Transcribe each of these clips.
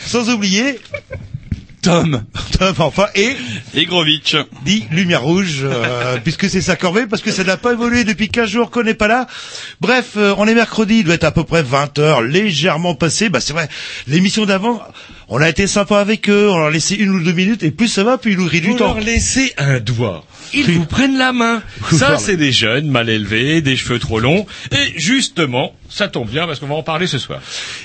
Sans oublier Tom Tom enfin et Egrovitch. dit Lumière Rouge euh, puisque c'est sa corvée parce que ça n'a pas évolué depuis 15 jours qu'on n'est pas là. Bref, euh, on est mercredi, il doit être à peu près 20 heures, légèrement passé. Bah c'est vrai, l'émission d'avant, on a été sympa avec eux, on leur a laissé une ou deux minutes et plus ça va, plus ils nous rient du temps. leur laissez un doigt. Ils Oui. vous prennent la main. Vous Ça, parlez. c'est des jeunes mal élevés, des cheveux trop longs. Et justement, ça tombe bien parce qu'on va en parler ce soir.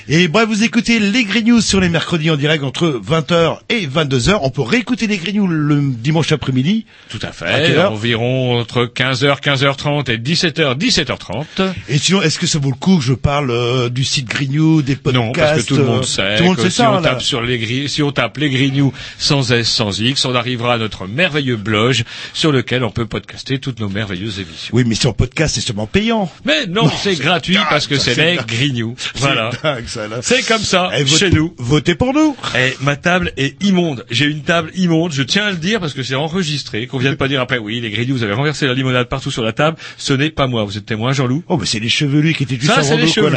Et bref, vous écoutez les News sur les mercredis en direct entre 20h et 22h. On peut réécouter les News le dimanche après-midi. Tout à À fait. heure environ entre 15h, 15h30 et 17h, 17h30. Et sinon, est-ce que ça vaut le coup que je parle euh, du site News, des podcasts Non, parce que tout le monde euh, sait Tout le monde sait si ça, on là. tape sur les grilles, si on tape les grignoux sans S, sans X, on arrivera à notre merveilleux blog sur lequel on peut podcaster toutes nos merveilleuses émissions. Oui, mais sur podcast, c'est sûrement payant. Mais non, c'est gratuit parce que les dingue. grignoux. Voilà. C'est comme ça, Eh, vote- chez nous. Votez pour nous. Eh, ma table est immonde. J'ai une table immonde. Je tiens à le dire parce que c'est enregistré. Qu'on vienne pas dire après, oui, les grignoux, vous avez renversé la limonade partout sur la table. Ce n'est pas moi. Vous êtes témoin, Jean-Loup? Oh, mais c'est les chevelus qui étaient juste Ça, c'est les cheveux.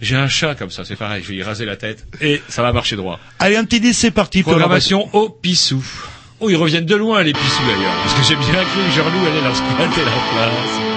J'ai un chat comme ça, c'est pareil. Je vais y raser la tête et ça va marcher droit. Allez, un petit disque, c'est parti. Programmation au pissou. Oh, ils reviennent de loin, les pissous, d'ailleurs. Parce que j'ai bien cru que Jean-Loup allait leur squatter la place.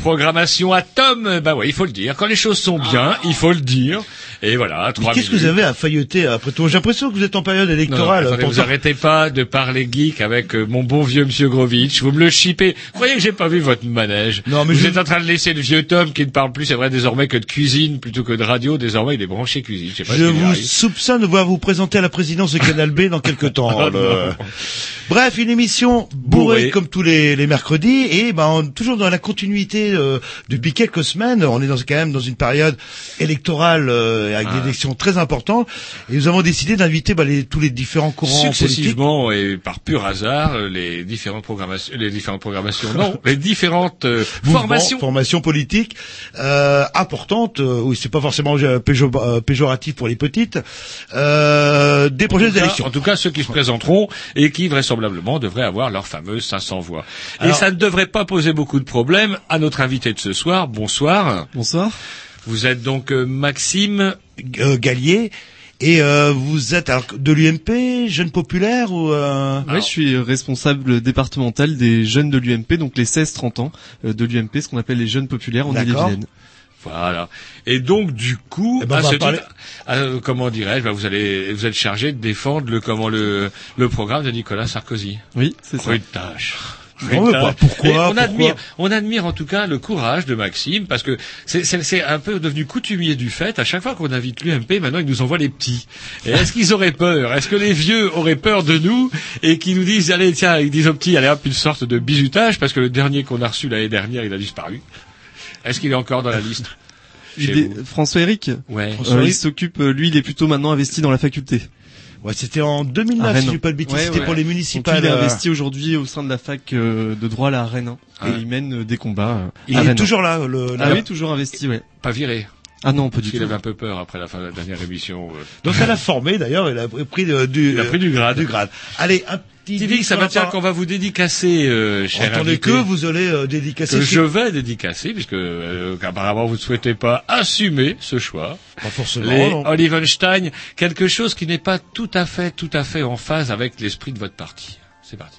Programmation à Tom. Bah ouais, il faut le dire. Quand les choses sont bien, il faut le dire. Et voilà, trois Qu'est-ce que vous avez à failloter après tout J'ai l'impression que vous êtes en période Non, non, électorale. attendez, vous arrêtez pas de parler geek avec euh, mon bon vieux Monsieur Grovitch. Vous me le chipez. Vous croyez que j'ai pas vu votre manège Non, mais Vous je- êtes en train de laisser le vieux Tom qui ne parle plus, c'est vrai, désormais que de cuisine plutôt que de radio. Désormais, il est branché cuisine. Je sais pas vous soupçonne de voir vous présenter à la présidence de Canal B dans quelques temps. Ah, le-. Bref, une émission Bourrée. comme tous les, les mercredis et ben on- toujours dans la continuité euh, depuis quelques semaines. On est dans, quand même dans une période électorale euh, avec Ah. des élections très importantes et nous avons décidé d'inviter ben, les, tous les différents courants politiques. Successivement et par pur hasard, les différentes programmations, les différentes programmations, non, les différentes euh, formations. formations politiques euh, importantes. Euh, oui, c'est pas forcément euh, péjo- péjoratif pour les petites. Euh, des projets En cas- d'élection. En tout cas, ceux qui se présenteront et qui vraisemblablement devraient avoir leur fameuse 500 voix. Et ça ne devrait pas poser beaucoup de problèmes à notre invité de ce soir. Bonsoir. Bonsoir. Vous êtes donc euh, Maxime. euh, Gallier. Et euh, vous êtes alors, de l'UMP, jeune populaire ou euh... Ouais, je suis responsable départemental des jeunes de l'UMP, donc les 16-30 ans euh, de l'UMP, ce qu'on appelle les jeunes populaires en. Ille-et-Vilaine. Voilà. Et donc du coup, Eh ben, à ce parler- titre, euh, comment dirais-je, bah, vous allez, vous êtes chargé de défendre le comment le le programme de Nicolas Sarkozy. Oui, c'est ça. Rude tâche. Non, pas- pourquoi, on pourquoi admire, on admire en tout cas le courage de Maxime parce que c'est un peu devenu coutumier du fait. À chaque fois qu'on invite l'UMP, maintenant ils nous envoient les petits. Et est-ce qu'ils auraient peur? Est-ce que les vieux auraient peur de nous et qu'ils nous disent allez tiens, ils disent aux petits allez hop une sorte de bisutage parce que le dernier qu'on a reçu l'année dernière il a disparu. Est-ce qu'il est encore dans la liste François Eric, Ouais. François euh, il s'occupe, euh, lui, il est plutôt maintenant investi dans la faculté. Ouais, c'était en 2009, À si je dis pas de bêtises. Ouais, c'était ouais. pour les municipales. il est euh, investi aujourd'hui au sein de la fac euh, de droit à la Rennes, hein, Ouais. et il mène euh, des combats euh, Il à est Rennes. toujours là. Le, Ah oui, toujours investi, ouais. Pas viré. Ah non, pas Parce du qu'il tout. avait un peu peur après la fin de la dernière émission. euh. Donc elle a formé d'ailleurs. Il a pris de- du. Il a pris du grade. Du grade. Allez, un petit. Que ça va va qu'on va vous dédicacer, euh, cher Attendez invité, que vous allez euh, dédicacer. que je vais dédicacer, puisque euh, apparemment vous ne souhaitez pas assumer ce choix. Pas forcément. Les non. Olivenstein, quelque chose qui n'est pas tout à fait, tout à fait en phase avec l'esprit de votre parti. C'est parti.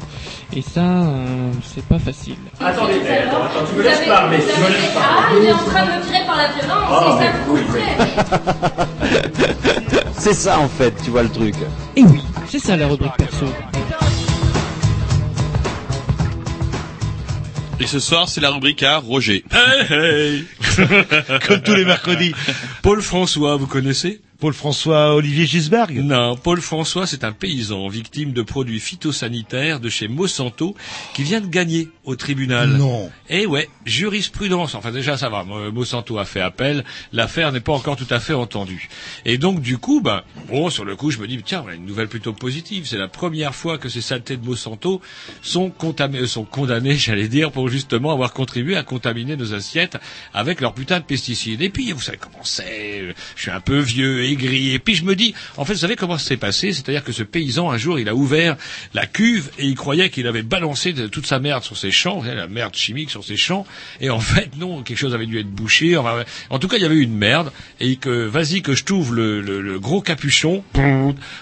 Et ça, euh, c'est pas facile. Attendez, attends, attends, tu me laisses parler, tu me laisses Ah, il est en train de me tirer par la violence, c'est ça que vous voulez. C'est ça en fait, tu vois le truc. Et oui, c'est ça la rubrique perso. Et ce soir, c'est la rubrique à Roger. Hey, hey. Comme tous les mercredis. Paul François, vous connaissez? Paul François Olivier Gisberg Non, Paul François, c'est un paysan victime de produits phytosanitaires de chez Monsanto qui vient de gagner au tribunal. Non. Eh ouais, jurisprudence. Enfin déjà ça va, Mo- Monsanto a fait appel, l'affaire n'est pas encore tout à fait entendue. Et donc du coup, ben bon, sur le coup, je me dis tiens, voilà une nouvelle plutôt positive. C'est la première fois que ces saletés de Monsanto sont, contam- sont condamnées, j'allais dire, pour justement avoir contribué à contaminer nos assiettes avec leurs putains de pesticides. Et puis vous savez comment c'est, euh, je suis un peu vieux, aigri. Et puis je me dis, en fait, vous savez comment ça s'est passé? C'est-à-dire que ce paysan un jour, il a ouvert la cuve et il croyait qu'il avait balancé toute sa merde sur ses champs, savez, la merde chimique sur ses champs. Et en fait, non, quelque chose avait dû être bouché. Enfin, en tout cas, il y avait eu une merde et que vas-y que je t'ouvre le, le- le gros capuchon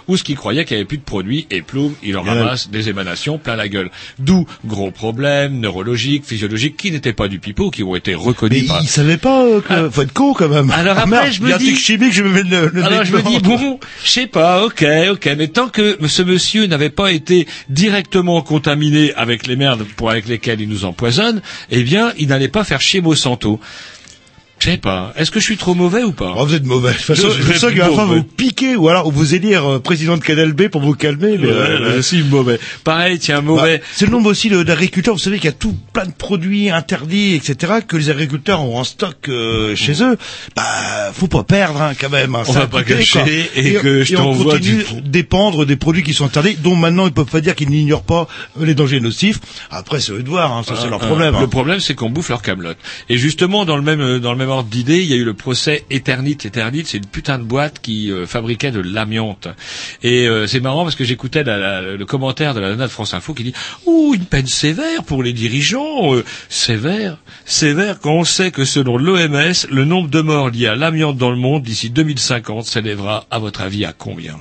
ou ce qu'il croyait qu'il n'y avait plus de produit et ploum, il en ramasse des émanations plein la gueule. D'où gros problèmes neurologiques, physiologiques qui n'étaient pas du pipeau, qui ont été Mais reconnus par il savait pas euh, que... Faut être con quand même. Alors Ah, après, merde, je me il y a un dis- truc chimique, je me mets le alors je me dis bon, je sais pas, ok, ok, mais tant que ce monsieur n'avait pas été directement contaminé avec les merdes pour avec lesquelles il nous empoisonne, eh bien, il n'allait pas faire chier Monsanto. Je sais pas. Est-ce que je suis trop mauvais ou pas Oh, vous êtes mauvais. De toute façon, Je- je sens qu'il va falloir mauvais. vous piquer ou alors vous élire euh, président de Canal B pour vous calmer. Mais, Ouais, euh, je suis mauvais. Pareil, tiens, mauvais. Bah, c'est le nombre aussi d'agriculteurs. Vous savez qu'il y a tout plein de produits interdits, etc., que les agriculteurs ont en stock euh, chez eux. Bah, faut pas perdre hein, quand même. hein. On va pas quoi. et que je t'envoie du- dépendre des produits qui sont interdits, dont maintenant ils peuvent pas dire qu'ils n'ignorent pas euh, les dangers nocifs. Après, c'est eux de voir. Hein, ça, c'est leur problème. Le hein. problème, c'est qu'on bouffe leur camelote. Et justement, dans le même dans le même ordre d'idée, il y a eu le procès Eternit. Eternit, c'est une putain de boîte qui euh, fabriquait de l'amiante. Et euh, c'est marrant parce que j'écoutais le commentaire de la nana de France Info qui dit "Ouh, une peine sévère pour les dirigeants, euh, sévère, sévère quand on sait que selon l'OMS, le nombre de morts liés à l'amiante dans le monde d'ici 2050 s'élèvera, à votre avis, à combien?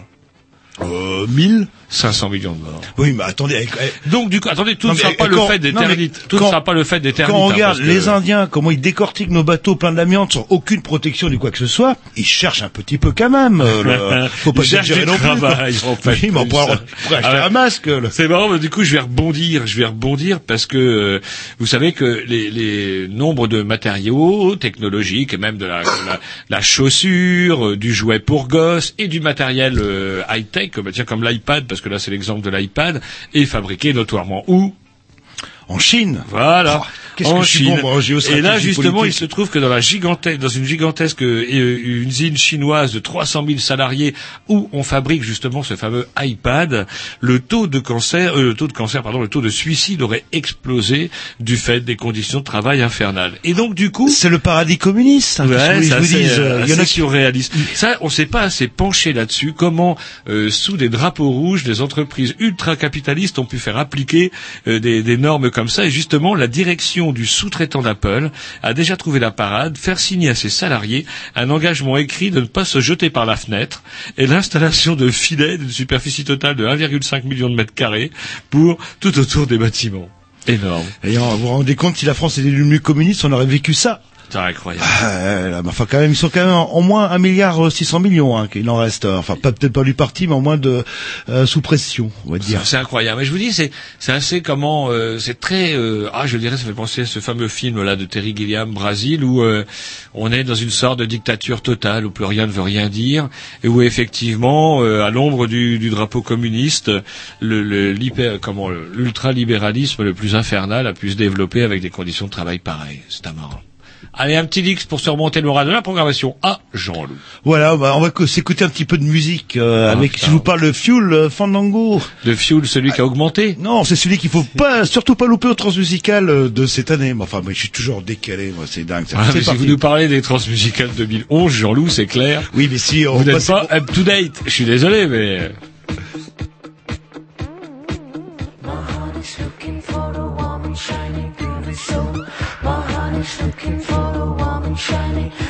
1000 500 millions de morts. Oui, mais attendez. avec- Donc du coup, attendez, tout Non, ne sera pas quand- le fait d'éternite. Tout ne sera pas le fait d'éternite. Quand on hein, regarde que- les Indiens, comment ils décortiquent nos bateaux pleins d'amiante sans aucune protection ni quoi que ce soit, ils cherchent un petit peu quand même. euh, le- Faut pas Ils cherchent du non plus. travail, en fait, Oui, mais on pourrait acheter Ah un masque. C'est marrant, mais du coup, je vais rebondir. Je vais rebondir parce que euh, vous savez que les, les nombres de matériaux technologiques et même de la, la, la chaussure, euh, du jouet pour gosses et du matériel euh, high tech, comme comme l'iPad, parce que là c'est l'exemple de l'iPad, est fabriqué notoirement où? En Chine. Voilà. Oh, qu'est-ce en que je suis Chine. bon, moi, en et là, justement, politique. il se trouve que dans la gigantesque, dans une gigantesque euh, usine chinoise de 300 000 salariés où on fabrique justement ce fameux iPad, le taux de cancer, euh, le taux de cancer, pardon, le taux de suicide aurait explosé du fait des conditions de travail infernales. Et donc, du coup, C'est le paradis communiste. hein, Ouais, vous assez, dise, euh, Il y en a qui surréaliste. Ça, on s'est pas assez penché là-dessus. Comment, euh, sous des drapeaux rouges, des entreprises ultra-capitalistes ont pu faire appliquer euh, des, des normes comme ça. Et justement, la direction du sous-traitant d'Apple a déjà trouvé la parade, faire signer à ses salariés un engagement écrit de ne pas se jeter par la fenêtre et l'installation de filets d'une superficie totale de 1,5 million de mètres carrés pour tout autour des bâtiments. Énorme. Et vous vous rendez compte si la France était devenue communiste, on aurait vécu ça. C'est incroyable. Ah, là, mais enfin, quand même, ils sont quand même en, moins un milliard euh, 600 millions, hein, qu'il en reste. euh, Enfin, pas peut-être pas lui parti, mais en moins de euh, sous pression, on va dire. C'est incroyable. Mais je vous dis, c'est c'est assez comment, euh, c'est très, euh, ah, je dirais, ça fait penser à ce fameux film là de Terry Gilliam, Brasil, où euh, on est dans une sorte de dictature totale où plus rien ne veut rien dire et où effectivement, euh, à l'ombre du, du drapeau communiste, le, le l'hyper- comment, l'ultralibéralisme le plus infernal a pu se développer avec des conditions de travail pareilles. C'est amarrant. Allez, un petit X pour se remonter le moral de la programmation à Jean-Loup. Voilà, bah, on va co- s'écouter un petit peu de musique euh, Ah, avec, putain. si je vous parle de Fuel euh, Fandango. De Fuel, celui qui a augmenté Non, c'est celui qu'il faut pas, surtout pas louper au transmusical euh, de cette année. Mais enfin, moi, je suis toujours décalé, moi, c'est dingue. ça. Ah, mais si vous nous parlez des transmusicales 2011, Jean-Loup, c'est clair. Oui, mais si on Vous n'êtes pas up to date. Je suis désolé, mais My heart is looking for a warm and shiny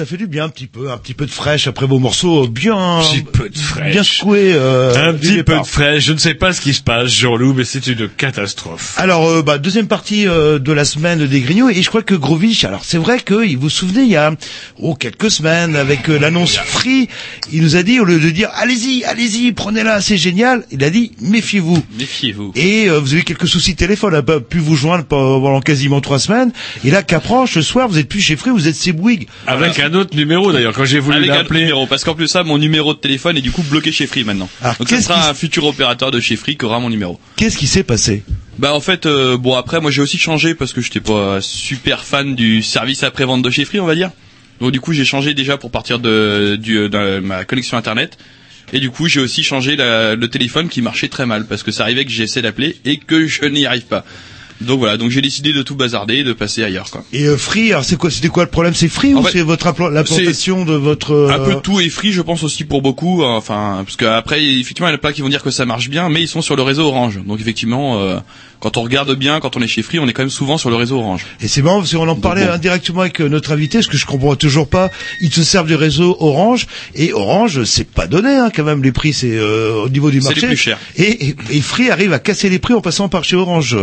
ça fait du bien un petit peu, un petit peu de fraîche après vos morceaux bien, petit peu de fraîche. bien secoués. euh, un petit peu de fraîche. Je ne sais pas ce qui se passe, Jean-Loup, mais c'est une catastrophe. Alors, euh, bah, deuxième partie euh, de la semaine des Grignots, et je crois que Grovich, alors c'est vrai que, il vous souvenez, il y a oh, quelques semaines, avec euh, l'annonce Free, il nous a dit, au lieu de dire, allez-y, allez-y, prenez-la, c'est génial, il a dit, méfiez-vous. Méfiez-vous. Et euh, vous avez eu quelques soucis de téléphone, n'a pas pu vous joindre pendant quasiment trois semaines, et là, qu'approche, ce soir, vous êtes plus chez Free, vous êtes chez Bouygues. Avec un autre numéro d'ailleurs, quand j'ai voulu un l'appeler. numéro, parce qu'en plus ça, mon numéro de téléphone est du coup bloqué chez Free maintenant. Alors, Donc ce sera un futur opérateur de chez Free qui aura mon numéro. Qu'est-ce qui s'est passé? Bah en fait, euh, bon après moi j'ai aussi changé parce que j'étais pas super fan du service après-vente de chez Free on va dire. Donc du coup j'ai changé déjà pour partir de, du, de ma connexion internet. Et du coup j'ai aussi changé la- le téléphone qui marchait très mal parce que ça arrivait que j'essaie d'appeler et que je n'y arrive pas. Donc voilà, donc j'ai décidé de tout bazarder et de passer ailleurs quoi. Et euh, Free, alors c'est quoi, c'était quoi le problème? C'est Free En ou c'est votre impla- l'implantation de votre... euh, Un peu tout et free, je pense aussi pour beaucoup. euh, Enfin, parce qu'après, effectivement, il y en a pas qui vont dire que ça marche bien, mais ils sont sur le réseau Orange. Donc effectivement, euh, quand on regarde bien, quand on est chez Free, on est quand même souvent sur le réseau Orange. Et c'est marrant parce qu'on en parlait bon. indirectement avec euh, notre invité, ce que je comprends toujours pas. Ils se servent du réseau Orange et Orange, c'est pas donné hein, quand même les prix, c'est euh, au niveau du C'est marché. les plus chers. Et, et, et Free arrive à casser les prix en passant par chez Orange.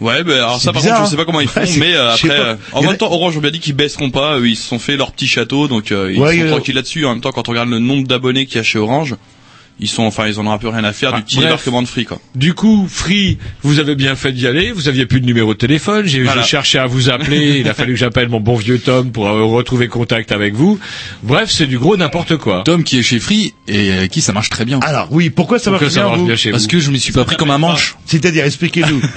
Ouais, ben alors ça par bizarre, contre, je sais pas comment ils hein. font, Ouais, mais euh, après, euh, en même temps, Orange on bien dit qu'ils baisseront pas. eux, Ils se sont fait leur petit château, donc euh, ils Ouais, sont euh, tranquilles là-dessus. En même temps, quand on regarde le nombre d'abonnés qu'il y a chez Orange, ils sont, enfin, ils en ont un peu rien à faire Ah, du petit bref. débarquement de Free quoi. Du coup, Free, vous avez bien fait d'y aller. Vous aviez plus de numéro de téléphone. J'ai Voilà. j'ai cherché à vous appeler. Il a fallu que j'appelle mon bon vieux Tom pour euh, retrouver contact avec vous. Bref, c'est du gros n'importe quoi. Tom qui est chez Free et avec qui ça marche très bien. Alors oui, pourquoi ça Pourquoi marche ça bien, marche vous bien chez Parce vous que je m'y suis pas pris comme un manche. C'est-à-dire, expliquez-nous.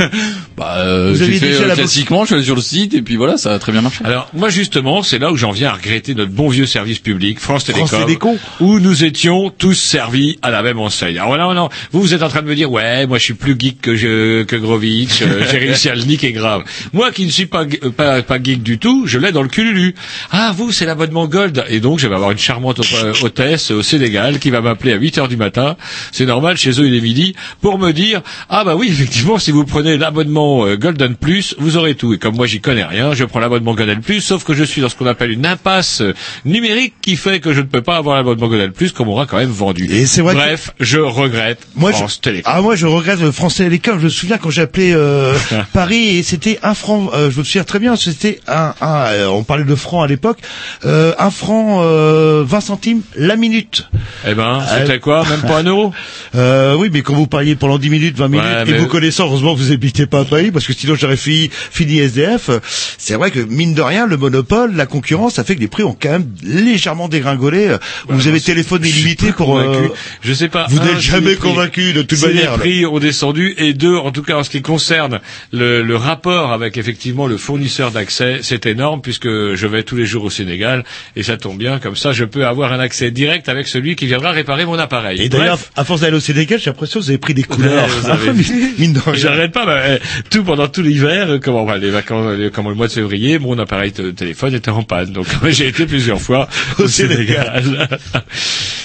Bah, euh, j'ai fait déjà euh, la classiquement, je suis allé sur le site et puis voilà, ça a très bien marché. Alors moi justement, c'est là où j'en viens à regretter notre bon vieux service public, France Télécom, France Télécom. où nous étions tous servis à la même enseigne. Alors voilà, non, vous vous êtes en train de me dire, ouais, moi je suis plus geek que je, que Grovitch, euh, j'ai réussi à le niquer grave. Moi qui ne suis pas, euh, pas, pas geek du tout, je l'ai dans le cululu. Ah vous, c'est l'abonnement Gold, et donc je vais avoir une charmante euh, hôtesse au Sénégal qui va m'appeler à 8 heures du matin, c'est normal, chez eux il est midi, pour me dire, ah bah oui, effectivement, si vous prenez l'abonnement euh, Golden Plus, vous aurez tout. Et comme moi j'y connais rien, je prends l'abonnement Golden Plus, sauf que je suis dans ce qu'on appelle une impasse numérique qui fait que je ne peux pas avoir l'abonnement Golden Plus qu'on m'aura quand même vendu. Et c'est vrai que- Bref, je regrette Moi, France je, Télécom. ah, moi, je regrette le France Télécom. Je me souviens quand j'appelais euh, Paris et c'était un franc. euh, je me souviens très bien. C'était un, un euh, on parlait de francs à l'époque. Euh, un franc euh, 20 centimes la minute. Eh ben, c'était quoi Même pas un euro Euh, oui, mais quand vous parliez pendant 10 minutes, 20 minutes, Ouais, et vous connaissant, heureusement que vous habitez pas à Paris, parce que sinon j'aurais fini, fini SDF. C'est vrai que mine de rien, le monopole, la concurrence, ça fait que les prix ont quand même légèrement dégringolé. vous avez téléphone illimité pour. euh, convaincu. Je sais pas. vous n'êtes jamais convaincu de toute manière. Les prix ont descendu et deux, en tout cas en ce qui concerne le, le rapport avec effectivement le fournisseur d'accès, c'est énorme puisque je vais tous les jours au Sénégal et ça tombe bien comme ça je peux avoir un accès direct avec celui qui viendra réparer mon appareil. Et d'ailleurs, à force d'aller au Sénégal, j'ai l'impression que vous avez pris des couleurs. J'arrête pas, bah, eh, tout pendant tout l'hiver, euh, comment bah, les vacances, les- comment le mois de février, mon appareil de téléphone était en panne. Donc j'ai été plusieurs fois au, Au Sénégal.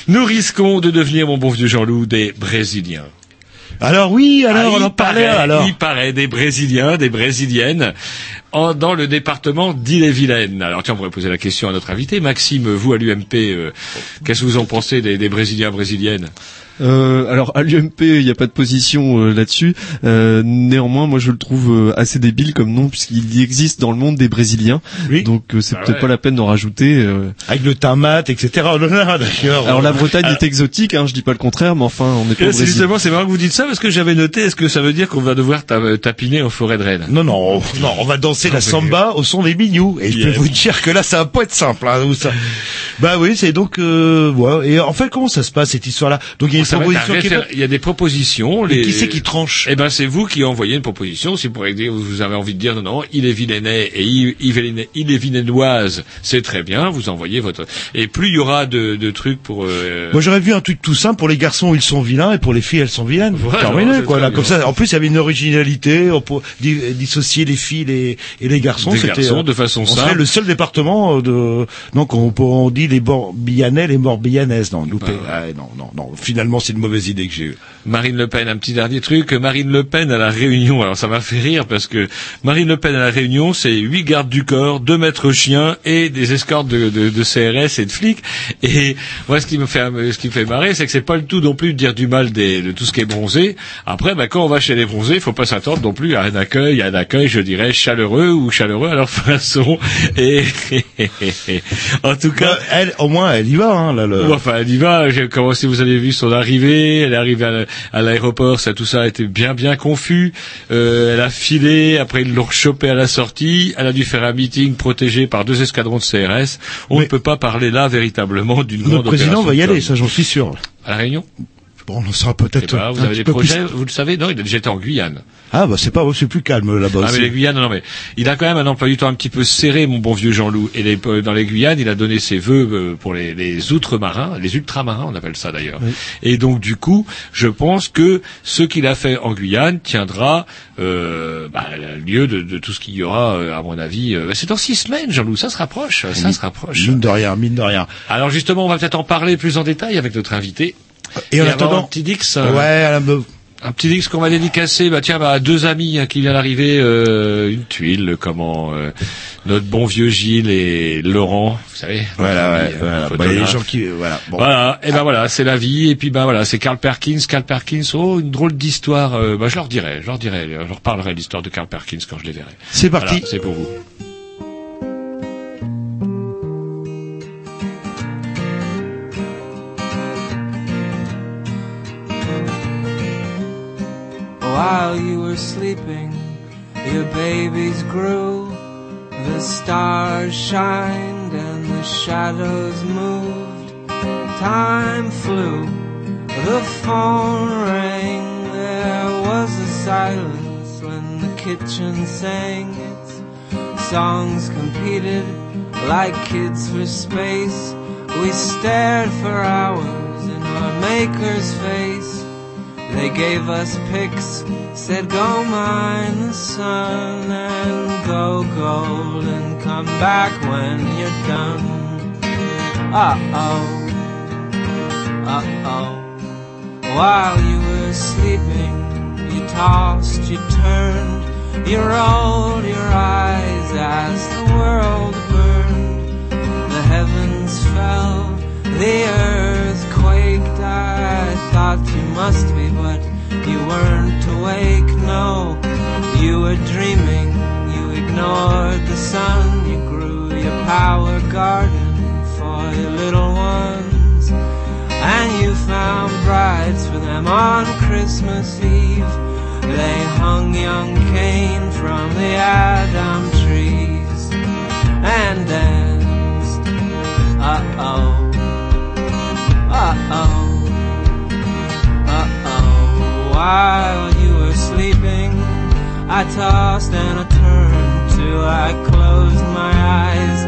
Nous risquons de devenir, mon bon vieux Jean-Loup, des Brésiliens. Alors oui, alors Ah, on en parlait. paraît, Alors Il paraît des Brésiliens, des Brésiliennes, en- dans le département d'Ille-et-Vilaine. Alors tiens, on pourrait poser la question à notre invité. Maxime, vous à l'UMP, euh, qu'est-ce que vous en pensez des, des Brésiliens, Brésiliennes? Euh, alors à l'UMP, il n'y a pas de position euh, là-dessus. Euh, néanmoins, moi je le trouve euh, assez débile comme nom puisqu'il y existe dans le monde des Brésiliens. Oui. Donc euh, c'est Ah peut-être ouais. pas la peine d'en rajouter. euh. avec le tamat, etc. Oh là là. Alors la Bretagne est exotique, hein, je dis pas le contraire, mais enfin on n'est pas au c'est Brésil. justement, c'est marrant que vous dites ça parce que j'avais noté. Est-ce que ça veut dire qu'on va devoir ta- tapiner en forêt de Rennes? Non, non, non, on va danser la samba au son des mignous. Et je peux vous dire que là, ça va pas être simple. Hein, ça... Bah oui, c'est donc... Euh, ouais. Et en fait, comment ça se passe, cette histoire-là? Donc, il y a une proposition qui. Il y a des propositions. Et Les... qui c'est qui tranche? Eh ben, c'est vous qui envoyez une proposition. Si pour dire, vous avez envie de dire non, non, il est vilainais et il, est- il est vilainoise, c'est très bien. Vous envoyez votre. Et plus il y aura de, de trucs pour. euh, Moi, j'aurais vu un truc tout simple. Pour les garçons, ils sont vilains, et pour les filles, elles sont vilaines. Voilà, Terminé, quoi. Là, comme ça. En plus, il y avait une originalité. On peut di- dissocier les filles, les, et les garçons, c'était euh, de façon on simple. le seul département euh, de donc on, on dit les Morbihanais, les Morbihanaises, non, loupé. Ah, non, non, non. Finalement, c'est une mauvaise idée que j'ai eue. Marine Le Pen, un petit dernier truc. Marine Le Pen à la Réunion. Alors ça m'a fait rire parce que Marine Le Pen à la Réunion, c'est huit gardes du corps, deux maîtres chiens et des escortes de, de, de CRS et de flics. Et moi, ce qui me fait, ce qui me fait marrer, c'est que c'est pas le tout non plus de dire du mal des, de tout ce qui est bronzé. Après, bah, quand on va chez les bronzés, il faut pas s'attendre non plus à un accueil, à un accueil, je dirais chaleureux ou chaleureux à leur façon. en tout cas, Bah, elle, au moins, elle y va. Hein, là, le... Enfin, elle y va. J'ai commencé, vous avez vu son arrivée. Elle est arrivée à la- à l'aéroport. Ça, tout ça a été bien, bien confus. Euh, elle a filé. Après, ils l'ont chopé à la sortie. Elle a dû faire un meeting protégé par deux escadrons de CRS. On ne peut pas parler là véritablement d'une grande Notre président opération va y aller, ça j'en suis sûr. À la Réunion? Bon, on en sera Eh peut-être. ben, vous un avez petit des peu plus- projets, vous le savez Non, il a déjà été en Guyane. Ah bah c'est pas, c'est plus calme là-bas. Ah mais les Guyanes, non, mais il a quand même un emploi du temps un petit peu serré, mon bon vieux Jean-Loup. Et les- euh, dans les Guyanes, il a donné ses vœux euh, pour les, les outre-marins, les ultramarins, on appelle ça d'ailleurs. Et donc du coup, je pense que ce qu'il a fait en Guyane tiendra euh, bah, lieu de, de tout ce qu'il y aura, euh, à mon avis. c'est dans six semaines, Jean-Loup, ça se rapproche, ça se rapproche. Mine de rien, mine de rien. Alors justement, on va peut-être en parler plus en détail avec notre invité. Et en avant, attendant- un petit Dix. euh, Ouais, un petit disque qu'on va dédicacer, bah tiens, bah, à deux amis hein, qui viennent d'arriver, euh, une tuile, comment euh, notre bon vieux Gilles et Laurent, vous savez. Voilà, ouais, ami, euh, voilà. Bah, les gens qui, voilà. Bon. Voilà, et ben voilà, c'est la vie, et puis ben voilà, c'est Carl Perkins, Carl Perkins, oh, une drôle d'histoire, euh, bah, je leur dirai, je leur dirai, je leur parlerai l'histoire de Carl Perkins quand je les verrai. C'est parti. Voilà, c'est pour vous. While you were sleeping, your babies grew. The stars shined and the shadows moved. Time flew, the phone rang. There was a silence when the kitchen sang its songs competed like kids for space. We stared for hours in our maker's face. They gave us pics, said go mine the sun and go gold and come back when you're done. Uh oh, uh oh. While you were sleeping, you tossed, you turned, you rolled your eyes as the world burned. The heavens fell, the earth quaked. I thought you must be, but you weren't awake. No, you were dreaming. You ignored the sun. You grew your power garden for your little ones. And you found brides for them on Christmas Eve. They hung young Cain from the Adam trees and danced. Uh oh. Uh oh. While you were sleeping, I tossed and I turned till I closed my eyes.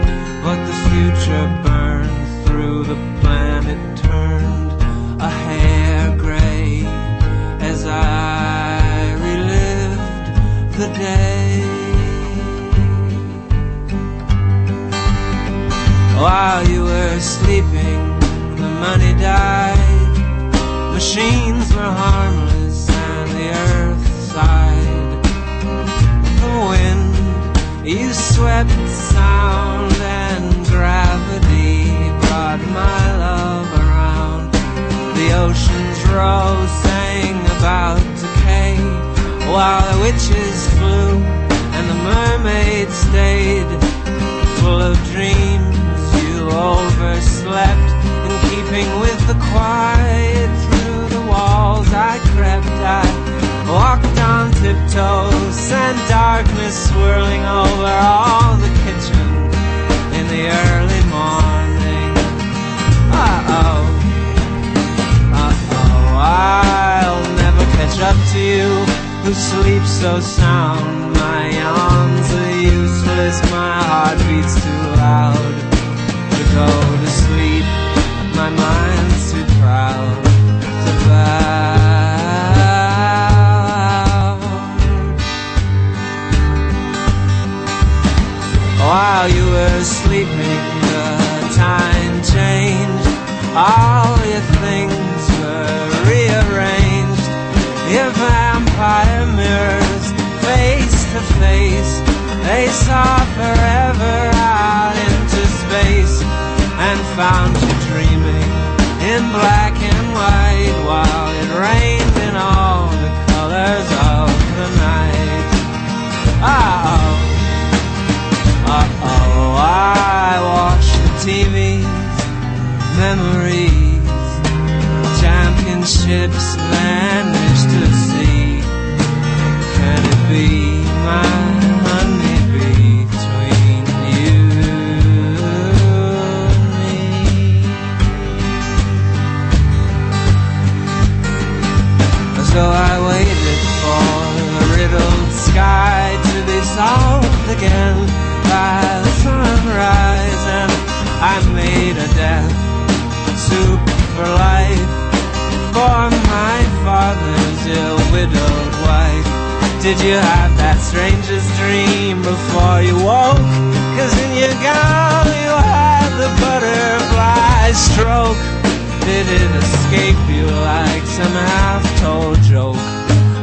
But the future burned through the planet, turned a hair gray as I relived the day. While you were sleeping, the money died. Machines were harmless the earth sighed. The wind, you swept sound and gravity brought my love around. The oceans rose, sang about decay, while the witches flew and the mermaids stayed full of dreams. You overslept in keeping with the quiet through the walls. I crept, I walked on tiptoes and darkness swirling over all the kitchen in the early morning. Uh oh, uh oh, I'll never catch up to you who sleep so sound. My yawns are useless, my heart beats too loud to go to sleep. My mind's While you were sleeping, the time changed. All your things were rearranged. Your vampire mirrors, face to face, they saw forever out into space and found you dreaming in black and white while it rained in all the colors of the night. Oh oh, I watch the TV's memories, championships vanish to sea. Can it be my honey between you and me? So I waited for the riddled sky to be solved again by the sunrise, and I made a death soup for life for my father's ill widowed wife. Did you have that strangest dream before you woke? Cause in your gown you had the butterfly stroke. Did it escape you like some half-told joke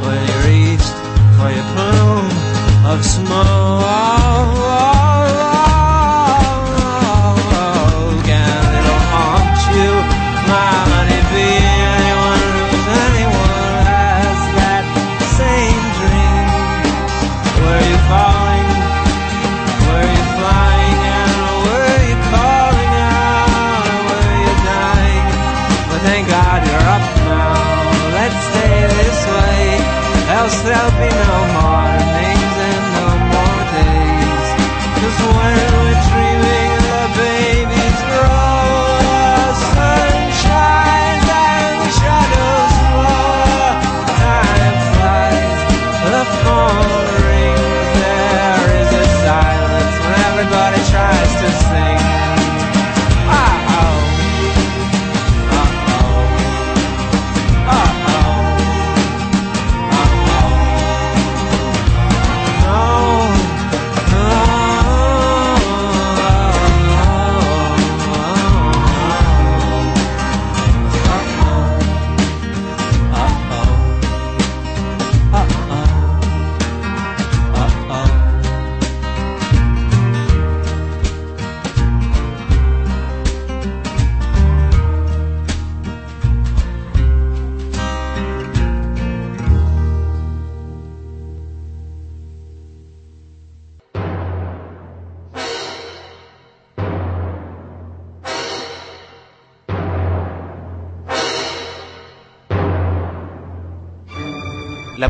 when you reached for your plume of small ah, ah.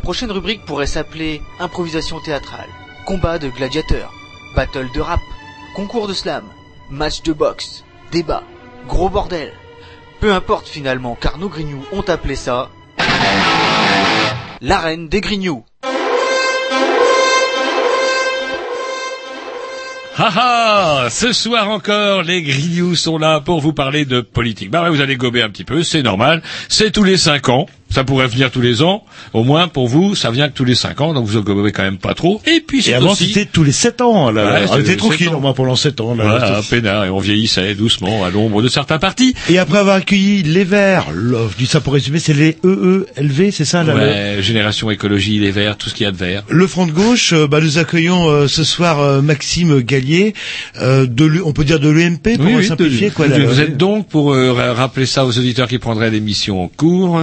Prochaine rubrique pourrait s'appeler improvisation théâtrale, combat de gladiateurs, battle de rap, concours de slam, match de boxe, débat, gros bordel. Peu importe finalement, car nos grignoux ont appelé ça l'arène des grignoux. Ha ha Ce soir encore, les grignoux sont là pour vous parler de politique. Bah ouais, vous allez gober un petit peu, c'est normal. C'est tous les cinq ans. Ça pourrait venir tous les ans. Au moins, pour vous, ça vient que tous les cinq ans, donc vous gobez quand même pas trop. Et puis, c'est Et avant, aussi... c'était tous les 7 ans. Là, Ouais, on était tranquille, au moins pendant 7 ans. Là, Voilà, peinard, et on vieillissait doucement à l'ombre de certains partis. Et après avoir accueilli les Verts, je dis ça pour résumer, c'est les EELV, c'est ça là, le- Ouais, génération écologie, les verts, tout ce qu'il y a de vert. Le Front de gauche, euh, bah, nous accueillons euh, ce soir euh, Maxime Gallier, euh, de on peut dire de l'UMP pour Oui, oui, simplifier de- quoi. là, vous êtes donc, pour ra- rappeler ça aux auditeurs qui prendraient l'émission en cours,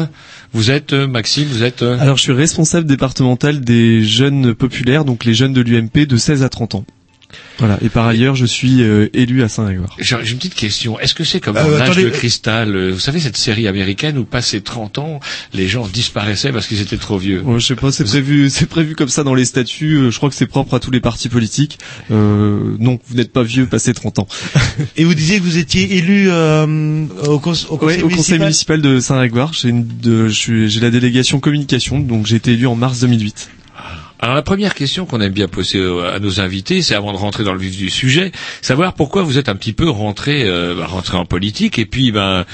vous êtes, euh, Maxime, vous êtes... euh, Alors je suis responsable départemental des jeunes populaires, donc les jeunes de l'UMP de 16 à 30 ans. Voilà. Et par ailleurs, je suis euh, élu à Saint-Grégoire. J'ai une petite question. Est-ce que c'est comme Euh, l'âge de cristal euh, Vous savez cette série américaine où passé 30 ans, les gens disparaissaient parce qu'ils étaient trop vieux? Bon, je sais pas, c'est prévu, c'est prévu comme ça dans les statuts. euh, Je crois que c'est propre à tous les partis politiques. Euh, non, vous n'êtes pas vieux, passé 30 ans. Et vous disiez que vous étiez élu euh, au, cons- au conseil Ouais, au conseil municipal. municipal de Saint-Grégoire. J'ai une, de, je suis, j'ai la délégation communication, donc j'ai été élu en mars 2008. Alors la première question qu'on aime bien poser euh, à nos invités, c'est avant de rentrer dans le vif du sujet, savoir pourquoi vous êtes un petit peu rentré, euh, bah, rentré en politique et puis ben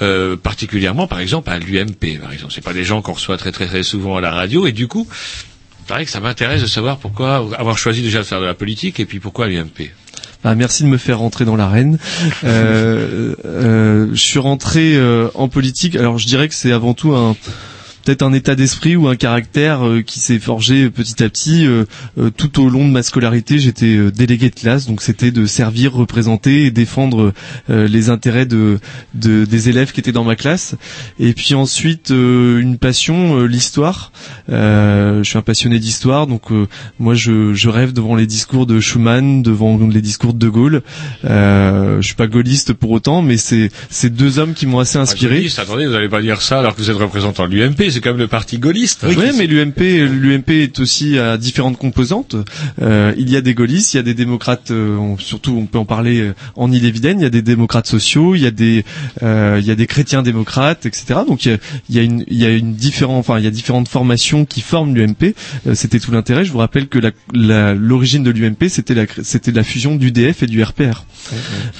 euh, particulièrement par exemple à l'UMP par exemple. C'est pas des gens qu'on reçoit très très très souvent à la radio et du coup, vrai que ça m'intéresse de savoir pourquoi avoir choisi déjà de faire de la politique et puis pourquoi l'UMP. Ah, merci de me faire rentrer dans l'arène. Euh, euh, je suis rentré euh, en politique. Alors, je dirais que c'est avant tout un peut-être un état d'esprit ou un caractère euh, qui s'est forgé petit à petit euh, euh, tout au long de ma scolarité. J'étais euh, délégué de classe, donc c'était de servir, représenter et défendre euh, les intérêts de, de- des élèves qui étaient dans ma classe. Et puis ensuite euh, une passion, euh, l'histoire. Euh, je suis un passionné d'histoire, donc euh, moi je, je rêve devant les discours de Schumann, devant les discours de De Gaulle. Euh, je suis pas gaulliste pour autant, mais c'est c'est deux hommes qui m'ont assez inspiré. Gaulliste, attendez, vous n'allez pas dire ça alors que vous êtes représentant de l'UMP, c'est quand même le parti gaulliste. Oui, mais l'UMP, l'UMP est aussi à différentes composantes. Euh, il y a des gaullistes, il y a des démocrates, euh, on- surtout on peut en parler euh, en Ille-et-Vilaine. Il y a des démocrates sociaux, il y a des, euh, il y a des chrétiens démocrates, etc. Donc il y a, il y a une, il y a une différente, enfin il y a différentes formations qui forment l'UMP. Euh, c'était tout l'intérêt. Je vous rappelle que la- la- l'origine de l'UMP, c'était la, c'était la fusion du DF et du RPR.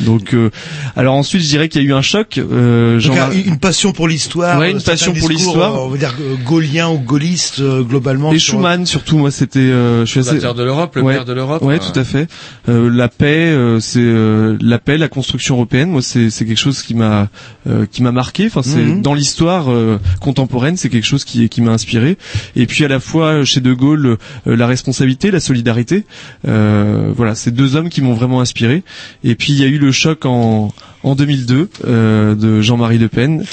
Donc, euh, alors ensuite, je dirais qu'il y a eu un choc. Euh, Donc, une passion pour l'histoire. Ouais, une passion pour l'histoire. Euh, gaullien ou gaulliste euh, globalement. Et sur- Schumann surtout, moi c'était. Euh, je suis assez- de l'Europe, le ouais, père de l'Europe. Ouais, tout à fait. Euh, la paix, euh, c'est euh, la paix, la construction européenne. Moi, c'est c'est quelque chose qui m'a euh, qui m'a marqué. Enfin, c'est Mhm. dans l'histoire euh, contemporaine, c'est quelque chose qui qui m'a inspiré. Et puis à la fois chez De Gaulle, euh, la responsabilité, la solidarité. Euh, voilà, c'est deux hommes qui m'ont vraiment inspiré. Et puis il y a eu le choc en en 2002 euh, de Jean-Marie Le Pen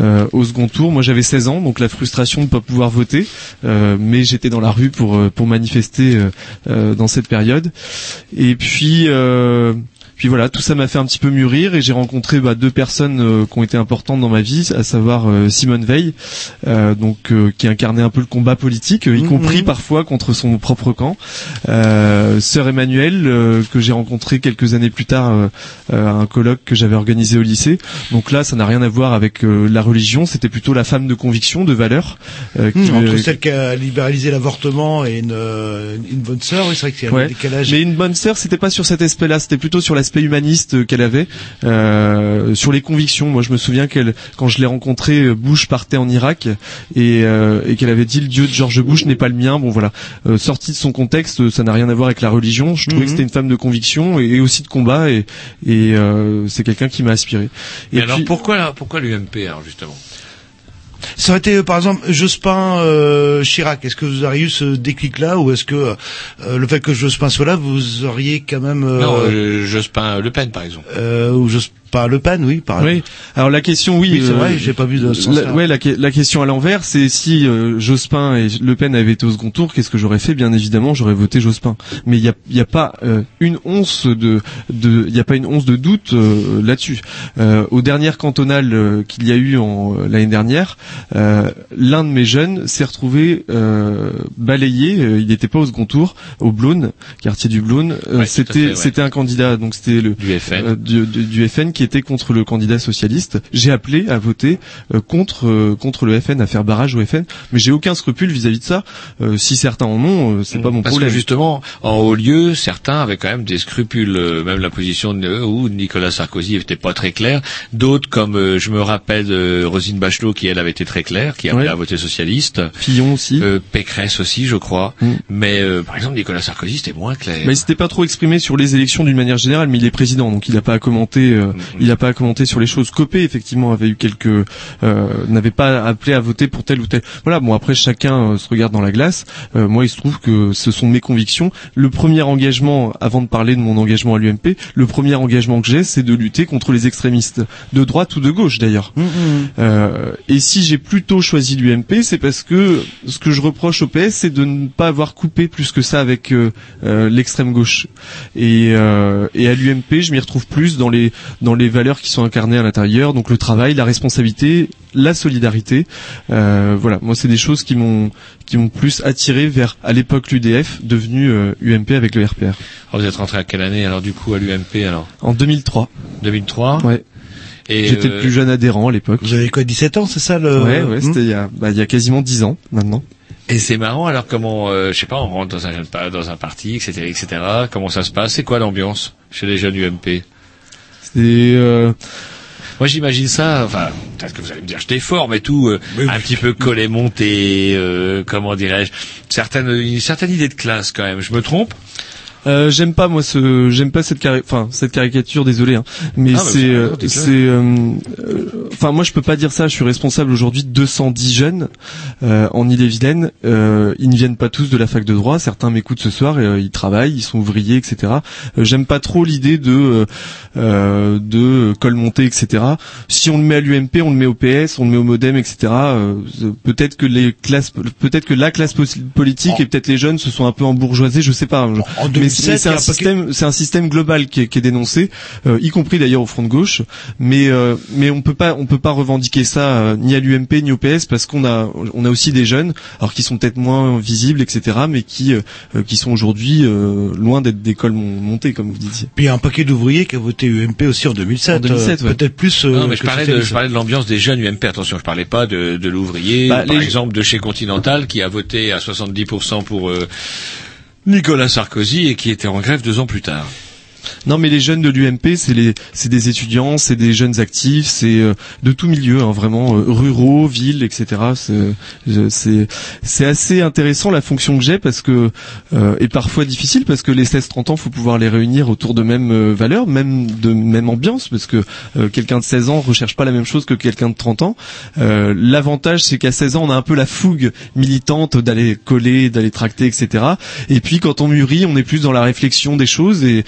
euh, au second tour. Moi j'avais 16 ans, donc la frustration de ne pas pouvoir voter, euh, mais j'étais dans la rue pour euh, pour manifester euh, euh, dans cette période. Et puis puis voilà, tout ça m'a fait un petit peu mûrir et j'ai rencontré bah, deux personnes euh, qui ont été importantes dans ma vie, à savoir euh, Simone Veil, euh, donc euh, qui incarnait un peu le combat politique, euh, y Mhm. compris parfois contre son propre camp. Euh, Sœur Emmanuelle, euh, que j'ai rencontré quelques années plus tard à un colloque que j'avais organisé au lycée. Donc là, ça n'a rien à voir avec euh, la religion, c'était plutôt la femme de conviction, de valeur. euh, qui Hmm, entre celle qui a libéralisé l'avortement et une, une bonne sœur, oui, c'est vrai a Ouais. un décalage. Mais une bonne sœur, c'était pas sur cet aspect-là, c'était plutôt sur l'aspect humaniste euh, qu'elle avait, euh, sur les convictions. Moi, je me souviens qu'elle, quand je l'ai rencontrée, euh, Bush partait en Irak et, euh, et qu'elle avait dit le Dieu de George Bush n'est pas le mien. Bon, voilà, euh, sorti de son contexte, ça n'a rien à voir avec la religion. Je trouvais Mhm. que c'était une femme de conviction et, et aussi de combat et, et c'est quelqu'un qui m'a inspiré. Et Et alors puis- pourquoi pourquoi l'UMP alors justement? Ça aurait été, euh, par exemple, Jospin euh, Chirac. Est-ce que vous auriez eu ce déclic-là ou est-ce que euh, le fait que Jospin soit là, vous auriez quand même... euh, Non, euh, Jospin Le Pen par exemple. euh, ou Jospin Le Pen, oui, par Oui. Alors la question, oui, Oui, c'est euh, vrai, j'ai pas vu de ce sens-là. la, ouais, la, que- la question à l'envers, c'est si euh, Jospin et Le Pen avaient été au second tour, qu'est-ce que j'aurais fait? Bien évidemment, j'aurais voté Jospin. Mais il y a, y a pas euh, une once de, de, il y a pas une once de doute euh, là-dessus. Euh, aux dernières cantonales euh, qu'il y a eu en euh, l'année dernière, euh, l'un de mes jeunes s'est retrouvé euh, balayé. euh, il n'était pas au second tour, au Blône, quartier du Blône. Euh, Ouais, c'était, fait, ouais. c'était un candidat, donc c'était le Du FN. euh, du, du- du FN qui était contre le candidat socialiste. J'ai appelé à voter euh, contre euh, contre le FN, à faire barrage au FN, mais j'ai aucun scrupule vis-à-vis de ça. Euh, si certains en ont, c'est pas mon Parce problème. que justement, en haut lieu, certains avaient quand même des scrupules, même la position de où Nicolas Sarkozy n'était pas très clair. D'autres, comme je me rappelle Rosine Bachelot, qui elle avait été très claire, qui appelait Ouais. à voter socialiste. Fillon aussi. Euh, Pécresse aussi, je crois. Mm. Mais euh, par exemple, Nicolas Sarkozy, c'était moins clair. Mais il s'était pas trop exprimé sur les élections d'une manière générale, mais il est président, donc il n'a pas à commenter. euh, Il n'a pas à commenter sur les choses. Copé effectivement avait eu quelques, euh, n'avait pas appelé à voter pour tel ou tel. Voilà. Bon après chacun euh, se regarde dans la glace. Euh, moi il se trouve que ce sont mes convictions. Le premier engagement, avant de parler de mon engagement à l'UMP, le premier engagement que j'ai, c'est de lutter contre les extrémistes, de droite ou de gauche d'ailleurs. Euh, et si j'ai plutôt choisi l'UMP, c'est parce que ce que je reproche au PS, c'est de ne pas avoir coupé plus que ça avec euh, euh, l'extrême gauche. Et, euh, et à l'UMP, je m'y retrouve plus dans les dans les valeurs qui sont incarnées à l'intérieur, donc le travail, la responsabilité, la solidarité. Euh, voilà, moi c'est des choses qui m'ont qui m'ont plus attiré vers à l'époque l'UDF, devenu euh, UMP avec le RPR. Alors, vous êtes rentré à quelle année alors du coup à l'UMP alors? En 2003. 2003. Ouais. Et J'étais euh, le plus jeune adhérent à l'époque. Vous avez quoi, 17 ans, c'est ça le... Ouais, ouais, Hmm? c'était il y a bah, il y a quasiment 10 ans maintenant. Et c'est marrant alors comment, euh, je sais pas, on rentre dans un dans un parti, etc., etc. Comment ça se passe? C'est quoi l'ambiance chez les jeunes UMP C'est euh, Moi j'imagine ça, enfin peut-être que vous allez me dire j'étais fort, mais tout euh, un petit peu collé monté, euh, comment dirais-je, certaines une certaine idée de classe quand même. Je me trompe? Euh, j'aime pas moi ce j'aime pas cette cari- enfin cette caricature désolé hein. Mais Ah, bah, c'est c'est euh, c'est euh, euh, enfin moi je peux pas dire ça. Je suis responsable aujourd'hui de 210 jeunes euh, en Ille-et-Vilaine. Euh, ils ne viennent pas tous de la fac de droit. Certains m'écoutent ce soir et ils travaillent ils sont ouvriers etc j'aime pas trop l'idée de de col monté etc si on le met à l'UMP on le met au PS on le met au MoDem etc euh, peut-être que les classes peut-être que la classe po- politique et peut-être les jeunes se sont un peu embourgeoisés je sais pas. En mais c'est 2007, mais c'est un système, c'est un système global qui est, qui est dénoncé, euh, y compris d'ailleurs au front de gauche. Mais euh, mais on peut pas on peut pas revendiquer ça euh, ni à l'UMP ni au PS parce qu'on a on a aussi des jeunes, alors qui sont peut-être moins visibles, etc. Mais qui euh, euh, qui sont aujourd'hui euh, loin d'être d'école mon- montée comme vous disiez. Puis il y a un paquet d'ouvriers qui a voté UMP aussi en 2007. En 2007, euh, ouais. Peut-être plus. euh, Non, mais je parlais de, je parlais de l'ambiance des jeunes UMP. Attention, je parlais pas de, de l'ouvrier, Bah, par les- exemple de chez Continental, qui a voté à 70% pour euh, Nicolas Sarkozy et qui était en grève deux ans plus tard. Non, mais les jeunes de l'UMP, c'est des étudiants, c'est des jeunes actifs, c'est euh, de tout milieu, hein, vraiment euh, ruraux, villes, etc. C'est, assez intéressant la fonction que j'ai parce que euh, et parfois difficile parce que les 16-30 ans, faut pouvoir les réunir autour de mêmes euh, valeurs, même de même ambiance, parce que quelqu'un de 16 ans recherche pas la même chose que quelqu'un de 30 ans. L'avantage, c'est qu'à 16 ans, on a un peu la fougue militante d'aller coller, d'aller tracter, etc. Et puis quand on mûrit, on est plus dans la réflexion des choses et,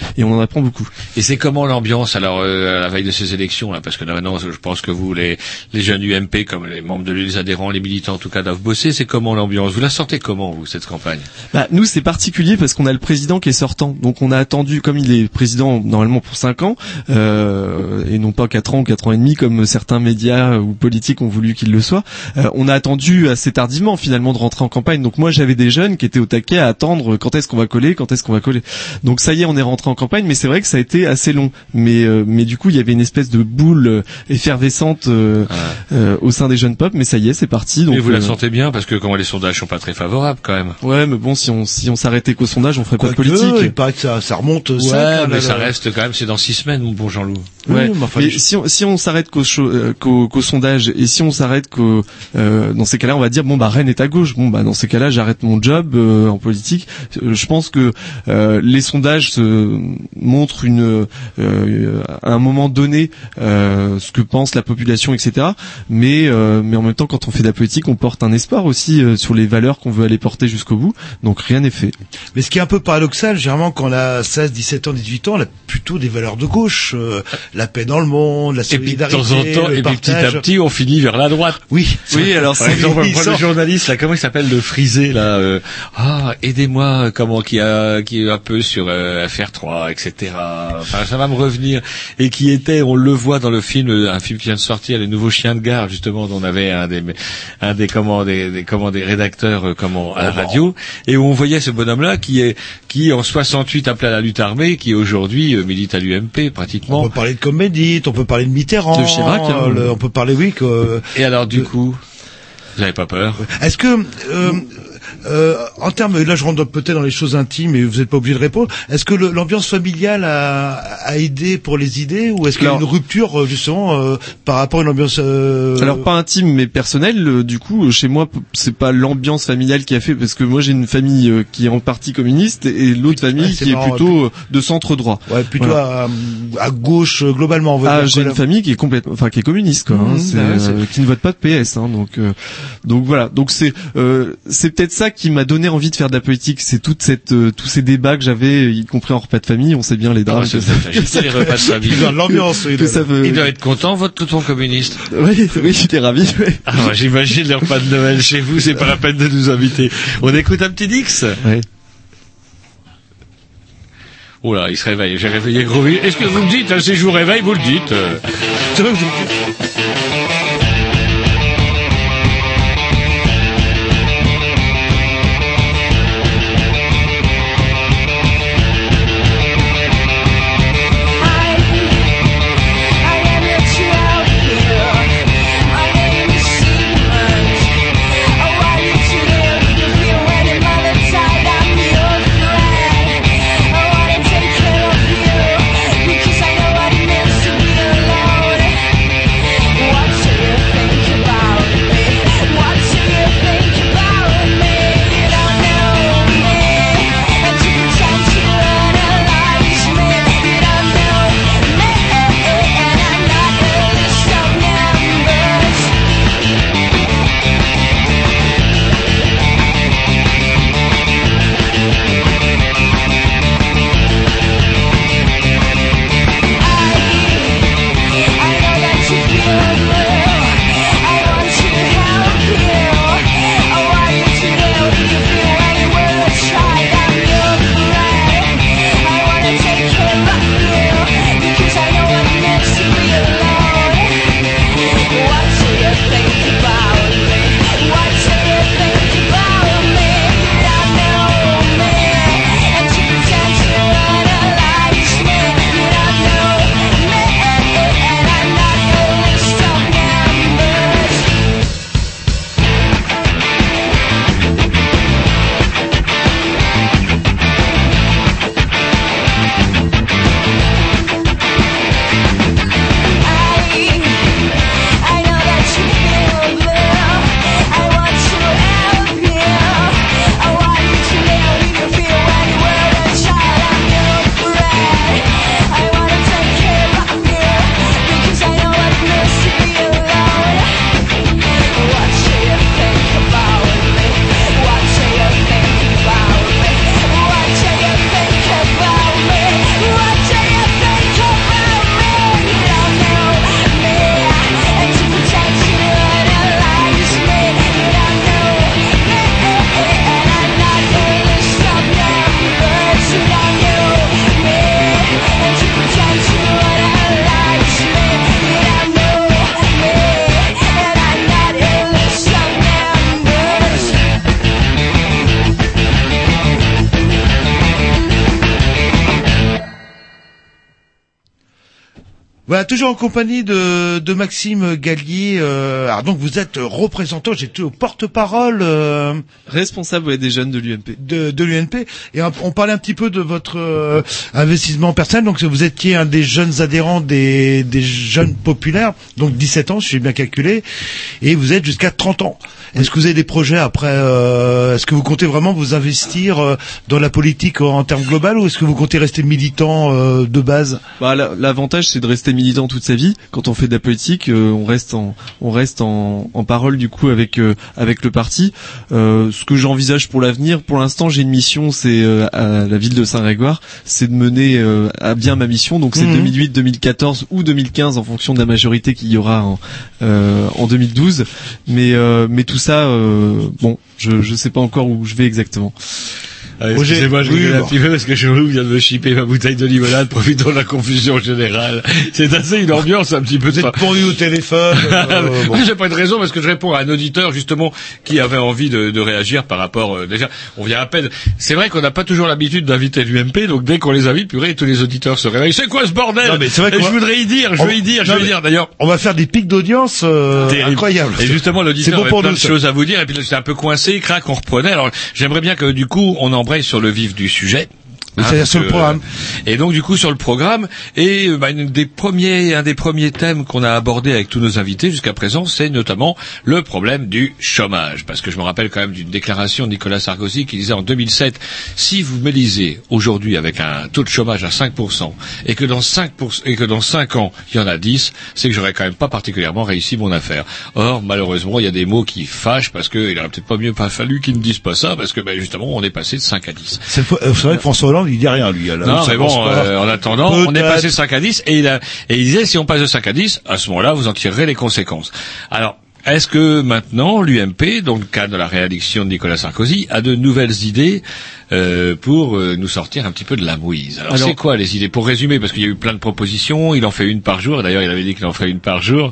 apprend beaucoup. Et c'est comment l'ambiance alors euh, à la veille de ces élections là? Parce que là, maintenant, je pense que vous, les, les jeunes UMP, comme les membres de les adhérents, les militants en tout cas, doivent bosser. C'est comment l'ambiance? Vous la sortez comment vous cette campagne? Bah, nous, c'est particulier parce qu'on a le président qui est sortant. Donc, on a attendu, comme il est président normalement pour 5 ans, euh, et non pas 4 ans ou 4 ans et demi, comme certains médias ou politiques ont voulu qu'il le soit, euh, on a attendu assez tardivement, finalement, de rentrer en campagne. Donc, moi, j'avais des jeunes qui étaient au taquet à attendre quand est-ce qu'on va coller, quand est-ce qu'on va coller. Donc, ça y est, on est rentré en campagne, mais c'est vrai que ça a été assez long. Mais, euh, mais du coup, il y avait une espèce de boule euh, effervescente euh, euh, au sein des jeunes pop, mais ça y est, c'est parti. Donc, Et vous la euh, sentez bien parce que comment les sondages sont pas très favorables quand même. Ouais, mais bon, si on si on s'arrêtait qu'au sondage, on ferait pas de politique. il paraît que ça, ça remonte. Ouais, mais là, ça là. reste quand même. C'est dans six semaines, mon bon Jean-Loup. Ouais, mais enfin, mais les- si on, si on s'arrête qu'au, cho- euh, qu'au, qu'au sondage et si on s'arrête qu'au, euh, dans ces cas-là, on va dire bon bah Rennes est à gauche. Bon bah dans ces cas-là, j'arrête mon job euh, en politique. Je pense que euh, les sondages se montrent une, euh, à un moment donné euh, ce que pense la population, etc. Mais euh, mais en même temps, quand on fait de la politique, on porte un espoir aussi euh, sur les valeurs qu'on veut aller porter jusqu'au bout. Donc rien n'est fait. Mais ce qui est un peu paradoxal, généralement, quand on a 16, 17 ans, 18 ans, on a plutôt des valeurs de gauche. euh, la paix dans le monde, la Et puis de solidarité, temps en temps, le et puis petit à petit, on finit vers la droite. Oui. Oui, alors Par c'est- exemple, le journaliste là, comment il s'appelle le frisé là euh, Ah, aidez-moi, comment qui a qui est un peu sur euh, FR3, etc. Enfin, ça va me revenir. Et qui était, on le voit dans le film, un film qui vient de sortir, les nouveaux chiens de gare, justement, dont on avait un des un des comment des, des comment des rédacteurs euh, comment à la radio, et où on voyait ce bonhomme là qui est qui en 68 appelé à la lutte armée, qui aujourd'hui euh, milite à l'UMP pratiquement. On peut parler de Comédie, on peut parler de Mitterrand. De Chirac, hein. le- on peut parler, oui, que... Et alors du coup, vous n'avez pas peur Est-ce que... Euh, euh, en termes, là je rentre peut-être dans les choses intimes et vous n'êtes pas obligé de répondre. Est-ce que l'ambiance familiale a, a aidé pour les idées ou est-ce qu'il y a une rupture euh, justement euh, par rapport à une ambiance euh, Alors pas intime mais personnel. euh, du coup, euh, chez moi, c'est pas l'ambiance familiale qui a fait parce que moi j'ai une famille euh, qui est en partie communiste et l'autre famille Ouais, qui marrant, est plutôt de centre droit. ouais, plutôt Voilà. à, à gauche globalement. On Ah, j'ai une famille qui est complètement, enfin qui est communiste quoi, hein, Mhm, c'est, bah ouais, qui ne vote pas de PS, hein, donc euh, donc voilà, donc c'est euh, c'est peut-être ça qui m'a donné envie de faire de la politique, c'est toute cette euh, tous ces débats que j'avais, y compris en repas de famille, on sait bien les drames. Ah, ça- les repas de famille. L'ambiance. oui, que là, ça là. veut- Il doit être content, votre tonton communiste. Oui, oui, j'étais ravi. ouais. Ah, j'imagine les repas de Noël chez vous, c'est pas la peine de nous inviter. On écoute un petit Dix Ouais. Oh là, il se réveille, j'ai réveillé gros. Est-ce que vous me dites, hein, si je vous réveille, vous le dites toujours en compagnie de, de Maxime Gallier. Euh, alors donc vous êtes représentant, j'étais au porte-parole euh, Responsable ouais, des jeunes de l'UMP. de, de l'UNP et on, on parlait un petit peu de votre euh, investissement personnel. Donc vous étiez un des jeunes adhérents des, des jeunes populaires, donc 17 ans, si j'ai bien calculé, et vous êtes jusqu'à 30 ans. Est-ce que vous avez des projets après euh, Est-ce que vous comptez vraiment vous investir euh, dans la politique en, en termes global ou est-ce que vous comptez rester militant euh, de base? Bah, la- l'avantage c'est de rester militant toute sa vie. Quand on fait de la politique, euh, on reste en on reste en, en parole du coup avec euh, avec le parti. Euh, ce que j'envisage pour l'avenir, pour l'instant, j'ai une mission, c'est euh, à la ville de Saint-Grégoire, c'est de mener euh, à bien ma mission. Donc c'est Mhm. 2008, 2014 ou 2015 en fonction de la majorité qu'il y aura en, euh, en 2012. Mais euh, mais tout ça, euh, bon, je je sais pas encore où je vais exactement. Ah, Excusez-moi, je rigole un petit peu parce que Chelou vient de me chipper ma bouteille de limonade, profitons de la confusion générale. C'est assez une ambiance un petit peu... Vous êtes au téléphone. euh, bon. J'ai pas de raison parce que je réponds à un auditeur justement qui avait envie de, de réagir par rapport... euh, déjà, on vient à peine... C'est vrai qu'on n'a pas toujours l'habitude d'inviter l'UMP, donc dès qu'on les invite, purée, tous les auditeurs se réveillent. C'est quoi ce bordel Non, mais c'est vrai Et je va- voudrais y dire, je on- veux y dire, je non, veux y mais dire d'ailleurs. On va faire des pics d'audience euh, incroyables. Et justement, C'est l'auditeur bon avait pour plein nous. de ça. choses à vous dire, et puis j'étais un peu coincé, crac, on reprenait. Alors, j'aimerais bien que, du coup, on sur le vif du sujet. Oui, c'est-à-dire sur le programme. euh, Et donc, du coup, sur le programme, et euh, bah, une des premiers, un des premiers thèmes qu'on a abordé avec tous nos invités jusqu'à présent, c'est notamment le problème du chômage. Parce que je me rappelle quand même d'une déclaration de Nicolas Sarkozy qui disait en 2007, si vous m'élisez aujourd'hui avec un taux de chômage à 5%, et que dans 5%, et que dans 5 ans, il y en a 10, c'est que j'aurais quand même pas particulièrement réussi mon affaire. Or, malheureusement, il y a des mots qui fâchent parce qu'il aurait peut-être pas mieux pas fallu qu'ils ne disent pas ça, parce que, ben, justement, on est passé de 5 à 10. C'est euh, c'est vrai que François Hollande, il dit rien, lui. alors, Non, mais bon, euh, en attendant, on est passé de 5 à 10 et il, a, et il disait si on passe de 5 à 10, à ce moment-là, vous en tirerez les conséquences. Alors, est-ce que maintenant l'UMP, dans le cadre de la réélection de Nicolas Sarkozy, a de nouvelles idées euh, pour euh, nous sortir un petit peu de la mouise? Alors, Alors- c'est quoi les idées? Pour résumer, parce qu'il y a eu plein de propositions, il en fait une par jour. D'ailleurs, il avait dit qu'il en ferait une par jour.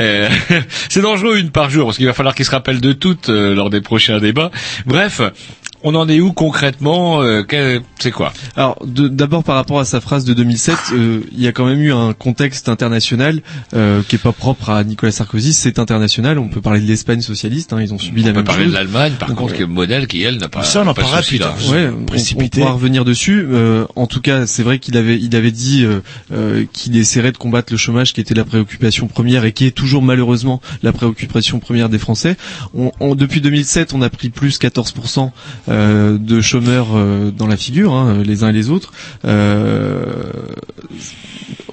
Euh, c'est dangereux une par jour, parce qu'il va falloir qu'il se rappelle de toutes euh, lors des prochains débats. Bref. On en est où concrètement euh, C'est quoi Alors, de- d'abord par rapport à sa phrase de 2007, euh, il y a quand même eu un contexte international euh, qui est pas propre à Nicolas Sarkozy. C'est international. On peut parler de l'Espagne socialiste. hein, ils ont subi la On peut même parler chose. de l'Allemagne, par Donc, contre, on- qui est un modèle qui, elle, n'a pas, Ça, on en parlera plus tard. Ouais, on, on pourra revenir dessus. Euh, en tout cas, c'est vrai qu'il avait, il avait dit euh, euh, qu'il essaierait de combattre le chômage, qui était la préoccupation première et qui est toujours malheureusement la préoccupation première des Français. On, on- depuis 2007, on a pris plus 14% euh, de chômeurs euh, dans la figure, hein, les uns et les autres. Euh,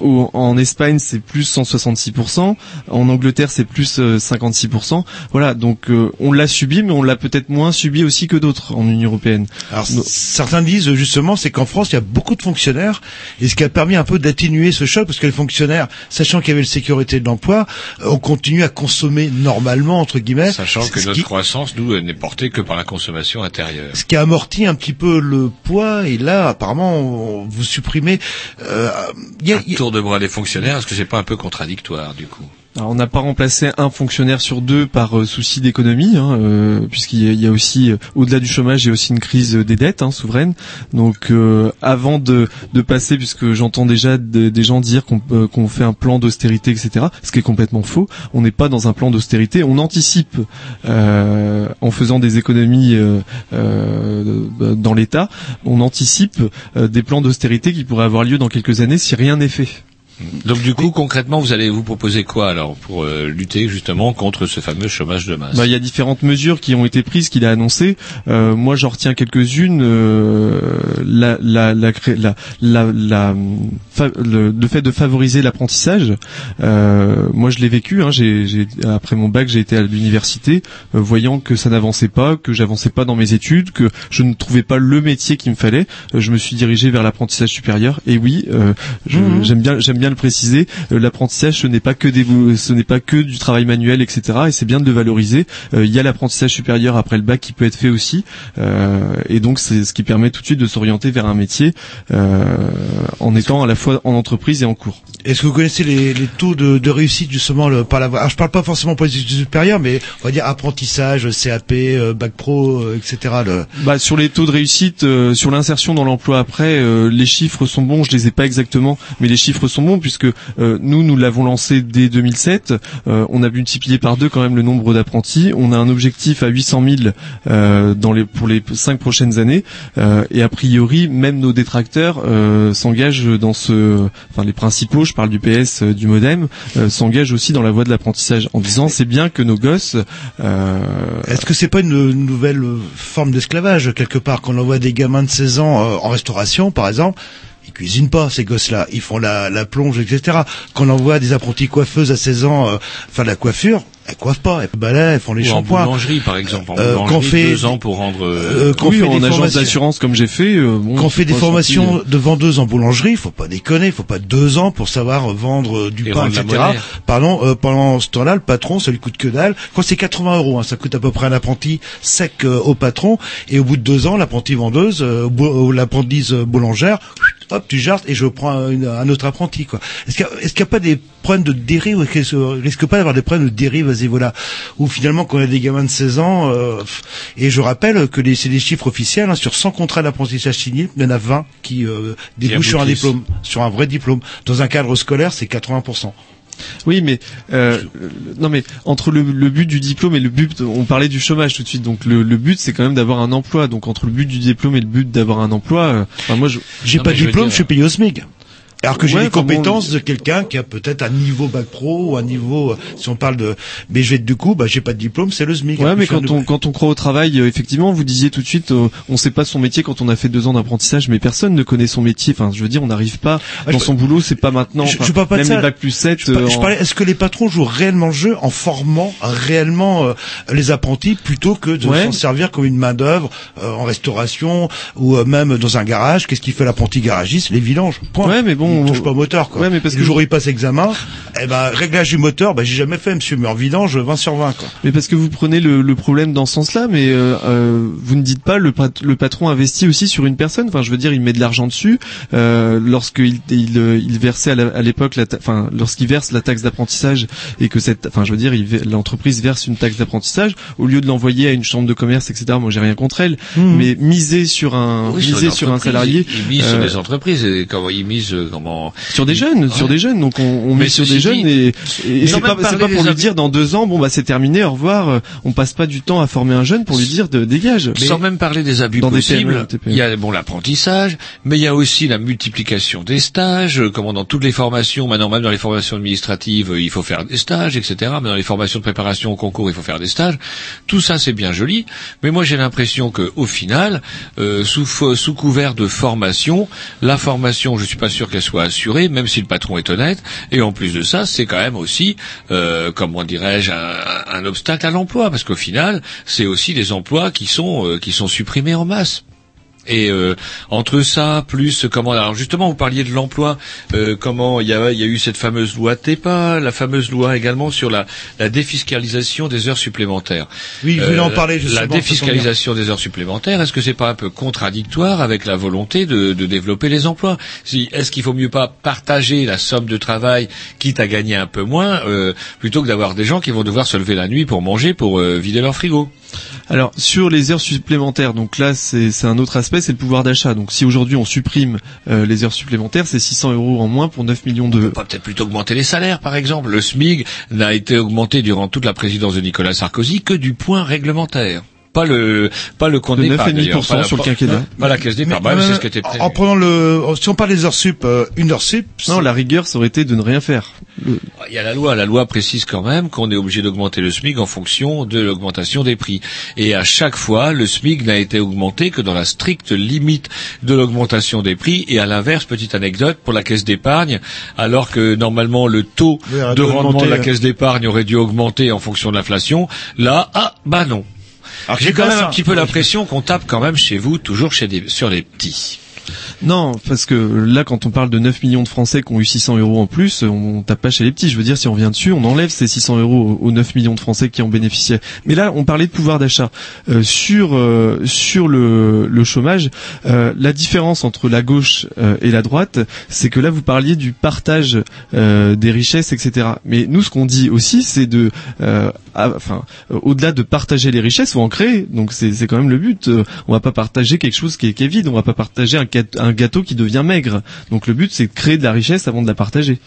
au- en Espagne, c'est plus 166%. En Angleterre, c'est plus euh, 56%. Voilà, donc euh, on l'a subi, mais on l'a peut-être moins subi aussi que d'autres en Union européenne. Alors, certains disent justement, c'est qu'en France, il y a beaucoup de fonctionnaires, et ce qui a permis un peu d'atténuer ce choc, parce que les fonctionnaires, sachant qu'il y avait le sécurité de l'emploi, euh, ont continué à consommer normalement, entre guillemets. Sachant que notre qui, croissance, nous, elle n'est portée que par la consommation intérieure. Ce qui a amorti un petit peu le poids, et là, apparemment, on- vous supprimez... Euh, y tour de bras des fonctionnaires, est-ce que c'est pas un peu contradictoire, du coup? On n'a pas remplacé un fonctionnaire sur deux par euh, souci d'économie, hein, euh, puisqu'il y, a- aussi, euh, au-delà du chômage, il y a aussi une crise des dettes hein, souveraines. Donc, avant de, passer, puisque j'entends déjà de- des gens dire qu'on fait un plan d'austérité, etc., ce qui est complètement faux. On n'est pas dans un plan d'austérité. On anticipe en faisant des économies dans l'État. On anticipe des plans d'austérité qui pourraient avoir lieu dans quelques années si rien n'est fait. Donc, du coup, concrètement, vous allez vous proposer quoi, alors, pour euh, lutter, justement, contre ce fameux chômage de masse? Bah, il y a différentes mesures qui ont été prises, qu'il a annoncées. Euh, moi, j'en retiens quelques-unes. Euh, la, la, la, cré- la, la, la- fa- le, le fait de favoriser l'apprentissage. Euh, moi, je l'ai vécu. Hein, j'ai, j'ai- après mon bac, j'ai été à l'université, euh, voyant que ça n'avançait pas, que j'avançais pas dans mes études, que je ne trouvais pas le métier qu'il me fallait. Euh, je me suis dirigé vers l'apprentissage supérieur. Et oui, euh, Mhm. j'aime bien, j'aime bien le préciser. euh, l'apprentissage, ce n'est pas que des, ce n'est pas que du travail manuel, etc. Et c'est bien de le valoriser. Euh, Il y a l'apprentissage supérieur après le bac qui peut être fait aussi. Euh, et donc, c'est ce qui permet tout de suite de s'orienter vers un métier en étant à la fois en entreprise et en cours. Est-ce que vous connaissez les, les taux de, de réussite justement le, par la voie? Alors je parle pas forcément pour les études supérieures, mais on va dire apprentissage, CAP, bac pro, etc. Le... Bah, sur les taux de réussite, euh, sur l'insertion dans l'emploi après, euh, les chiffres sont bons. Je les ai pas exactement, mais les chiffres sont bons puisque euh, nous nous l'avons lancé dès 2007. Euh, on a multiplié par deux quand même le nombre d'apprentis. On a un objectif à 800 000 euh, pour les cinq prochaines années. Et a priori, même nos détracteurs s'engagent dans ce, enfin les principaux, je parle du PS, du MoDem, s'engagent aussi dans la voie de l'apprentissage en disant c'est bien que nos gosses. Est-ce que c'est pas une nouvelle forme d'esclavage quelque part qu'on envoie des gamins de 16 ans en restauration par exemple cuisinent pas ces gosses-là, ils font la, la plonge, etc. Qu'on envoie des apprentis coiffeuses à 16 ans euh, faire la coiffure, elles coiffent pas, elles elles font les Ou en shampoings. boulangerie, par exemple. En Euh, boulangerie, fait- deux ans pour rendre... euh, Euh, qu'on oui, fait en des agence formations- d'assurance comme j'ai fait. euh, bon, Quand fait des formations de vendeuses en boulangerie, faut pas déconner, faut pas deux ans pour savoir vendre euh, du Et pain, etc. Pardon, euh, pendant ce temps-là, le patron, ça lui coûte que dalle. Quand c'est 80 euros, hein, ça coûte à peu près un apprenti sec euh, au patron. Et au bout de deux ans, l'apprenti vendeuse, euh, ou l'apprentise boulangère, hop, tu jartes et je prends une- un autre apprenti. quoi. Est-ce qu'il y, a- est-ce qu'il y a pas des problèmes de dérive, est-ce qu'il risque pas d'avoir des problèmes de dérive niveau-là Ou finalement, quand on a des gamins de 16 ans, euh, et je rappelle que c'est des chiffres officiels, hein, sur 100 contrats d'apprentissage signés, il y en a 20 qui euh, débouchent sur un diplôme, sur un vrai diplôme. Dans un cadre scolaire, c'est 80%. Oui, mais euh, non, mais entre le, le but du diplôme et le but, on parlait du chômage tout de suite. Donc le, le but, c'est quand même d'avoir un emploi. Donc entre le but du diplôme et le but d'avoir un emploi, euh, enfin, moi, je, J'ai pas de diplôme, dire- je suis payé au SMIC. Alors que j'ai Ouais, les compétences de quelqu'un qui a peut-être un niveau bac pro ou un niveau, euh, si on parle de, mais je vais être du coup, bah j'ai pas de diplôme, c'est le SMIC. Ouais, mais quand on quand on croit au travail, euh, effectivement, vous disiez tout de suite, euh, on sait pas son métier quand on a fait deux ans d'apprentissage, mais personne ne connaît son métier. Enfin, je veux dire, on n'arrive pas Ah, dans je- son boulot, c'est pas maintenant. Je- je parle pas de même ça. les bac plus 7 Je, en- parlais, est-ce que les patrons jouent réellement le jeu en formant réellement euh, les apprentis plutôt que de Ouais. s'en servir comme une main d'œuvre euh, en restauration ou euh, même dans un garage? Qu'est-ce qu'il fait l'apprenti garagiste? Les vidanges. Point. Ouais, mais bon, il touche pas au moteur. Quoi. Ouais, mais parce le que- jour où il passe examen, eh ben réglage du moteur, bah j'ai jamais fait, monsieur, en vidange 20 sur 20 quoi. Mais parce que vous prenez le, le problème dans ce sens-là, mais euh, euh, vous ne dites pas le, pat- le patron investit aussi sur une personne. Enfin, je veux dire, il met de l'argent dessus. Euh, lorsqu'il il, euh, il versait à l'époque, enfin, lorsqu'il verse la taxe d'apprentissage et que cette, enfin, je veux dire, l'entreprise verse une taxe d'apprentissage au lieu de l'envoyer à une chambre de commerce, etc. Moi, j'ai rien contre elle, Mhm. mais miser sur un, Oui, miser sur un salarié, Il, il mise sur euh, des entreprises et il mise euh, comment sur des jeunes, sur des jeunes. Donc on, on Mais met sur des jeunes dit, et, et c'est pas, pas pour lui dire dans deux ans, bon bah c'est terminé, au revoir. euh, On passe pas du temps à former un jeune pour lui dire de dégage. Sans même parler des abus dans possibles, PME, TPE. il y a bon l'apprentissage, mais il y a aussi la multiplication des stages, euh, comment dans toutes les formations, maintenant même dans les formations administratives, euh, il faut faire des stages, etc. Mais dans les formations de préparation au concours, il faut faire des stages. Tout ça, c'est bien joli, mais moi j'ai l'impression que au final, euh, sous, sous couvert de formation, la formation, je suis pas sûr qu'elle soit assurée, même si le patron est honnête. Et en plus de ça, c'est quand même aussi, euh, comment dirais-je, un, un obstacle à l'emploi, parce qu'au final, c'est aussi des emplois qui sont euh, qui sont supprimés en masse. Et euh, entre ça, plus comment alors justement vous parliez de l'emploi, euh, comment il y a, il y a eu cette fameuse loi TEPA, la fameuse loi également sur la, la défiscalisation des heures supplémentaires. Oui, je voulais en parler, La justement, défiscalisation des heures supplémentaires, est-ce que c'est pas un peu contradictoire avec la volonté de, de développer les emplois? Si, Est-ce qu'il faut mieux pas partager la somme de travail, quitte à gagner un peu moins, euh, plutôt que d'avoir des gens qui vont devoir se lever la nuit pour manger, pour euh, vider leur frigo? Alors sur les heures supplémentaires, donc là c'est un autre aspect, c'est le pouvoir d'achat. Donc si aujourd'hui on supprime euh, les heures supplémentaires, c'est 600 euros en moins pour 9 millions de. On peut peut-être plutôt augmenter les salaires, par exemple. Le SMIC n'a été augmenté durant toute la présidence de Nicolas Sarkozy que du point réglementaire. Pas le, pas le compte De d'épargne, 9,5% d'ailleurs. Pas la- sur le quinquennat. Pas la caisse c'est ce prévu. En prenant le, si on parle des heures sup, euh, une heure sup. Non, la rigueur ça aurait été de ne rien faire. Le- Il y a la loi. La loi précise quand même qu'on est obligé d'augmenter le SMIC en fonction de l'augmentation des prix. Et à chaque fois, le SMIC n'a été augmenté que dans la stricte limite de l'augmentation des prix. Et à l'inverse, petite anecdote, pour la caisse d'épargne, alors que normalement le taux Oui, de rendement de la caisse d'épargne aurait dû augmenter en fonction de l'inflation, là, ah, bah non. Alors, J'ai quand même un petit peu l'impression qu'on tape quand même chez vous, toujours chez des, sur les petits. Non, parce que là, quand on parle de 9 millions de Français qui ont eu 600 euros en plus, on tape pas chez les petits. Je veux dire, si on vient dessus, on enlève ces 600 euros aux 9 millions de Français qui en bénéficiaient. Mais là, on parlait de pouvoir d'achat. Euh, sur euh, sur le, chômage, euh, la différence entre la gauche et la droite, c'est que là, vous parliez du partage des richesses, etc. Mais nous, ce qu'on dit aussi, c'est de, au-delà de partager les richesses, faut en créer. Donc c'est quand même le but. On va pas partager quelque chose qui est, qui est vide. On va pas partager un gâteau, un gâteau qui devient maigre. Donc le but c'est de créer de la richesse avant de la partager.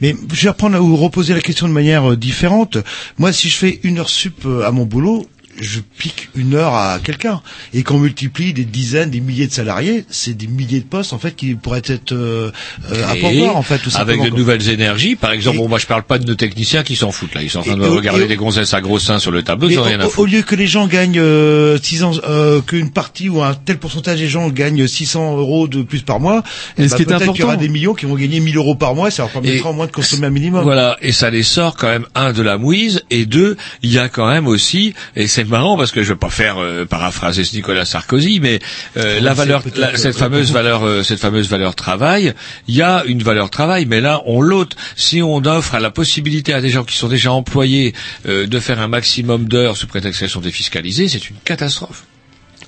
Mais je vais reprendre ou reposer la question de manière euh, différente. Moi, si je fais une heure sup euh, à mon boulot, je pique une heure à quelqu'un et qu'on multiplie des dizaines, des milliers de salariés, c'est des milliers de postes en fait qui pourraient être euh, euh, à pourvoir en fait tout avec simplement. de nouvelles énergies, par exemple, bon, moi je parle pas de nos techniciens qui s'en foutent là, ils sont en train de Et- regarder et- des gonzesses à gros seins sur le tableau, ils ont rien à au, au foutre. lieu que les gens gagnent euh, 600, euh, qu'une partie ou un tel pourcentage des gens gagnent 600 euros de plus par mois, Et eh ce ben, qui est peut-être qu'il y aura important- des millions qui vont gagner 1000 euros par mois, ça leur permettra Et- au moins de consommer un minimum. Voilà, et ça les sort quand même un de la mouise et deux, il y a quand même aussi et c'est marrant parce que je vais pas faire euh, paraphraser ce Nicolas Sarkozy, mais euh, la c'est valeur, peut-être, la- cette fameuse valeur, euh, cette fameuse valeur travail, il y a une valeur travail, mais là on l'ôte. Si on offre à la possibilité à des gens qui sont déjà employés euh, de faire un maximum d'heures sous prétexte qu'elles sont défiscalisées, c'est une catastrophe.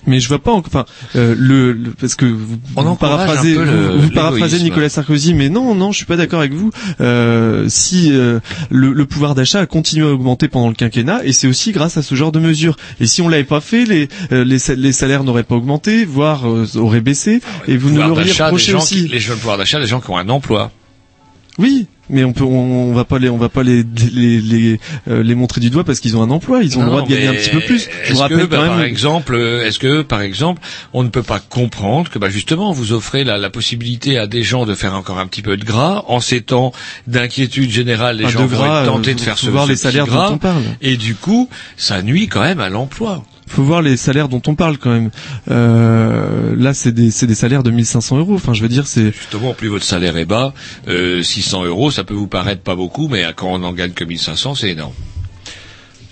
Mais je vois pas, en- enfin, euh, le, le- parce que vous, On vous encourage paraphrasez, un peu le- vous, paraphrasez. Nicolas Sarkozy, mais non, non, je suis pas d'accord avec vous. Euh, si euh, le, le pouvoir d'achat a continué à augmenter pendant le quinquennat, et c'est aussi grâce à ce genre de mesures. Et si on l'avait pas fait, les euh, les, les salaires n'auraient pas augmenté, voire euh, auraient baissé, et vous nous Pouvoir l'auriez d'achat des reproché gens aussi. qui- les jeunes pouvoir d'achat des gens qui ont un emploi. Oui, mais on peut, on, on va pas les, on va pas les les les, euh, les montrer du doigt parce qu'ils ont un emploi, ils ont le droit de gagner un petit peu plus. Je Est-ce vous rappelle que, bah, par exemple, euh, est-ce que, par exemple, on ne peut pas comprendre que, bah, justement, vous offrez la, la possibilité à des gens de faire encore un petit peu de gras en ces temps d'inquiétude générale, les Ah, gens vont être tentés euh, de faire ce, voir ce les salaires dont gras, on parle. et du coup, ça nuit quand même à l'emploi. Faut voir les salaires dont on parle quand même. Euh, là, c'est des, c'est des salaires de 1500 euros. Enfin, je veux dire, c'est. Justement, plus votre salaire est bas, euh, 600 euros, ça peut vous paraître pas beaucoup, mais quand on en gagne que 1500, c'est énorme.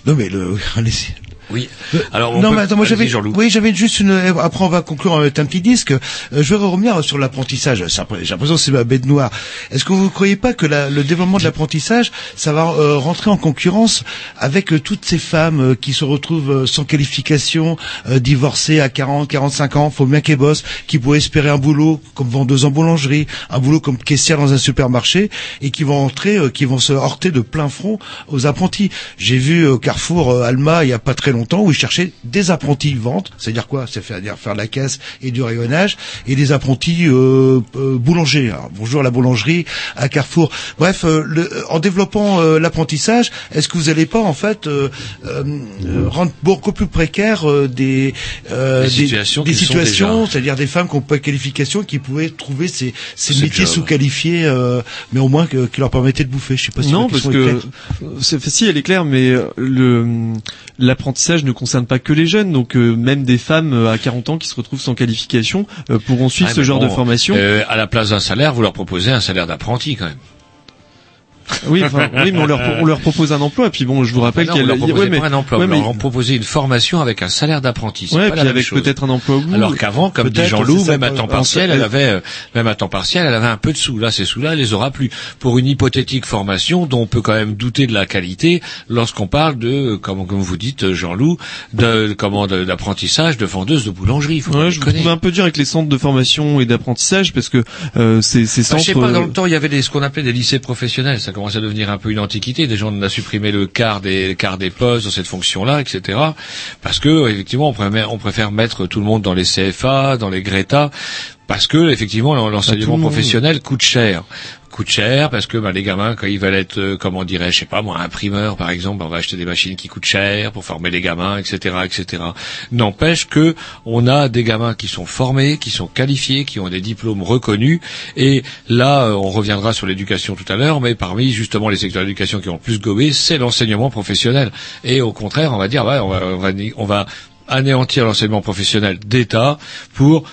Non mais le, allez-y. Oui. Alors, on non peut- mais attends, moi j'avais, oui j'avais juste une. Après on va conclure avec un petit disque. Euh, je vais revenir sur l'apprentissage. J'ai l'impression que c'est ma bête noire. Est-ce que vous ne croyez pas que la- le développement de l'apprentissage, ça va euh, rentrer en concurrence avec euh, toutes ces femmes euh, qui se retrouvent euh, sans qualification, euh, divorcées à 40, 45 ans, faut bien qu'elles bossent, qui pourraient espérer un boulot comme vendeuse en boulangerie, un boulot comme caissière dans un supermarché, et qui vont entrer, euh, qui vont se heurter de plein front aux apprentis. J'ai vu au Carrefour euh, Alma il y a pas très longtemps où ils cherchaient des apprentis vente, c'est-à-dire quoi C'est faire la caisse et du rayonnage, et des apprentis euh, euh, boulangers. Alors, bonjour la boulangerie à Carrefour. Bref, euh, le- en développant euh, l'apprentissage, est-ce que vous n'allez pas en fait euh, euh, euh, rendre beaucoup plus précaire euh, des euh, Des situations des sont situations, déjà. c'est-à-dire des femmes qui n'ont pas de qualification, qui pouvaient trouver ces, ces Ce métiers sous-qualifiés, euh, mais au moins que- qui leur permettaient de bouffer. Je sais pas si non, parce que c'est si elle est claire, mais euh, le l'apprentissage ne concerne pas que les jeunes, donc euh, même des femmes euh, à 40 ans qui se retrouvent sans qualification euh, pourront suivre Ah, ce genre bon, de formation. à la place d'un salaire, vous leur proposez un salaire d'apprenti quand même. Oui, enfin, oui, mais on leur, on leur propose un emploi. Et puis bon, je vous rappelle Ah a leur proposez ouais, mais- pas un emploi, ouais, mais- leur proposez une formation avec un salaire d'apprenti. Ouais, pas puis la avec peut-être un emploi au. Alors qu'avant, comme dit Jean-Loup, même à pas- temps partiel, euh, elle avait, euh, même à temps partiel, elle avait un peu de sous. Là, ces sous-là, elle les aura plus. Pour une hypothétique formation dont on peut quand même douter de la qualité lorsqu'on parle de, comme, comme vous dites, Jean-Loup, de, comment, d'apprentissage de vendeuse de boulangerie. Faut Ouais, je déconner. trouve un peu dur avec les centres de formation et d'apprentissage parce que euh, ces, ces Bah, centres. je sais pas, dans euh, le temps, il y avait des, ce qu'on appelait des lycées professionnels. Ça commençait à devenir un peu une antiquité. Des gens on a supprimé le quart des, quart des postes dans cette fonction-là, etc. Parce que, effectivement, on préfère, on préfère mettre tout le monde dans les CFA, dans les Greta, parce que, effectivement, Bah, l'enseignement le monde. professionnel coûte cher coûte cher parce que bah, les gamins quand ils veulent être euh, comment dirais je sais pas moi imprimeur par exemple on va acheter des machines qui coûtent cher pour former les gamins etc etc n'empêche que on a des gamins qui sont formés qui sont qualifiés qui ont des diplômes reconnus et là euh, on reviendra sur l'éducation tout à l'heure mais parmi justement les secteurs d'éducation qui ont le plus gobé c'est l'enseignement professionnel. Et au contraire on va dire on va, on va, on va anéantir l'enseignement professionnel d'État pour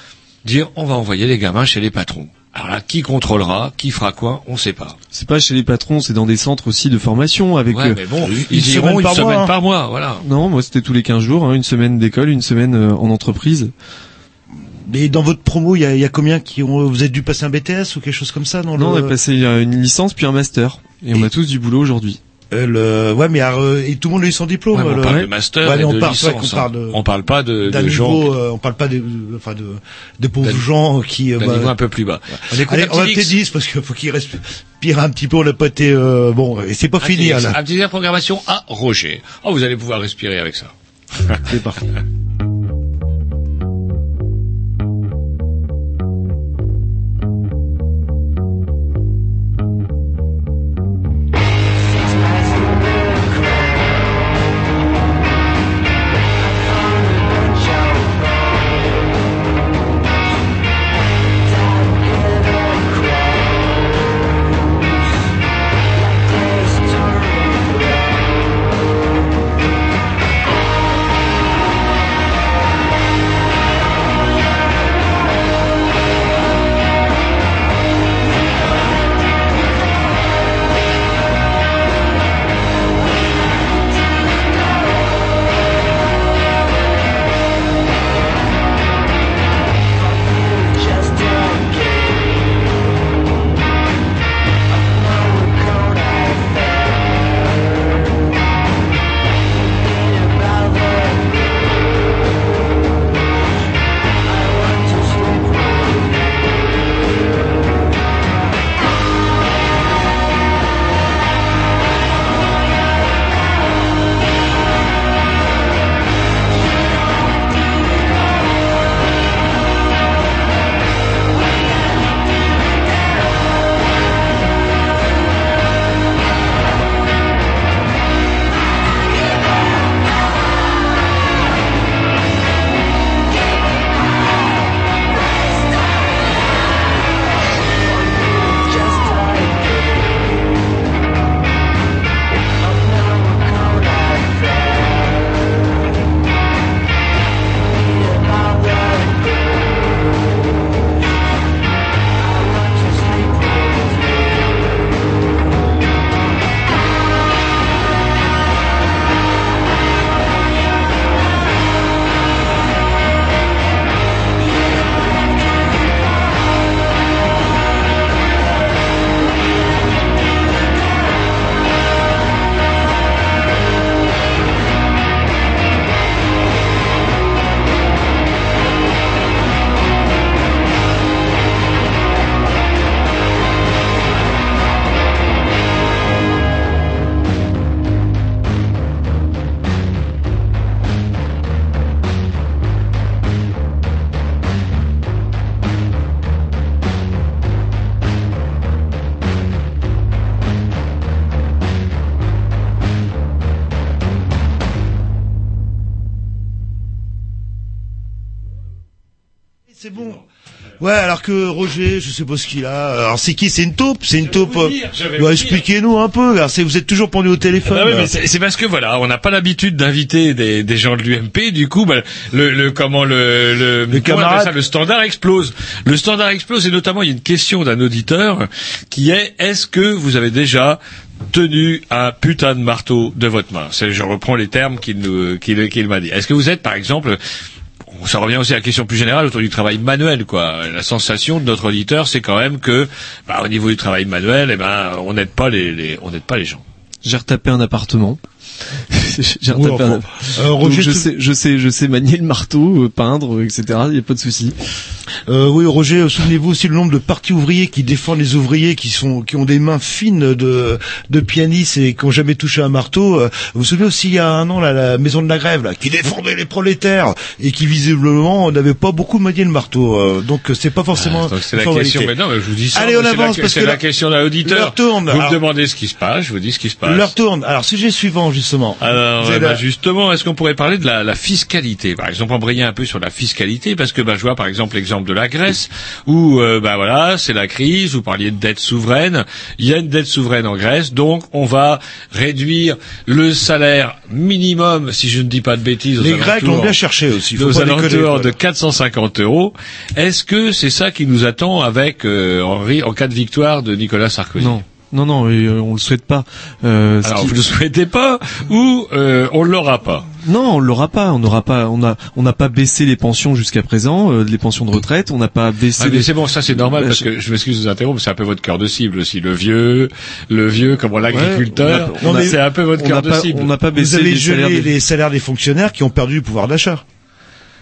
dire on va envoyer les gamins chez les patrons alors là, qui contrôlera, qui fera quoi, on ne sait pas. C'est pas chez les patrons, c'est dans des centres aussi de formation avec. Ouais, euh, mais bon, ils iront une semaine par mois, voilà. Non, moi c'était tous les 15 jours, hein, une semaine d'école, une semaine euh, en entreprise. Mais dans votre promo, il y a, il y a combien qui ont, vous avez dû passer un BTS ou quelque chose comme ça dans Non, on a passé euh, une licence puis un master et on a tous du boulot aujourd'hui. Euh, le... Ouais, mais euh, et tout le monde a eu son diplôme. Ouais, on le- parle de master Ouais, et mais on de parle, c'est vrai licence, qu'on parle hein. de- On parle pas de- de gens euh, on parle pas de, enfin de, de pauvres gens qui. euh, bah, niveau un peu plus bas. On Allez, va peut-être X. 10 parce qu'il faut qu'il reste pire un petit peu. On n'a pas été euh, bon. Et c'est pas Un fini là. Un petit air programmation à Roger. Oh, vous allez pouvoir respirer avec ça. c'est parti. Roger, je sais pas ce qu'il a. Alors c'est qui? C'est une taupe? C'est une taupe. euh, bah, expliquez-nous un peu. Vous êtes toujours pendu au téléphone. Ah là. mais c'est parce que voilà, on n'a pas l'habitude d'inviter des, des gens de l'UMP. Du coup, bah, le, le comment le le, comment on appelle camarade. ça, le standard explose. Le standard explose et notamment il y a une question d'un auditeur qui est est-ce que vous avez déjà tenu un putain de marteau de votre main? Je reprends les termes qu'il m'a dit. Est-ce que vous êtes par exemple ça revient aussi à la question plus générale autour du travail manuel, quoi. La sensation de notre auditeur, c'est quand même que, bah, au niveau du travail manuel, eh ben, on n'aide pas les, les- on n'aide pas les gens. J'ai retapé un appartement. J'ai Oui, retapé enfin, un... euh, Roger, je tu- sais, je sais, je sais manier le marteau, euh, peindre, etc. Il y a pas de souci. Euh, oui, Roger, euh, souvenez-vous aussi le nombre de partis ouvriers qui défendent les ouvriers qui sont qui ont des mains fines de de pianistes et qui ont jamais touché un marteau. Vous vous souvenez aussi il y a un an là, la maison de la grève là, qui défendait les prolétaires et qui visiblement n'avait pas beaucoup manié le marteau. Donc c'est pas forcément. Ah, c'est la formalité. question. Mais non, mais je vous dis ça. Allez, on c'est la- avance parce c'est que la là- question d'un auditeur. l'heure tourne. Vous Alors- me demandez ce qui se passe, je vous dis ce qui se passe. L'heure tourne. Alors sujet suivant justement. Alors, Eh ben, justement, est-ce qu'on pourrait parler de la, la fiscalité? Par exemple, embrayer un peu sur la fiscalité, parce que ben, je vois par exemple l'exemple de la Grèce, où euh, ben voilà, c'est la crise. Vous parliez de dette souveraine. Il y a une dette souveraine en Grèce, donc on va réduire le salaire minimum, si je ne dis pas de bêtises. aux Les Grecs l'ont bien cherché aussi. Faut aux pas déconner, alentours de 450 euros. Est-ce que c'est ça qui nous attend avec euh, Henri en cas de victoire de Nicolas Sarkozy? Non. Non, non, et, euh, on le souhaite pas. Euh, Alors qui- vous le souhaitez pas ou euh, on l'aura pas? Non, on l'aura pas. On n'aura pas. On a, on n'a pas baissé les pensions jusqu'à présent, euh, les pensions de retraite. On n'a pas baissé. Ah, mais les- c'est bon, ça c'est normal Bah, parce je- que je m'excuse de vous interrompre, c'est un peu votre cœur de cible aussi, le vieux, le vieux, comment l'agriculteur, Ouais, c'est un peu votre cœur n'a de pas- cible. on n'a pas Vous baissé avez les salaires. gelé des- les salaires des fonctionnaires qui ont perdu du pouvoir d'achat.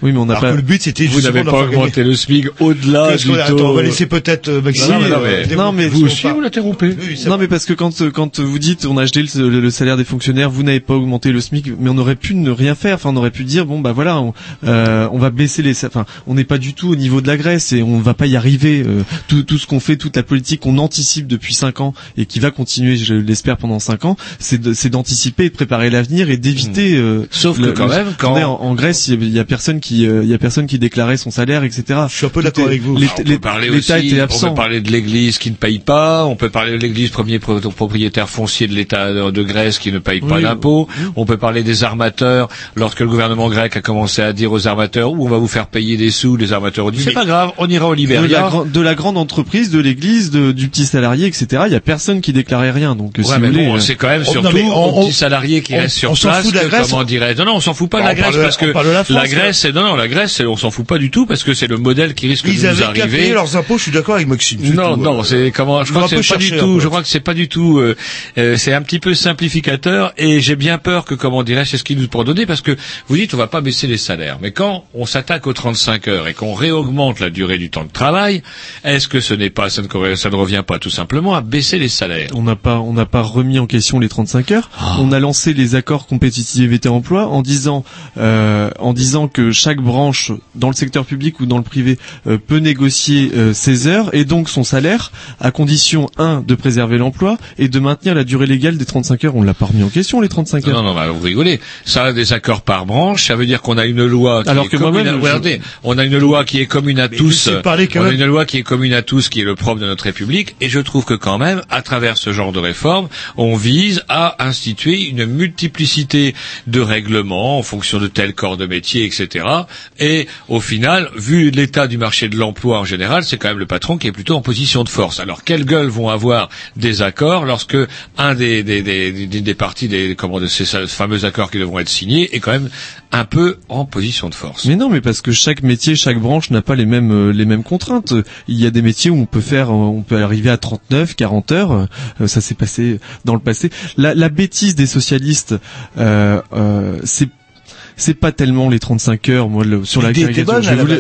Oui, mais on n'a pas. que le but c'était Vous n'avez pas augmenté le SMIC au-delà du a- Attends, on taux. va laisser peut-être euh, Maxime. Non, mais non, euh, mais- Non, mais Vous aussi, vous l'interrompez. Oui, Non, mais parce que quand euh, quand vous dites on a gelé le, le- le salaire des fonctionnaires, vous n'avez pas augmenté le SMIC, mais on aurait pu ne rien faire. Enfin, on aurait pu dire bon bah voilà, on, euh, on va baisser les. Enfin, on n'est pas du tout au niveau de la Grèce et on va pas y arriver. Euh, tout tout ce qu'on fait, toute la politique qu'on anticipe depuis cinq ans et qui va continuer, je l'espère pendant cinq ans, c'est de- c'est d'anticiper, et de préparer l'avenir et d'éviter. euh, Sauf que le- quand le- même, quand- attendez, en, en Grèce, il y, y a personne qui euh, il y a personne qui déclarait son salaire, etc. Je suis un peu d'accord avec vous. l'État- On peut parler L'État aussi, était on absent. peut parler de l'Église qui ne paye pas, on peut parler de l'Église premier pro- propriétaire foncier de l'État de Grèce qui ne paye pas Oui. d'impôts, on peut parler des armateurs, lorsque le gouvernement grec a commencé à dire aux armateurs, où on va vous faire payer des sous, les armateurs ont dit, c'est pas grave, on ira au de la, Libéria. de la grande entreprise, de l'église, du petit salarié, etc. Il y a personne qui déclarait rien. Donc, euh, Ouais, si mais vous voulez, bon, euh, c'est quand même Oh, surtout on- aux on- petits salariés qui on- restent sur on s'en place. fout de la que, Grèce, comment on- dirais Non, non, on s'en fout pas de la on Grèce parce que on la Grèce, non, non, la Grèce, on s'en fout pas du tout parce que c'est le modèle qui risque Ils de nous avaient qu'à arriver. payer leurs impôts. Je suis d'accord avec Maxime. Non, tout, non, euh. c'est comment Je crois que c'est pas du tout. Je crois que c'est pas du tout. euh, euh, c'est un petit peu simplificateur et j'ai bien peur que comment dirais-je, c'est ce qui nous pour donner parce que vous dites on va pas baisser les salaires, mais quand on s'attaque aux 35 heures et qu'on réaugmente la durée du temps de travail, est-ce que ce n'est pas ça ne, corre- ça ne revient pas tout simplement à baisser les salaires? On n'a pas, on n'a pas remis en question les 35 heures. Ah. On a lancé les accords compétitivité emploi en disant, euh, en disant que chaque branche dans le secteur public ou dans le privé euh, peut négocier euh, ses heures et donc son salaire à condition un de préserver l'emploi et de maintenir la durée légale des 35 heures. On l'a pas remis en question les 35 heures. Non, non, bah, vous rigolez. Ça, des accords par branche, ça veut dire qu'on a une loi qui Alors est que commune. à... je- Regardez, on a une loi qui est commune à tous. laissez parler quand on a même. une loi qui est commune à tous, qui est le propre de notre République. Et je trouve que quand même, à travers ce genre de réforme, on vise à instituer une multiplicité de règlements en fonction de tel corps de métier, etc. Et au final, vu l'état du marché de l'emploi en général, c'est quand même le patron qui est plutôt en position de force. Alors, quelle gueule vont avoir des accords lorsque un des des des, des, parties des comment de ces fameux accords qui devront être signés est quand même un peu en position de force? Mais non, mais parce que chaque métier, chaque branche n'a pas les mêmes euh, les mêmes contraintes. Il y a des métiers où on peut faire, euh, on peut arriver à 39, 40 heures. Euh, ça s'est passé dans le passé. La, la bêtise des socialistes, euh, euh, c'est c'est pas tellement les 35 heures. Moi, le- sur la caricature, je voulais-.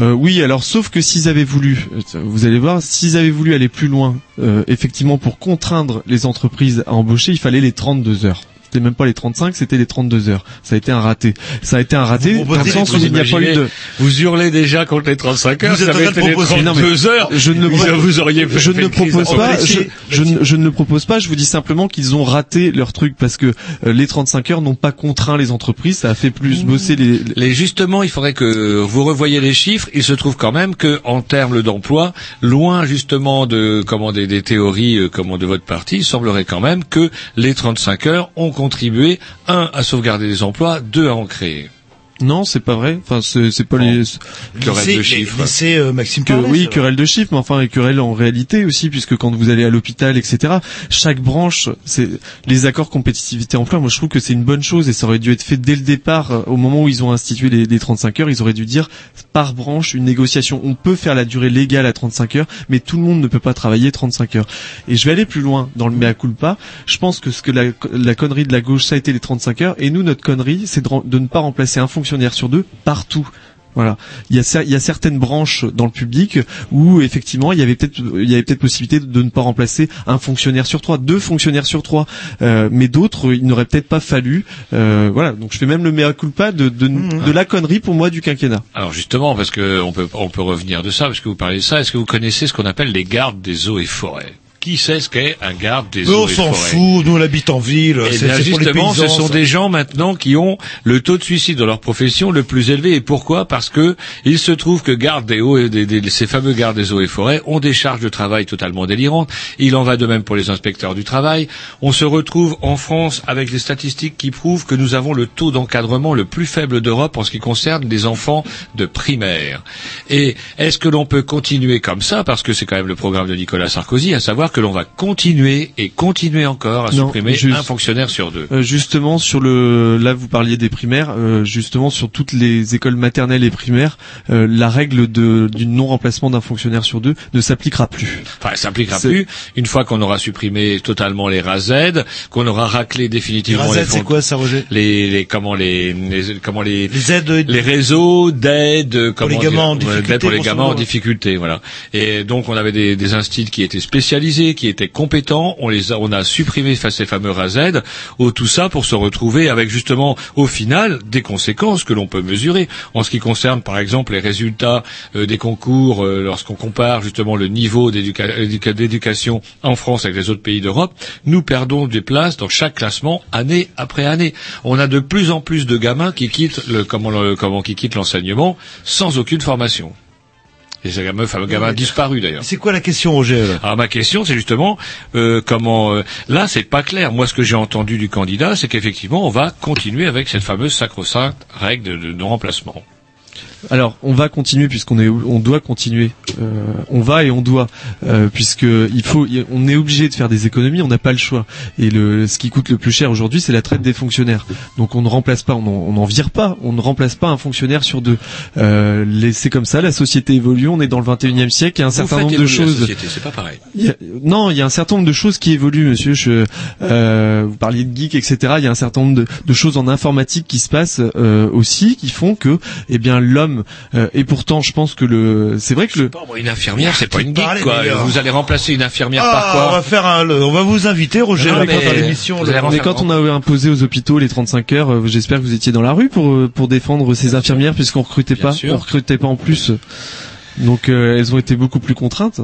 Euh, oui, alors sauf que s'ils avaient voulu, euh, vous allez voir, s'ils avaient voulu aller plus loin, euh, effectivement pour contraindre les entreprises à embaucher, il fallait les 32 heures. C'était même pas les 35, c'était les 32 heures. Ça a été un raté. Ça a été un raté Vous dans le sens où il n'y a pas eu de... Vous hurlez déjà contre les 35 heures, Vous êtes ça avait été les proposer- Non, mais 32 heures. Je ne le vous, propose- vous auriez je ne propose pas. Je, je ne, je ne le propose pas. Je vous dis simplement qu'ils ont raté leur truc parce que euh, les 35 heures n'ont pas contraint les entreprises. Ça a fait plus bosser les. Les justement, il faudrait que vous revoyiez les chiffres. Il se trouve quand même que, en termes d'emploi, loin justement de comment des, des théories euh, comment de votre parti, il semblerait quand même que les 35 heures ont contribué un à sauvegarder les emplois, deux à en créer. Non, c'est pas vrai. Enfin, c'est c'est pas les. Querelle de chiffres. Laissez euh, Maxime Que, oui, ça va. querelle de chiffres, mais enfin, et querelle en réalité aussi, puisque quand vous allez à l'hôpital, etc., chaque branche, c'est les accords compétitivité emploi. Moi, je trouve que c'est une bonne chose et ça aurait dû être fait dès le départ, euh, au moment où ils ont institué les, les 35 heures. Ils auraient dû dire par branche une négociation. On peut faire la durée légale à 35 heures, mais tout le monde ne peut pas travailler 35 heures. Et je vais aller plus loin dans le mea culpa. Je pense que ce que la, la connerie de la gauche, ça a été les 35 heures, et nous, notre connerie, c'est de, de ne pas remplacer un fonctionnaire sur deux partout. Voilà. Il y, a, il y a certaines branches dans le public où effectivement il y avait peut-être il y avait peut-être possibilité de ne pas remplacer un fonctionnaire sur trois, deux fonctionnaires sur trois, Euh, mais d'autres il n'aurait peut-être pas fallu. Euh, voilà. Donc je fais même le mea culpa de, de, de la connerie pour moi du quinquennat. Alors justement, parce que on peut on peut revenir de ça, parce que vous parlez de ça. Est-ce que vous connaissez ce qu'on appelle les gardes des eaux et forêts? Qui sait ce qu'est un garde des eaux on et s'en fout, nous on habite en ville, Eh bien, pour les justement, paysans. ce sont ça. des gens maintenant qui ont le taux de suicide dans leur profession le plus élevé. Et pourquoi? Parce que il se trouve que gardes des eaux et des, des- ces fameux gardes des eaux et forêts ont des charges de travail totalement délirantes. Il en va de même pour les inspecteurs du travail. On se retrouve en France avec des statistiques qui prouvent que nous avons le taux d'encadrement le plus faible d'Europe en ce qui concerne les enfants de primaire. Et est-ce que l'on peut continuer comme ça? Parce que c'est quand même le programme de Nicolas Sarkozy, à savoir que l'on va continuer et continuer encore à Non, supprimer juste- un fonctionnaire sur deux. Euh, justement sur le là vous parliez des primaires euh, justement sur toutes les écoles maternelles et primaires euh, la règle de du non remplacement d'un fonctionnaire sur deux ne s'appliquera plus. Enfin, ça s'appliquera plus une fois qu'on aura supprimé totalement les RAZ, qu'on aura raclé définitivement Les les, RAZ, c'est quoi ça, Roger? les, les comment les, les comment les Les aides les réseaux d'aide comment les gamins en dire, ouais, difficulté, d'aide pour les gamins en difficulté voilà et donc on avait des, des instituts qui étaient spécialisés qui étaient compétents on les a, on a supprimé ces fameux RAZ au tout ça pour se retrouver avec justement au final des conséquences que l'on peut mesurer. En ce qui concerne par exemple les résultats euh, des concours euh, lorsqu'on compare justement le niveau d'éduca- éduca- d'éducation en France avec les autres pays d'Europe nous perdons des places dans chaque classement année après année. On a de plus en plus de gamins qui quittent l'enseignement sans aucune formation et gamins, fameux gamins disparus d'ailleurs. C'est quoi la question, Roger Alors ma question, c'est justement euh, comment. euh, là, c'est pas clair. Moi, ce que j'ai entendu du candidat, c'est qu'effectivement, on va continuer avec cette fameuse sacro-sainte règle de, de non-remplacement. Alors, on va continuer puisqu'on est, on doit continuer. Euh, on va et on doit, euh, puisque il faut, on est obligé de faire des économies. On n'a pas le choix. Et le, ce qui coûte le plus cher aujourd'hui, c'est la traite des fonctionnaires. Donc, on ne remplace pas, on n'en vire pas, on ne remplace pas un fonctionnaire sur deux. Euh, c'est comme ça. La société évolue. On est dans le 21e siècle. Il y a un Vous certain nombre de évoluer la choses. société, c'est pas pareil. Il y a- non, il y a un certain nombre de choses qui évoluent, monsieur. Je, euh, vous parliez de geek, etc. Il y a un certain nombre de, de choses en informatique qui se passent euh, aussi, qui font que, eh bien, l'homme. euh, et pourtant, je pense que le, c'est vrai que le. Bon, une infirmière, c'est pas une geek, quoi. Vous allez remplacer une infirmière par Ah, quoi on va faire un, on va vous inviter, Roger, Non, mais- à l'émission. vous le- allez Mais quand on a imposé aux hôpitaux les 35 heures, euh, j'espère que vous étiez dans la rue pour euh, pour défendre ces infirmières puisqu'on recrutait Bien pas, sûr. on recrutait pas en plus. Donc euh, elles ont été beaucoup plus contraintes.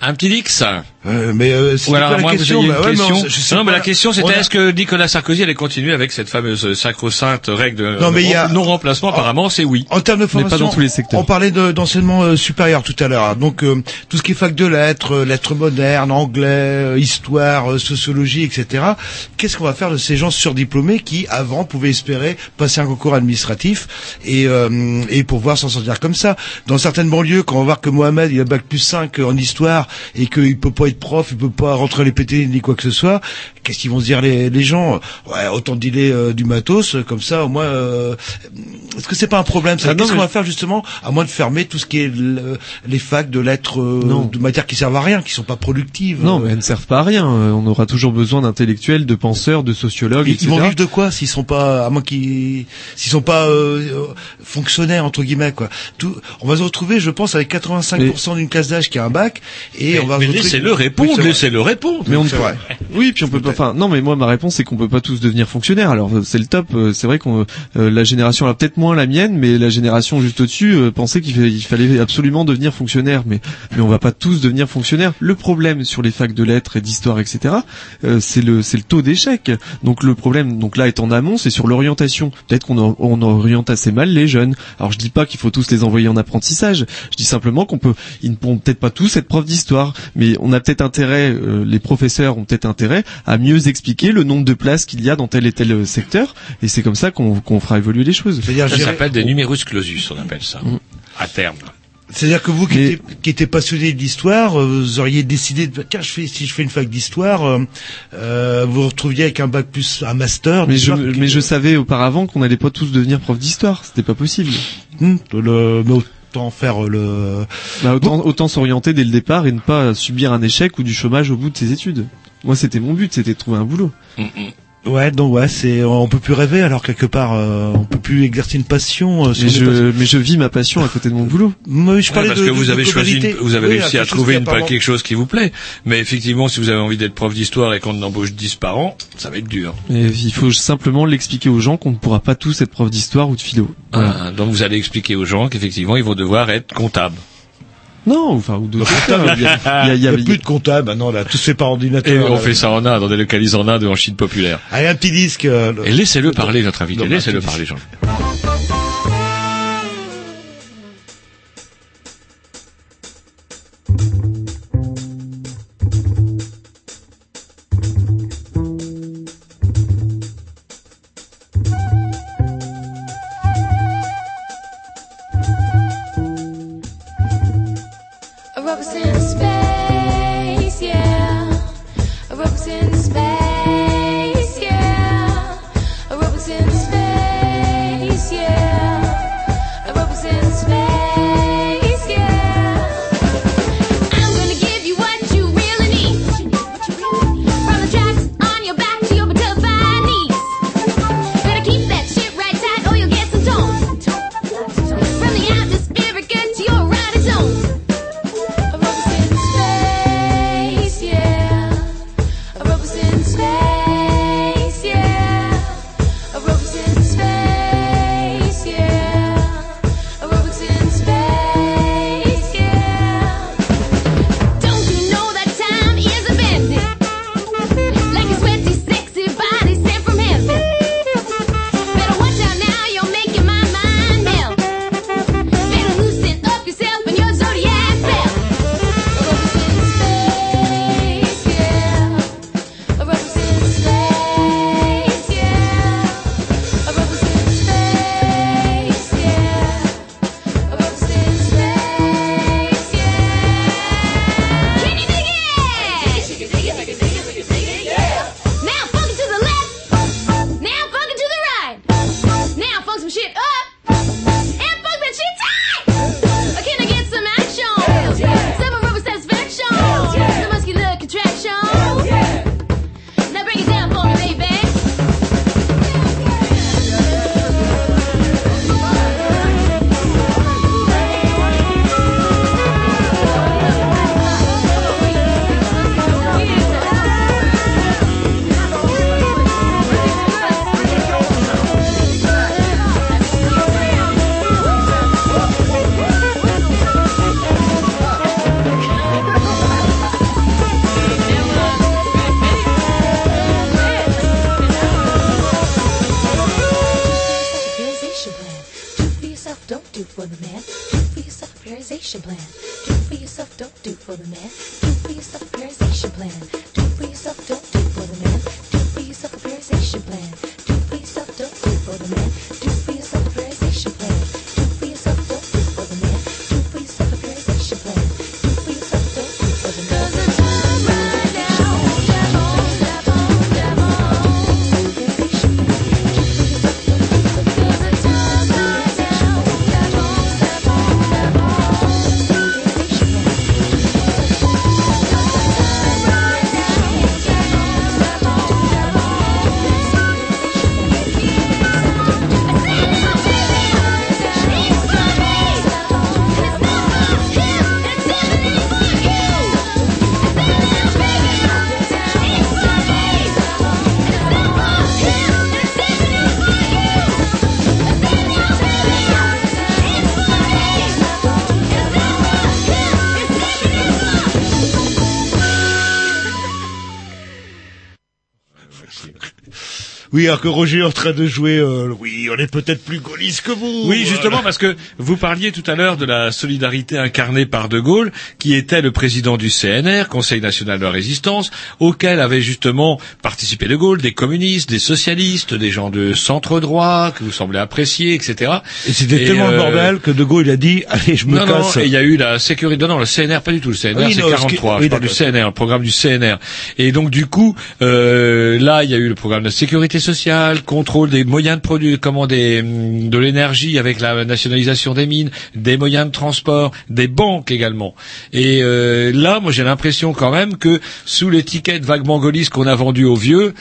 Un petit Dix Euh, mais euh, c'est la question Bah ouais, question. je non, mais la question On c'était a- est-ce que Nicolas Sarkozy allait continuer avec cette fameuse sacro-sainte règle de Non, mais il y a- non-remplacement Apparemment, c'est oui. En termes de Mais pas formation, dans tous les secteurs. on parlait de- d'enseignement euh, supérieur tout à l'heure. hein. Donc euh, tout ce qui est fac de lettres, euh, lettres modernes, anglais, euh, histoire, euh, sociologie, etc. Qu'est-ce qu'on va faire de ces gens surdiplômés qui avant pouvaient espérer passer un concours administratif et, euh, et pouvoir s'en sortir comme ça? Dans certaines banlieues, quand on va voir que Mohamed il a bac plus 5 en histoire et qu'il peut pas être prof, il peut pas rentrer à l'EPT ni quoi que ce soit, qu'est-ce qu'ils vont se dire les, les gens Ouais, autant dealer euh, du matos, euh, comme ça au moins. euh, Est-ce que c'est pas un problème ça Ah Qu'est-ce qu'on va faire justement à moins de fermer tout ce qui est le- les facs de lettres, euh, Non. de matières qui servent à rien, qui sont pas productives Non, mais elles ne servent pas à rien. Euh, On aura toujours besoin d'intellectuels, de penseurs, de sociologues, Ils, etc. ils vont vivre de quoi s'ils sont pas, à moins qu'ils, s'ils sont pas euh, euh, fonctionnaires entre guillemets quoi. Tout, on va se retrouver, je pense, avec 85% d'une classe d'âge qui a un bac et Mais- on va laissez-le répondre, Oui, laissez-le répondre. Mais on ne peut. vrai. Oui, puis on peut pas. Enfin, non, mais moi ma réponse c'est qu'on peut pas tous devenir fonctionnaires. Alors euh, c'est le top. euh, C'est vrai qu'on euh, la génération, alors peut-être moins la mienne, mais la génération juste au-dessus euh, pensait qu'il fa- il fallait absolument devenir fonctionnaire. Mais mais on va pas tous devenir fonctionnaires. Le problème sur les facs de lettres et d'histoire, etc. euh, c'est le c'est le taux d'échec. Donc le problème, donc là est en amont, c'est sur l'orientation. Peut-être qu'on on oriente assez mal les jeunes. Alors je dis pas qu'il faut tous les envoyer en apprentissage. Je dis simplement qu'on peut, ils ne pourront peut-être pas tous être profs d'histoire, mais on a peut-être intérêt, euh, les professeurs ont peut-être intérêt à mieux expliquer le nombre de places qu'il y a dans tel et tel euh, secteur, et c'est comme ça qu'on fera évoluer les choses. C'est-à-dire, Ça s'appelle des numerus clausus, on appelle ça. Mm. À terme. C'est-à-dire que vous qui, Mais- étiez, qui étiez passionné d'histoire, euh, vous auriez décidé de tiens, je fais si je fais une fac d'histoire, euh, vous vous retrouviez avec un bac plus un master. Mais je, mais je savais auparavant qu'on n'allait pas tous devenir profs d'histoire, c'était pas possible. Hmm, le, autant faire le. Bah, autant autant s'orienter dès le départ et ne pas subir un échec ou du chômage au bout de ses études. Moi, c'était mon but, c'était de trouver un boulot. Ouais, donc ouais, c'est on peut plus rêver alors quelque part, euh, on peut plus exercer une passion. euh, Mais je, mais je vis ma passion à côté de mon boulot. Mais je Ouais, parlais parce de- que vous de avez choisi, une- vous avez Oui, réussi à trouver une, apparemment- quelque chose qui vous plaît. Mais effectivement, si vous avez envie d'être prof d'histoire et qu'on embauche 10 par an, ça va être dur. Et il faut simplement l'expliquer aux gens qu'on ne pourra pas tous être prof d'histoire ou de philo. Voilà. Ah, donc vous allez expliquer aux gens qu'effectivement, ils vont devoir être comptables. Non, enfin, ou de. il y a, il y a- plus de comptable, maintenant là, tout se fait par ordinateur. Et on fait ça en Inde, on délocalise en Inde en Chine populaire. Allez, un petit disque. euh, Et laissez-le parler, notre invité. Non, Laissez-le parler, Jean. Oui, alors que Roger est en train de jouer. euh, oui, on est peut-être plus gaulliste que vous. Oui, justement, parce que vous parliez tout à l'heure de la solidarité incarnée par De Gaulle, qui était le président du CNR, Conseil national de la résistance, auquel avaient justement participé De Gaulle, des communistes, des socialistes, des gens de centre droit, que vous semblez apprécier, etc. Et c'était tellement le euh, bordel que De Gaulle il a dit allez je me non, casse. non, et il y a eu la sécurité. Non, non, le CNR, pas du tout. Le CNR, Oui, c'est non, ce 43. qui- oui, je parle du. CNR, le programme du CNR. Et donc, du coup, euh, là, il y a eu le programme de sécurité sociale, contrôle des moyens de produire, comment hum, de l'énergie avec la nationalisation des mines, des moyens de transport, des banques également. Et euh, là, moi, j'ai l'impression quand même que sous l'étiquette vaguement gaulliste qu'on a vendue aux vieux,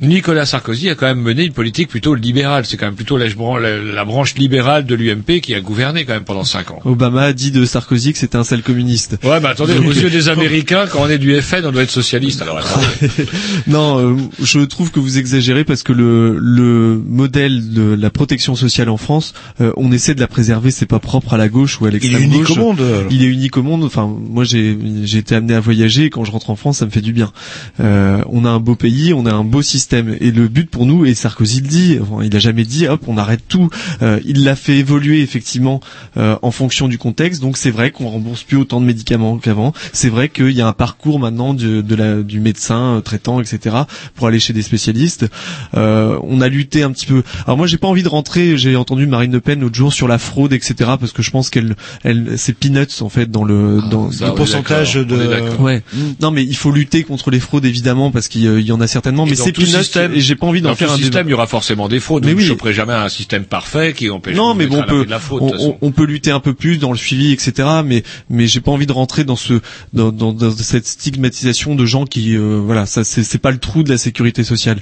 Nicolas Sarkozy a quand même mené une politique plutôt libérale. C'est quand même plutôt la, la- la branche libérale de l'UMP qui a gouverné quand même pendant cinq ans. Obama a dit de Sarkozy que c'était un sale communiste. Ouais, mais attendez, Donc, aux yeux des Américains, quand on est du FN, on doit être socialiste. Alors, non, euh, je trouve que vous exagérez parce que le, le modèle de la protection sociale en France, euh, on essaie de la préserver. C'est pas propre à la gauche ou à l'extrême unique gauche. au monde, alors. Il est unique au monde. Enfin, moi, j'ai j'ai été amené à voyager. Et quand je rentre en France, ça me fait du bien. Euh, on a un beau pays, on a un beau système. Et le but pour nous, et Sarkozy le dit, enfin, il a jamais dit, hop, on arrête tout. Euh, il l'a fait évoluer effectivement euh, en fonction du contexte. Donc c'est vrai qu'on rembourse plus autant de médicaments qu'avant. C'est vrai qu'il y a un parcours maintenant de, de la, du médecin euh, traitant, etc. pour aller chez des spécialistes. Euh, on a lutté un petit peu. Alors moi j'ai pas envie de rentrer. J'ai entendu Marine Le Pen l'autre jour sur la fraude, etc. Parce que je pense qu'elle, elle, c'est peanuts en fait dans le dans ça, on est pourcentage de-. Ouais. Non mais il faut lutter contre les fraudes évidemment parce qu'il y, en a certainement. Et mais dans c'est peanuts système- et j'ai pas envie d'en faire un système, il y aura forcément des fraudes. Mais oui. ne choperez jamais un système parfait qui empêche Non, mais bon, on peut, on, peut lutter un peu plus dans le suivi, etc. Mais, mais j'ai pas envie de rentrer dans ce, dans, dans, dans cette stigmatisation de gens qui, euh, voilà, ça, c'est c'est pas le trou de la sécurité sociale.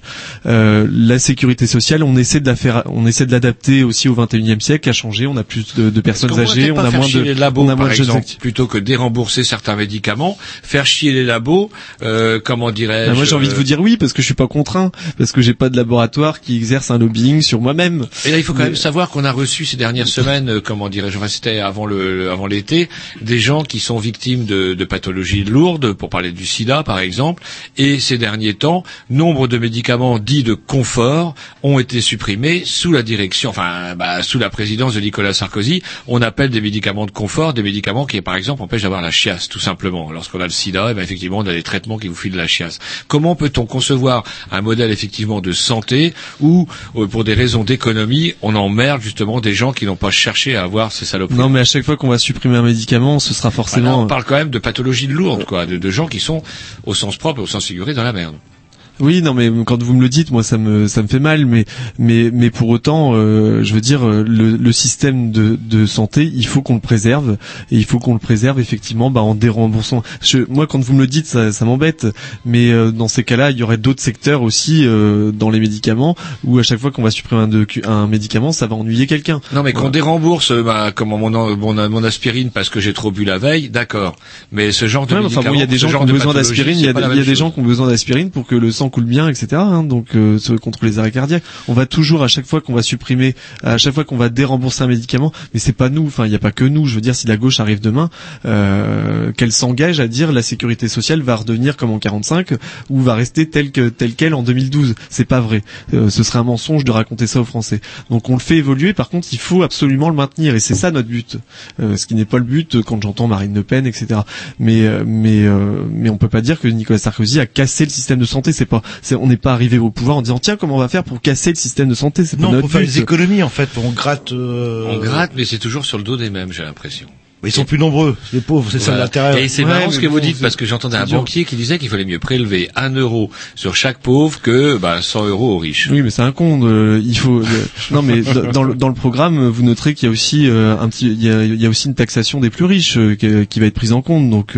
Euh, la sécurité sociale, on essaie de la faire, on essaie de l'adapter aussi au 21e siècle, à changer. On a plus de, de personnes âgées, on a moins de, les labos, on a moins par de exemple, actifs. plutôt que dérembourser certains médicaments, faire chier les labos, euh, comment dirais-je Ah, moi j'ai envie de euh, vous dire oui parce que je suis pas contraint parce que j'ai pas de laboratoire qui exerce un lobbying sur moi-même. Et là, il faut quand Mais- même savoir qu'on a reçu ces dernières semaines, euh, comment dirais-je, enfin c'était avant le, avant l'été, des gens qui sont victimes de, de pathologies lourdes, pour parler du SIDA par exemple, et ces derniers temps, nombre de médicaments dits de confort ont été supprimés sous la direction, enfin bah, sous la présidence de Nicolas Sarkozy. On appelle des médicaments de confort des médicaments qui, par exemple, empêchent d'avoir la chiasse, tout simplement. Lorsqu'on a le SIDA, eh ben, effectivement, on a des traitements qui vous filent la chiasse. Comment peut-on concevoir un modèle effectivement de santé où, euh, pour des raisons d'économie, on emmerde justement des gens qui n'ont pas cherché à avoir ces saloperies Non mais à chaque fois qu'on va supprimer un médicament, ce sera Bah là, forcément. on parle quand même de pathologies lourdes, quoi, de, de gens qui sont au sens propre au sens figuré dans la merde. Oui, non, mais quand vous me le dites, moi, ça me ça me fait mal, mais mais mais pour autant, euh, je veux dire, euh, le, le système de, de santé, il faut qu'on le préserve et il faut qu'on le préserve effectivement, bah, en déremboursant. Je, moi, quand vous me le dites, ça, ça m'embête, mais euh, dans ces cas-là, il y aurait d'autres secteurs aussi euh, dans les médicaments où à chaque fois qu'on va supprimer un, docu- un médicament, ça va ennuyer quelqu'un. Non, mais qu'on dérembourse euh, bah, comme mon, mon, mon aspirine parce que j'ai trop bu la veille, d'accord. Mais ce genre de Ouais, enfin, bon, il y a des gens qui ont de besoin d'aspirine, il y a, y des gens qui ont besoin d'aspirine pour que le sang coule bien, etc. hein, donc euh, contre les arrêts cardiaques. On va toujours à chaque fois qu'on va supprimer, à chaque fois qu'on va dérembourser un médicament, mais c'est pas nous. Enfin, il n'y a pas que nous. Je veux dire, si la gauche arrive demain, euh, qu'elle s'engage à dire la sécurité sociale va redevenir comme en 45 ou va rester telle que telle qu'elle en 2012. C'est pas vrai. Euh, ce serait un mensonge de raconter ça aux Français. Donc on le fait évoluer. Par contre, il faut absolument le maintenir et c'est ça notre but. Euh, ce qui n'est pas le but euh, quand j'entends Marine Le Pen, etc. Mais mais mais on peut pas dire que Nicolas Sarkozy a cassé le système de santé. C'est pas, c'est, on n'est pas arrivé au pouvoir en disant tiens comment on va faire pour casser le système de santé? C'est pas Non, notre pour faire but. des économies en fait, on gratte. euh, On gratte, mais c'est toujours sur le dos des mêmes, j'ai l'impression. Mais ils sont plus nombreux, les pauvres, c'est ça l'intérêt. Et c'est Ouais, marrant ce que vous dites parce que j'entendais un dur. banquier qui disait qu'il fallait mieux prélever un euro sur chaque pauvre que bah, 100 euros aux riches. Oui, mais c'est un con. euh, il faut. euh, non, mais dans le, dans le programme, vous noterez qu'il y a aussi euh, un petit, il y a, il y a aussi une taxation des plus riches euh, qui, qui va être prise en compte. Donc,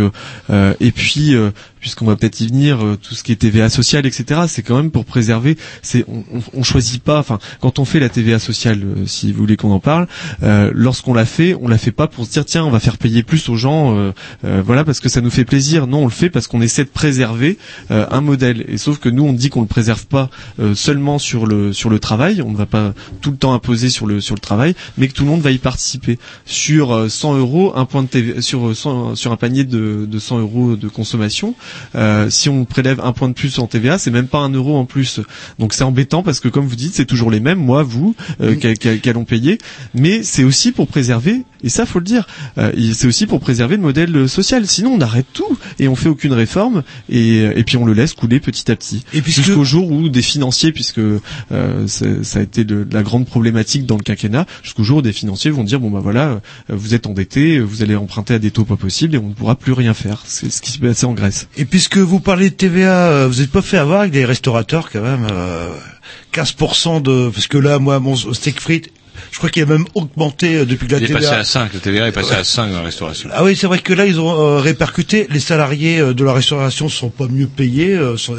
et puis, euh, puisqu'on va peut-être y venir, euh, tout ce qui est TVA sociale, etc. C'est quand même pour préserver. C'est, on, on, on choisit pas. Enfin, quand on fait la TVA sociale, euh, si vous voulez qu'on en parle, euh, lorsqu'on la fait, on la fait pas pour se dire tiens, on va faire payer plus aux gens, euh, euh, voilà, parce que ça nous fait plaisir. Non, on le fait parce qu'on essaie de préserver un modèle. Et sauf que nous, on dit qu'on le préserve pas seulement sur le sur le travail. On ne va pas tout le temps imposer sur le sur le travail, mais que tout le monde va y participer. Sur euh, 100 euros, un point de TVA, sur euh, 100 sur un panier de, de 100 euros de consommation, euh, si on prélève un point de plus en TVA, c'est même pas un euro en plus. Donc c'est embêtant parce que comme vous dites, c'est toujours les mêmes, moi, vous, euh, Mm. qu'a- qu'a- qu'allons payer. Mais c'est aussi pour préserver, et ça faut le dire, euh, c'est aussi pour préserver le modèle social. Sinon on arrête tout et on fait aucune réforme et, et puis on le laisse couler petit à petit. Et puisque- Jusqu'au jour où des financiers, puisque euh, ça a été de, la grande problématique dans le quinquennat, jusqu'au jour où des financiers vont dire bon bah voilà, euh, vous êtes endetté, vous allez emprunter à des taux pas possibles et on ne pourra plus rien faire. C'est ce qui s'est passé en Grèce. Et puisque vous parlez de TVA, euh, vous n'êtes pas fait avoir avec des restaurateurs quand même euh, 15% de parce que là moi mon steak frites, je crois qu'il a même augmenté euh, depuis que la Il est TVA passé à 5, le TVA est passé à 5 dans la restauration. Ah oui, c'est vrai que là ils ont euh, répercuté les salariés euh, de la restauration sont pas mieux payés euh, sont-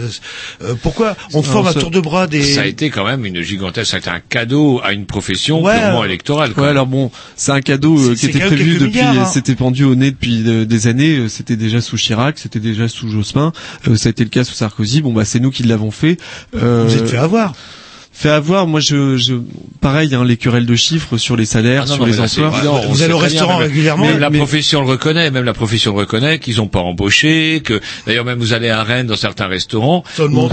euh, pourquoi on forme à ça- tour de bras des Ça a été quand même une gigantesque, ça a été un cadeau à une profession Ouais, purement euh, électorale. Ouais, alors bon, c'est un cadeau euh, qui était prévu depuis, hein. c'était pendu au nez depuis euh, des années. C'était déjà sous Chirac, c'était déjà sous Jospin, euh, ça a été le cas sous Sarkozy. Bon bah c'est nous qui l'avons fait. Euh, Vous êtes fait avoir. Fait avoir. Moi je, je pareil, hein, les querelles de chiffres sur les salaires, Ah non, sur non, les là, emplois. évident, Vous allez au restaurant même- régulièrement, Même la mais- profession le reconnaît, même la profession le reconnaît, qu'ils n'ont pas embauché, que d'ailleurs même vous allez à Rennes dans certains restaurants,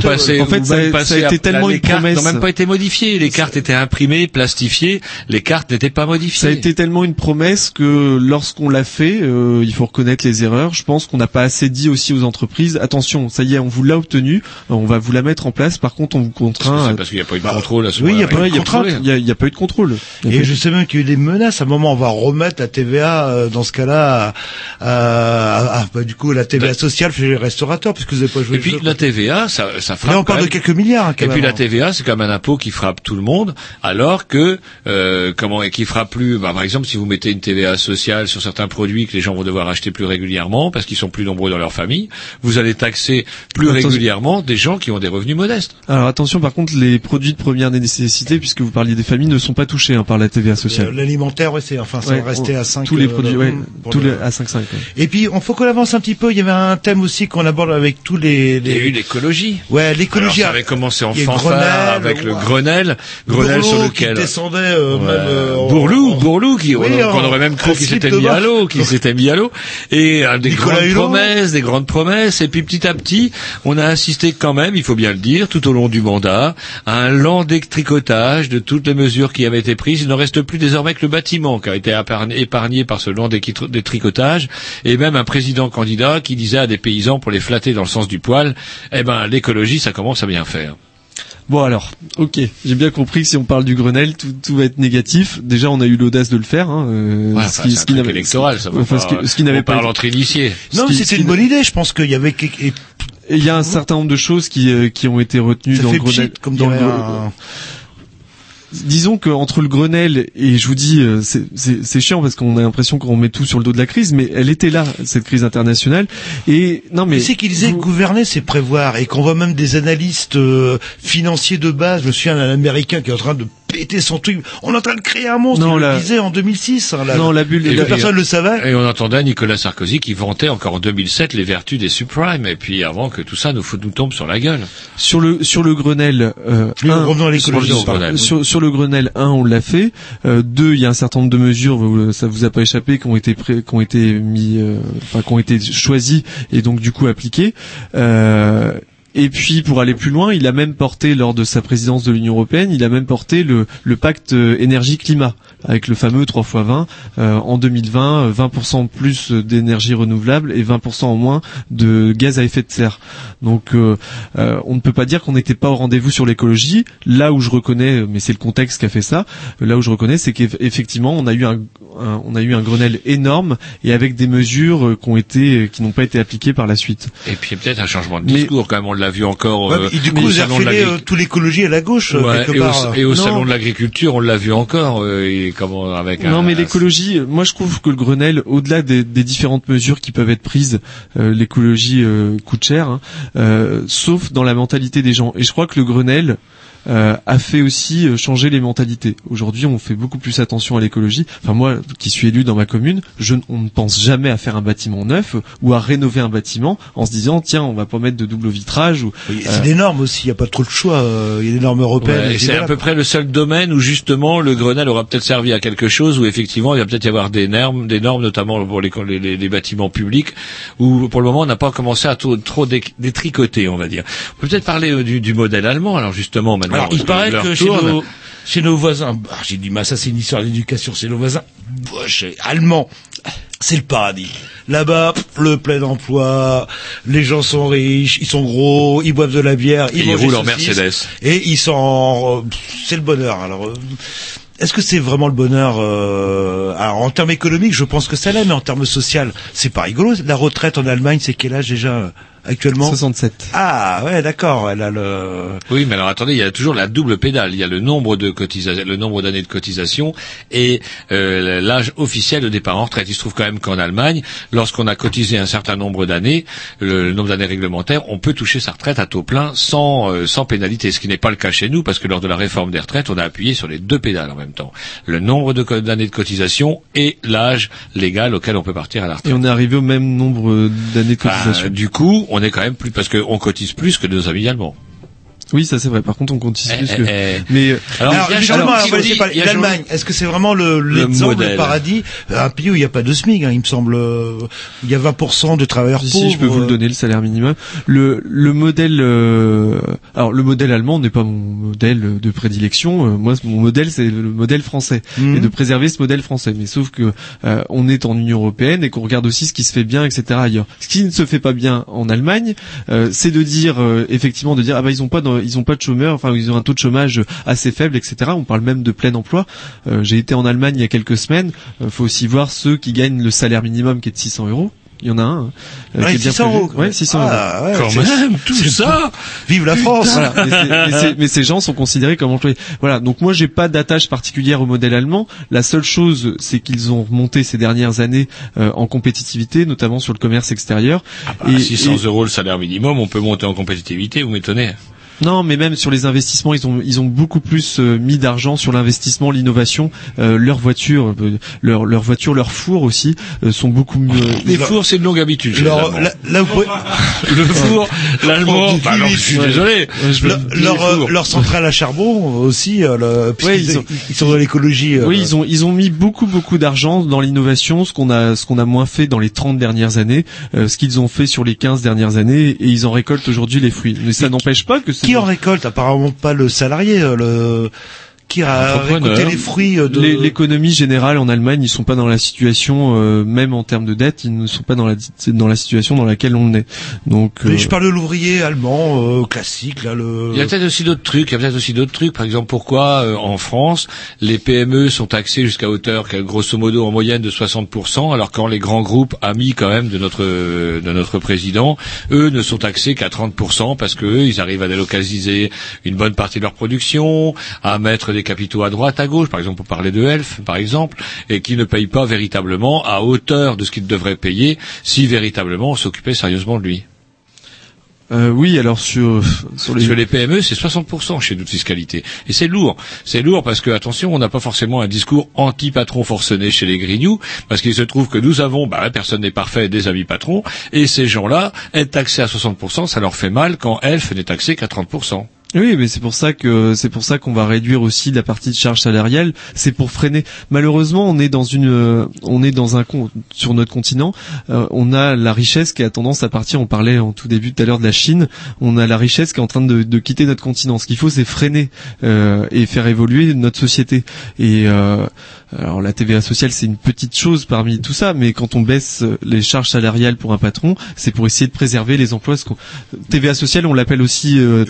passez, En fait, vous ça a- ça a été à- tellement les une cartes promesse. n'ont même pas été modifiées, les cartes étaient imprimées, plastifiées, les cartes n'étaient pas modifiées. Ça a été tellement une promesse que lorsqu'on l'a fait, euh, il faut reconnaître les erreurs. Je pense qu'on n'a pas assez dit aussi aux entreprises attention, ça y est, on vous l'a obtenu, on va vous la mettre en place. Par contre, on vous contraint. C'est parce qu'il n'y a pas eu de contrôle à ce oui, il y a pas eu de il y a pas- y a- eu de contrôle. Et je sais même qu'il y a eu des menaces. À un moment, on va remettre la TVA euh, dans ce cas-là, à, à- à- bah, du coup, la TVA sociale chez les restaurateurs, puisque vous n'avez pas joué Et puis jeu. la TVA, ça, ça frappe. Là, on parle de quelques milliards. hein, quand Et puis la hein. TVA, c'est comme un impôt qui frappe tout le monde, alors que euh, comment et qui frappe plus. Bah, par exemple, si vous mettez une TVA sociale sur certains produits que les gens vont devoir acheter plus régulièrement parce qu'ils sont plus nombreux dans leur famille, vous allez taxer plus Attention. régulièrement des gens qui ont des revenus modestes. Alors attention, par contre, les produits de première nécessité, puisque vous parliez des familles, ne sont pas touchés hein, par la TVA Euh, sociale. L'alimentaire, ouais, c'est enfin, ça Ouais, on- à 5 tous les produits, ouais, tous le- les à 5,5. ouais. Et puis, on faut qu'on avance un petit peu. Il y avait un thème aussi qu'on aborde avec tous les. Il y a eu les... l'écologie. Ouais, l'écologie. Ça avait commencé en fanfare Grenelle, avec le. Grenelle, Grenelle Bourlou sur qui lequel descendait euh, Ouais. même. euh, en- Bourlou, Bourlou, qui, Oui, on, en- qu'on aurait même cru qu'il s'était mis à l'eau, qu'il s'était mis à l'eau, et euh, des Nicolas grandes Hulot. promesses, des grandes promesses, et puis petit à petit, on a assisté quand même, il faut bien le dire, tout au long du mandat, à un lent détricotage de toutes les mesures qui avaient été prises. Il ne reste plus désormais que le bâtiment qui a été épargné, par ce déquitr- détricotage, et même un président candidat qui disait à des paysans pour les flatter dans le sens du poil, eh ben l'écologie, ça commence à bien faire. Bon alors, ok, j'ai bien compris que si on parle du Grenelle, tout, tout va être négatif. Déjà, on a eu l'audace de le faire. Hein, euh, Ouais, ce qui, ce qui électoral, ça va enfin, pas- ce qui, ce qui n'avait pas parle été- entre initiés. Non, qui- c'était une bonne idée. Je pense qu'il y avait. Et il y a un certain nombre de choses qui, euh, qui ont été retenues Ça dans le Grenelle. comme dans le un- Disons que entre le Grenelle et je vous dis euh, c'est- chiant parce qu'on a l'impression qu'on met tout sur le dos de la crise, mais elle était là cette crise internationale. Et non mais c'est qu'il disait que gouverner, c'est prévoir, et qu'on voit même des analystes euh, financiers de base. Je me souviens d'un Américain qui est en train de péter son truc. On est en train de créer un monstre. Non, il la- le disait en 2006. hein, la- Non, la bulle- et personne le savait. Et on entendait Nicolas Sarkozy qui vantait encore en 2007 les vertus des subprimes, et puis avant que tout ça nous, nous tombe sur la gueule. Sur le sur le Grenelle, euh, un, revenons à l'écologie, sur, le Grenelle 1, on l'a fait. Euh, deux, il y a un certain nombre de mesures, ça vous a pas échappé, qui ont été pré- qui ont été mis, euh, enfin qui ont été choisies et donc du coup appliquées. Euh, et puis pour aller plus loin, il a même porté lors de sa présidence de l'Union européenne, il a même porté le, pacte euh, énergie-climat avec le fameux 3 x 20 euh, en 2020, euh, 20% plus d'énergie renouvelable et 20% en moins de gaz à effet de serre. Donc euh, euh, on ne peut pas dire qu'on n'était pas au rendez-vous sur l'écologie. Là où je reconnais, mais c'est le contexte qui a fait ça, là où je reconnais, c'est qu'effectivement on a eu un, un- on a eu un Grenelle énorme et avec des mesures euh, qui ont été, qui n'ont pas été appliquées par la suite. Et puis peut-être un changement de Mais- discours, quand même, on l'a vu encore Ouais, euh, et du au coup, vous avez salon de refilé l'agriculture. euh, tout l'écologie à la gauche, euh, Ouais, quelque et, part. au, et au Non. salon de l'agriculture, on l'a vu encore, euh, et comment avec un, Non, mais l'écologie, moi je trouve que le Grenelle, au-delà des, des différentes mesures qui peuvent être prises, euh, l'écologie euh, coûte cher, hein, euh, sauf dans la mentalité des gens. Et je crois que le Grenelle, euh, a fait aussi euh, changer les mentalités. Aujourd'hui, on fait beaucoup plus attention à l'écologie. Enfin moi, qui suis élu dans ma commune, je, on ne pense jamais à faire un bâtiment neuf ou à rénover un bâtiment en se disant tiens, on va pas mettre de double vitrage ou. Oui, euh, C'est des normes aussi, il n'y a pas trop de choix. euh, Il y a des normes européennes. Ouais, c'est à peu près le seul domaine où justement le Grenelle aura peut-être servi à quelque chose, où effectivement il va peut-être y avoir des normes, des normes notamment pour les, les, les- les bâtiments publics, où pour le moment on n'a pas commencé à trop, trop dé- détricoter, on va dire. On peut peut-être parler du, du modèle allemand, alors justement maintenant. Alors, il paraît que chez nos, chez nos voisins, bah, j'ai dit, mais ça c'est une histoire d'éducation, chez nos voisins, boche, allemands, c'est le paradis. Là-bas, le plein emploi, les gens sont riches, ils sont gros, ils boivent de la bière, ils, roulent en Mercedes. Et ils sont, euh, c'est le bonheur. Alors, euh, est-ce que c'est vraiment le bonheur euh, Alors, en termes économiques, je pense que ça l'est, mais en termes social, c'est pas rigolo. La retraite en Allemagne, c'est quel âge déjà? Actuellement 67. Ah ouais, d'accord. Elle a le. Oui, mais alors attendez, il y a toujours la double pédale. Il y a le nombre de cotisations, le nombre d'années de cotisation et euh, l'âge officiel de départ en retraite. Il se trouve quand même qu'en Allemagne, lorsqu'on a cotisé un certain nombre d'années, le, le nombre d'années réglementaires, on peut toucher sa retraite à taux plein sans euh, sans pénalité. Ce qui n'est pas le cas chez nous, parce que lors de la réforme des retraites, on a appuyé sur les deux pédales en même temps le nombre de co- d'années de cotisation et l'âge légal auquel on peut partir à la retraite. Et on est arrivé au même nombre d'années de cotisation. Enfin, du coup, on est quand même plus parce qu'on cotise plus que nos amis allemands. Oui, ça c'est vrai. Par contre, on cotise Eh, plus eh, que. eh. Mais euh, Alors, a l'Allemagne, est-ce que c'est vraiment le l'exemple, le, modèle. paradis? Un pays où il n'y a pas de SMIC, hein, il me semble. euh, Il y a 20% de travailleurs Si, pauvres. si, je peux vous le euh, donner le salaire minimum. Le le modèle euh, alors le modèle allemand n'est pas mon modèle de prédilection. Euh, moi, mon modèle c'est le modèle français Mhm. et de préserver ce modèle français. Mais sauf que euh, on est en Union européenne et qu'on regarde aussi ce qui se fait bien, etc. ailleurs. Ce qui ne se fait pas bien en Allemagne, euh, c'est de dire euh, effectivement de dire ah bah ils ont pas dans- ils ont pas de chômeurs, enfin ils ont un taux de chômage assez faible, etc. On parle même de plein emploi. Euh, J'ai été en Allemagne il y a quelques semaines. Il faut aussi voir ceux qui gagnent le salaire minimum qui est de 600 euros. Il y en a un. hein, euh, Ouais, qui est bien 600 prévu. euros. Ouais, 600 Ah, euros. ouais, Quand même, tout ça. Vive la France Voilà. Mais, ces gens sont considérés comme employés. Voilà. Donc moi, j'ai pas d'attache particulière au modèle allemand. La seule chose, c'est qu'ils ont remonté ces dernières années euh, en compétitivité, notamment sur le commerce extérieur. À 600 euros le salaire minimum, on peut monter en compétitivité, vous m'étonnez. Non, mais même sur les investissements, ils ont ils ont beaucoup plus euh, mis d'argent sur l'investissement, l'innovation. Euh, leurs voitures, euh, leurs leurs voitures, leurs fours aussi euh, sont beaucoup mieux. Les fours, c'est une longue habitude. Leur- vous pouvez- Le four, l'allemand, Oh, bah non, je suis ouais. désolé. je leur, veux- leur, euh, leur centrale à charbon aussi, euh, le, Ouais, puisqu'ils- ils ont- ils sont dans l'écologie. euh, Oui, ils ont ils ont mis beaucoup beaucoup d'argent dans l'innovation, ce qu'on a ce qu'on a moins fait dans les 30 dernières années, euh, ce qu'ils ont fait sur les 15 dernières années et ils en récoltent aujourd'hui les fruits. Mais ça n'empêche pas que c'est Qui en récolte? Apparemment pas le salarié, euh, le qui a récolté les fruits euh, de. L'é- L'économie générale en Allemagne, ils sont pas dans la situation, euh, même en termes de dette, ils ne sont pas dans la dans la situation dans laquelle on est. Donc, Mais euh, je parle de l'ouvrier allemand euh, classique là le. Il y a peut-être aussi d'autres trucs. Il y a peut-être aussi d'autres trucs. Par exemple, pourquoi euh, en France les PME sont taxées jusqu'à hauteur, grosso modo, en moyenne de 60%, alors quand les grands groupes amis quand même de notre de notre président, eux ne sont taxés qu'à 30% parce que eux, ils arrivent à délocaliser une bonne partie de leur production, à mettre des capitaux à droite, à gauche, par exemple pour parler de Elf, par exemple, et qui ne payent pas véritablement à hauteur de ce qu'ils devraient payer si véritablement on s'occupait sérieusement de lui. euh, oui, alors sur sur les, Sur les PME, c'est 60% chez nous de fiscalité. Et c'est lourd. C'est lourd parce que, attention, on n'a pas forcément un discours anti-patron forcené chez les Grignoux, parce qu'il se trouve que nous avons, bah, personne n'est parfait, des amis patrons, et ces gens-là, être taxés à 60%, ça leur fait mal quand Elf n'est taxé qu'à 30%. Oui, mais c'est pour ça que c'est pour ça qu'on va réduire aussi la partie de charge salariale. C'est pour freiner. Malheureusement, on est dans une, euh, on est dans un con- sur notre continent. euh, on a la richesse qui a tendance à partir. On parlait en tout début tout à l'heure de la Chine. On a la richesse qui est en train de, de quitter notre continent. Ce qu'il faut, c'est freiner euh, et faire évoluer notre société. Et euh, alors la TVA sociale, c'est une petite chose parmi tout ça, mais quand on baisse les charges salariales pour un patron, c'est pour essayer de préserver les emplois. TVA sociale, on l'appelle aussi euh,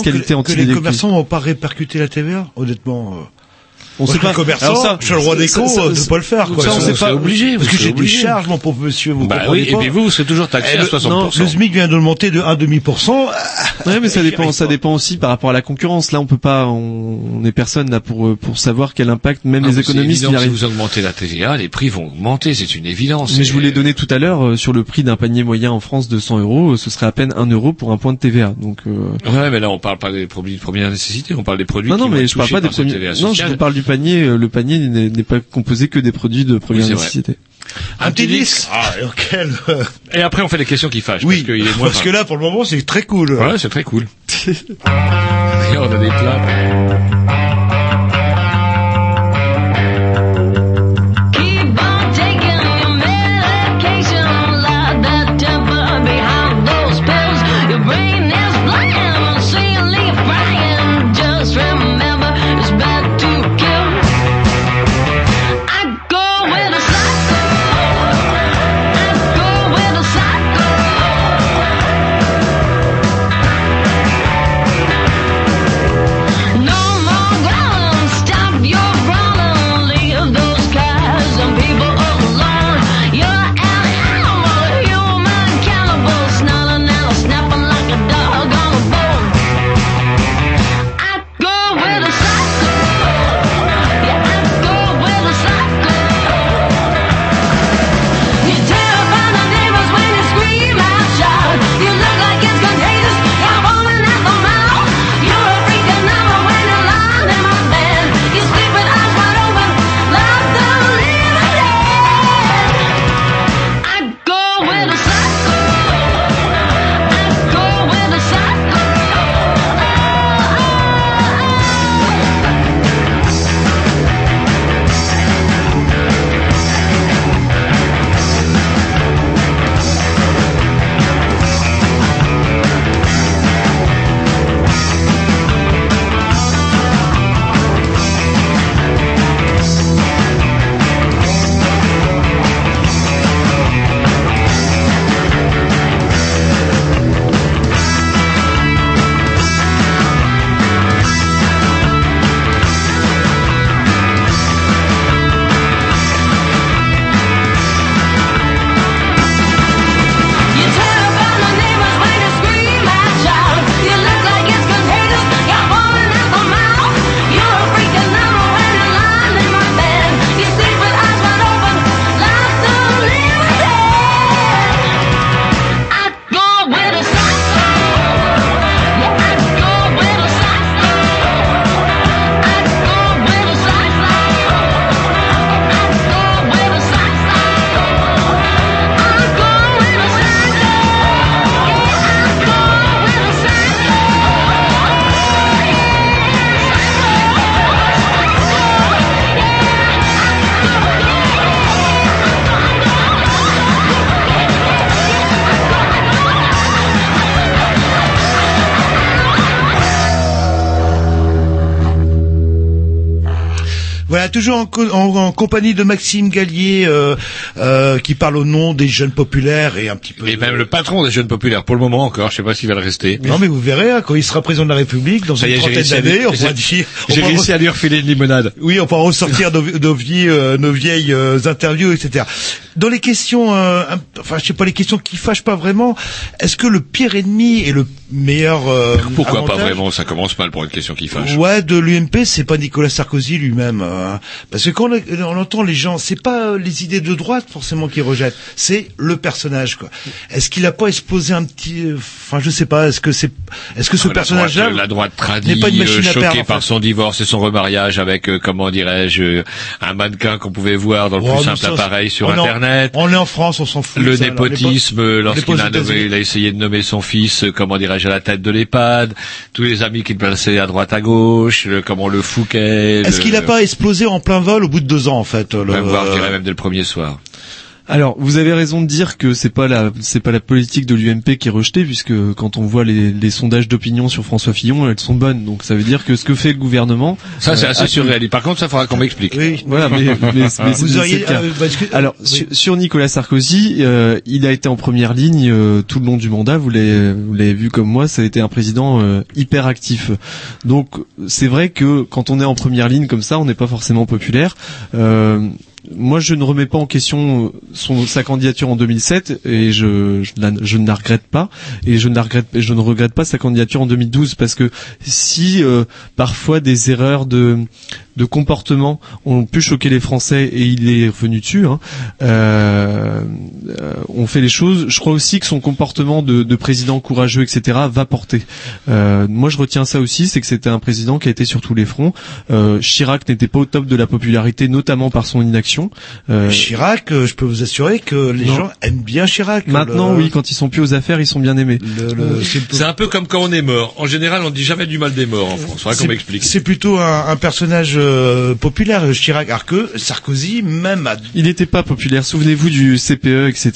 que, que les commerçants vont pas répercuter la TVA Honnêtement. On Moi, sait pas. commerçant, Alors ça, je suis le roi des ça- cons, ça- de pas le faire, quoi. ça, on sait C'est pas. obligé, parce que j'ai des charges, mon pauvre monsieur, vous Bah oui, et puis vous, vous serez toujours taxé Eh, à le- 60%. Le SMIC vient de monter de 1,5%. Ouais, mais ça dépend, ça dépend aussi par rapport à la concurrence. Là, on peut pas, on, on est personne là pour euh, pour savoir quel impact même Ah, les c'est économistes Si vous augmentez la TVA, les prix vont augmenter, c'est une évidence. Mais je vous l'ai donné tout à l'heure euh, sur le prix d'un panier moyen en France de 100 euros, euh, ce serait à peine 1 euro pour un point de TVA. Donc euh, Ouais, mais là, on parle pas des produits de première nécessité, on parle des produits non, non, mais je parle pas des premiers. Non, je parle du panier. euh, Le panier n'est pas composé que des produits de première Oui, nécessité. Un petit disque. Ah, quel... Et après, on fait les questions qui fâchent. Oui, parce qu'il est moins parce que là, pour le moment, c'est très cool. Ouais, c'est très cool. Et on a des plats. Toujours en, co- en- en compagnie de Maxime Gallier, euh, euh, qui parle au nom des jeunes populaires et un petit peu. Et même le patron des jeunes populaires, pour le moment encore, je sais pas s'il va le rester. Non, mais vous verrez, hein, quand il sera président de la République, dans Ça une trentaine d'années, on j'ai- dire. J'ai réussi à lui refiler une limonade. Oui, on pourra ressortir nos, nos vieilles, euh, nos vieilles euh, interviews, etc. Dans les questions, euh, enfin, je sais pas, les questions qui fâchent pas vraiment. Est-ce que le pire ennemi et le meilleur euh, Pourquoi pas vraiment Ça commence mal pour une question qui fâche. Ouais, de l'UMP, c'est pas Nicolas Sarkozy lui-même. euh, parce que quand on, on entend les gens, c'est pas euh, les idées de droite forcément qui rejettent, c'est le personnage. quoi. Est-ce qu'il a pas explosé un petit, euh, enfin, je sais pas. Est-ce que c'est, est-ce que ce Ah, personnage-là la droite tradie, pas une euh, machine à choquée perdre en par fait son divorce et son remariage avec, euh, comment dirais-je, un mannequin qu'on pouvait voir dans le Oh, plus simple ça, appareil sur on est en- Internet. On est en France, on s'en fout. Le ça, népotisme, lorsqu'il a, essayé de nommer son fils, comment dirais-je, à la tête de l'EHPAD, tous les amis qu'il plaçait à droite à gauche, le- comment le Fouquet. Est-ce le- qu'il a pas explosé en plein vol au bout de deux ans en fait le- Même voir, je dirais même dès le premier soir. Alors, vous avez raison de dire que c'est pas la c'est pas la politique de l'UMP qui est rejetée, puisque quand on voit les, les sondages d'opinion sur François Fillon, elles sont bonnes. Donc ça veut dire que ce que fait le gouvernement, Ça, c'est euh, assez surréaliste. Par contre, ça faudra qu'on m'explique. Voilà, mais, mais- mais c'est- Vous auriez- le cas. euh, que- Alors oui. sur, sur Nicolas Sarkozy, euh, il a été en première ligne euh, tout le long du mandat. Vous l'avez vous l'avez vu comme moi, ça a été un président euh, hyper actif. Donc c'est vrai que quand on est en première ligne comme ça, on n'est pas forcément populaire. Moi, je ne remets pas en question sa candidature en 2007 et je, je, je ne la regrette pas. Et je ne regrette, je ne regrette pas sa candidature en 2012 parce que si euh, parfois des erreurs de de comportement ont pu choquer les Français et il est revenu dessus. Hein, euh, euh, on fait les choses. Je crois aussi que son comportement de, de président courageux, etc., va porter. Euh, moi, je retiens ça aussi, c'est que c'était un président qui a été sur tous les fronts. Euh, Chirac n'était pas au top de la popularité, notamment par son inaction. Euh, Chirac, euh, je peux vous assurer que les Non. gens aiment bien Chirac. Maintenant, Le- oui, quand ils sont plus aux affaires, ils sont bien aimés. le- le- c'est- un peu comme quand on est mort. En général, on dit jamais du mal des morts en France. Faudra qu'on c'est- m'explique. C'est plutôt un, un personnage euh, populaire, Chirac. Alors que Sarkozy, même à Il n'était pas populaire. Souvenez-vous du CPE, etc.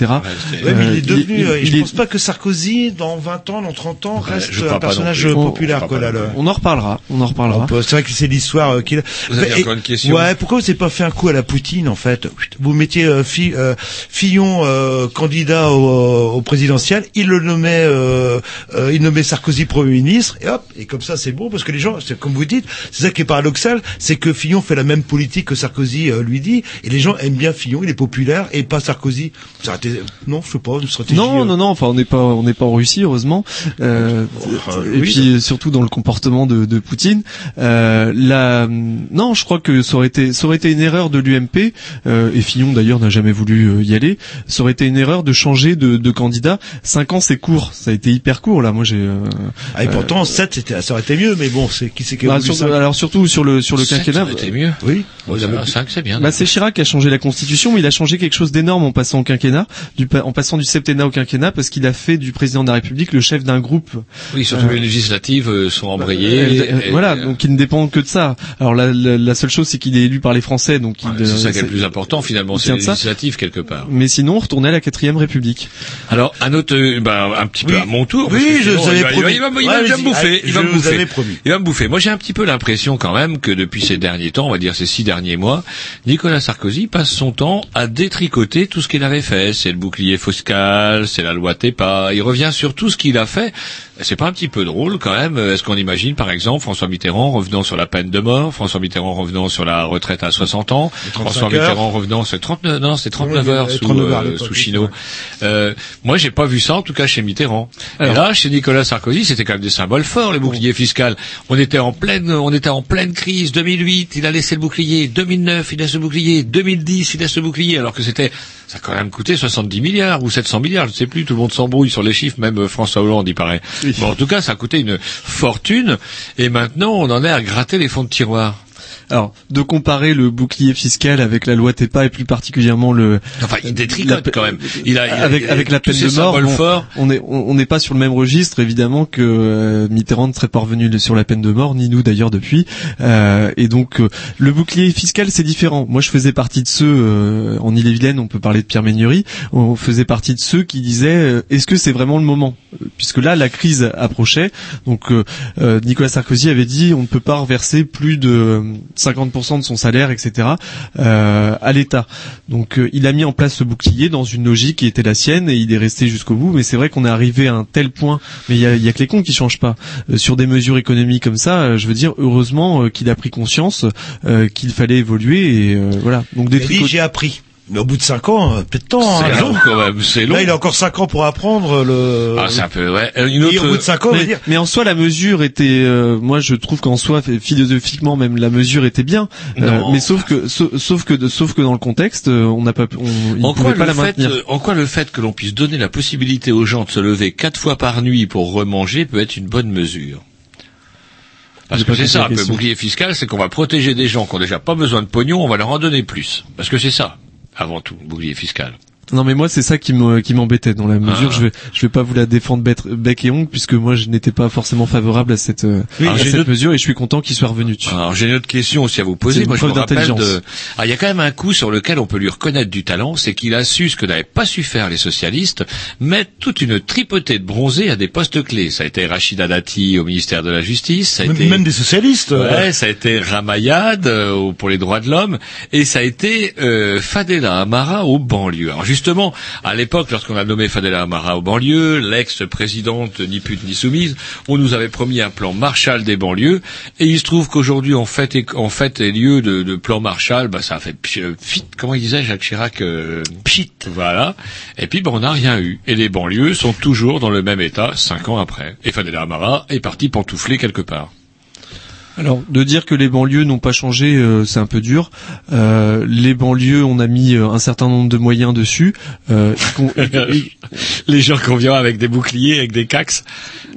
Ouais, mais il est Euh, devenu. euh, il je pense pas que Sarkozy, dans 20 ans, dans 30 ans, reste je un personnage euh, On- populaire. Quoi, là, le- On en reparlera. On en reparlera. C'est vrai que c'est l'histoire euh, qu'il a. Vous avez encore une question Ouais, pourquoi vous n'avez pas fait un coup à la Poutine en fait Vous mettiez euh, Fi- euh, Fillon euh, candidat au, au présidentiel, il le nommait, euh, euh, il nommait Sarkozy premier ministre, et hop, et comme ça c'est bon parce que les gens, c'est comme vous dites, c'est ça qui est paradoxal, c'est que Fillon fait la même politique que Sarkozy euh, lui dit, et les gens aiment bien Fillon, il est populaire et pas Sarkozy. Ça non, je sais pas, une stratégie. Non, euh, non, non. Enfin, on n'est pas, on n'est pas en Russie, heureusement. Euh, et oui. puis euh, surtout dans le comportement de, de Poutine. Euh, la, non, je crois que ça aurait été, ça aurait été une erreur de l'UMP. Euh, et Fillon d'ailleurs n'a jamais voulu euh, y aller. Ça aurait été une erreur de changer de, de candidat. Cinq ans, c'est court. Ça a été hyper court là. Moi, j'ai. euh, Ah, et pourtant 7 c'était, ça aurait été mieux, mais bon, c'est qui c'est qui bah, sur- alors surtout sur le sur le Été mieux. Oui. Bon, ça cinq, c'est bien. Bah, c'est Chirac qui a changé la constitution, mais il a changé quelque chose d'énorme en passant au quinquennat, du, pa- en passant du septennat au quinquennat, parce qu'il a fait du président de la République le chef d'un groupe. Oui, surtout Euh, les législatives euh, sont embrayées. Euh, Et- et- voilà, et- donc il ne dépend que de ça. Alors la, la, la seule chose, c'est qu'il est élu par les Français, donc il, c'est euh, ça qui est le plus important finalement, c'est les législatives quelque part. Mais sinon, on retournait à la quatrième République. Alors, un autre, euh, bah, un petit peu Oui. à mon tour. Oui, parce que je sinon, vous avais il va- promis. Il va, me bouffer. va me. Il va me bouffer. Moi, j'ai un petit peu l'impression quand même que depuis ces derniers temps, on va dire ces six derniers mois, Nicolas Sarkozy passe son temps à détricoter tout ce qu'il avait fait. C'est le bouclier fiscal, c'est la loi TEPA. Il revient sur tout ce qu'il a fait. C'est pas un petit peu drôle quand même Est-ce qu'on imagine, par exemple, François Mitterrand revenant sur la peine de mort, François Mitterrand revenant sur la retraite à 60 ans, 35 François heures. Mitterrand revenant sur 39, non, c'est 39 Oui, heures sous, 39 heures euh, sous Chino. ouais. Euh, moi, j'ai pas vu ça, en tout cas chez Mitterrand. Alors- Et là, chez Nicolas Sarkozy, c'était quand même des symboles forts, les boucliers fiscaux. On était en pleine, on était en pleine crise. 2008, il a laissé le bouclier. 2009, il laisse le bouclier. 2010, il laisse le bouclier. Alors que c'était, ça a quand même coûté 70 milliards ou 700 milliards, je ne sais plus. Tout le monde s'embrouille sur les chiffres, même euh, François Hollande, il paraît. Bon, en tout cas, ça a coûté une fortune. Et maintenant, on en est à gratter les fonds de tiroir. Alors, de comparer le bouclier fiscal avec la loi TEPA et plus particulièrement le Enfin, il détricote quand même. Il a, il a- avec il a- avec la peine de mort, bon, forts. on est on on n'est pas sur le même registre évidemment que euh, Mitterrand ne serait pas revenu sur la peine de mort, ni nous d'ailleurs depuis. Euh, et donc euh, le bouclier fiscal c'est différent. Moi je faisais partie de ceux euh, en Ille-et-Vilaine, on peut parler de Pierre Ménieri, on faisait partie de ceux qui disaient euh, est-ce que c'est vraiment le moment? Puisque là la crise approchait, donc euh, Nicolas Sarkozy avait dit on ne peut pas reverser plus de 50% de son salaire, etc. euh, à l'État. Donc euh, il a mis en place ce bouclier dans une logique qui était la sienne et il est resté jusqu'au bout. Mais c'est vrai qu'on est arrivé à un tel point. Mais il y a, il y a que les cons qui changent pas Euh, sur des mesures économiques comme ça. je veux dire heureusement euh, qu'il a pris conscience euh, qu'il fallait évoluer et euh, voilà. Donc des j'ai appris. Mais au bout de 5 ans, euh, peut-être temps. C'est hein, long non quand même, c'est long. Là, il a encore 5 ans pour apprendre le. Ah, c'est un peu, ouais. Euh, Et au bout de autre, 5 ans, on va mais, dire. mais en soi, la mesure était, euh, moi, je trouve qu'en soi, philosophiquement, même la mesure était bien. Euh, mais sauf que, sauf, sauf que, de- sauf que dans le contexte, euh, on n'a pas, on, en quoi, pas le la fait, maintenir. euh, en quoi le fait que l'on puisse donner la possibilité aux gens de se lever quatre fois par nuit pour remanger peut être une bonne mesure? Parce que c'est ça, peu question. bouclier fiscal, c'est qu'on va protéger des gens qui ont déjà pas besoin de pognon, on va leur en donner plus. Parce que c'est ça, avant tout, bouclier fiscal. Non mais moi c'est ça qui me qui m'embêtait dans la mesure Ah. je vais je vais pas vous la défendre bec, bec et ongle puisque moi je n'étais pas forcément favorable à cette euh, Oui, à cette mesure et je suis content qu'il soit revenu dessus. Alors j'ai une autre question aussi à vous poser. une Moi je me preuve rappelle d'intelligence. de. Ah, il y a quand même un coup sur lequel on peut lui reconnaître du talent, c'est qu'il a su ce que n'avaient pas su faire les socialistes, mettre toute une tripotée de bronzés à des postes clés. Ça a été Rachida Dati au ministère de la Justice, ça a Même, été même des socialistes. euh, Ouais, ça a été Ramayad euh, pour les droits de l'homme et ça a été euh, Fadela Amara aux banlieues. Alors justement, à l'époque, lorsqu'on a nommé Fadela Amara aux banlieues, l'ex-présidente ni pute ni soumise, on nous avait promis un plan Marshall des banlieues et il se trouve qu'aujourd'hui, en fait, en fait, et lieu de, de plan Marshall, bah, ça a fait pchi- euh, pchit, comment il disait Jacques Chirac euh, Pchit, voilà. Et puis, bah, on n'a rien eu. Et les banlieues sont toujours dans le même état cinq ans après. Et Fadela Amara est parti pantoufler quelque part. Alors, de dire que les banlieues n'ont pas changé, euh, c'est un peu dur. Euh, les banlieues, on a mis euh, un certain nombre de moyens dessus. Euh, les gens qu'on vient avec des boucliers, avec des cax.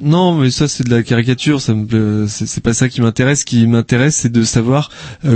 Non, mais ça c'est de la caricature. Ça me, c'est pas ça qui m'intéresse. Ce qui m'intéresse, c'est de savoir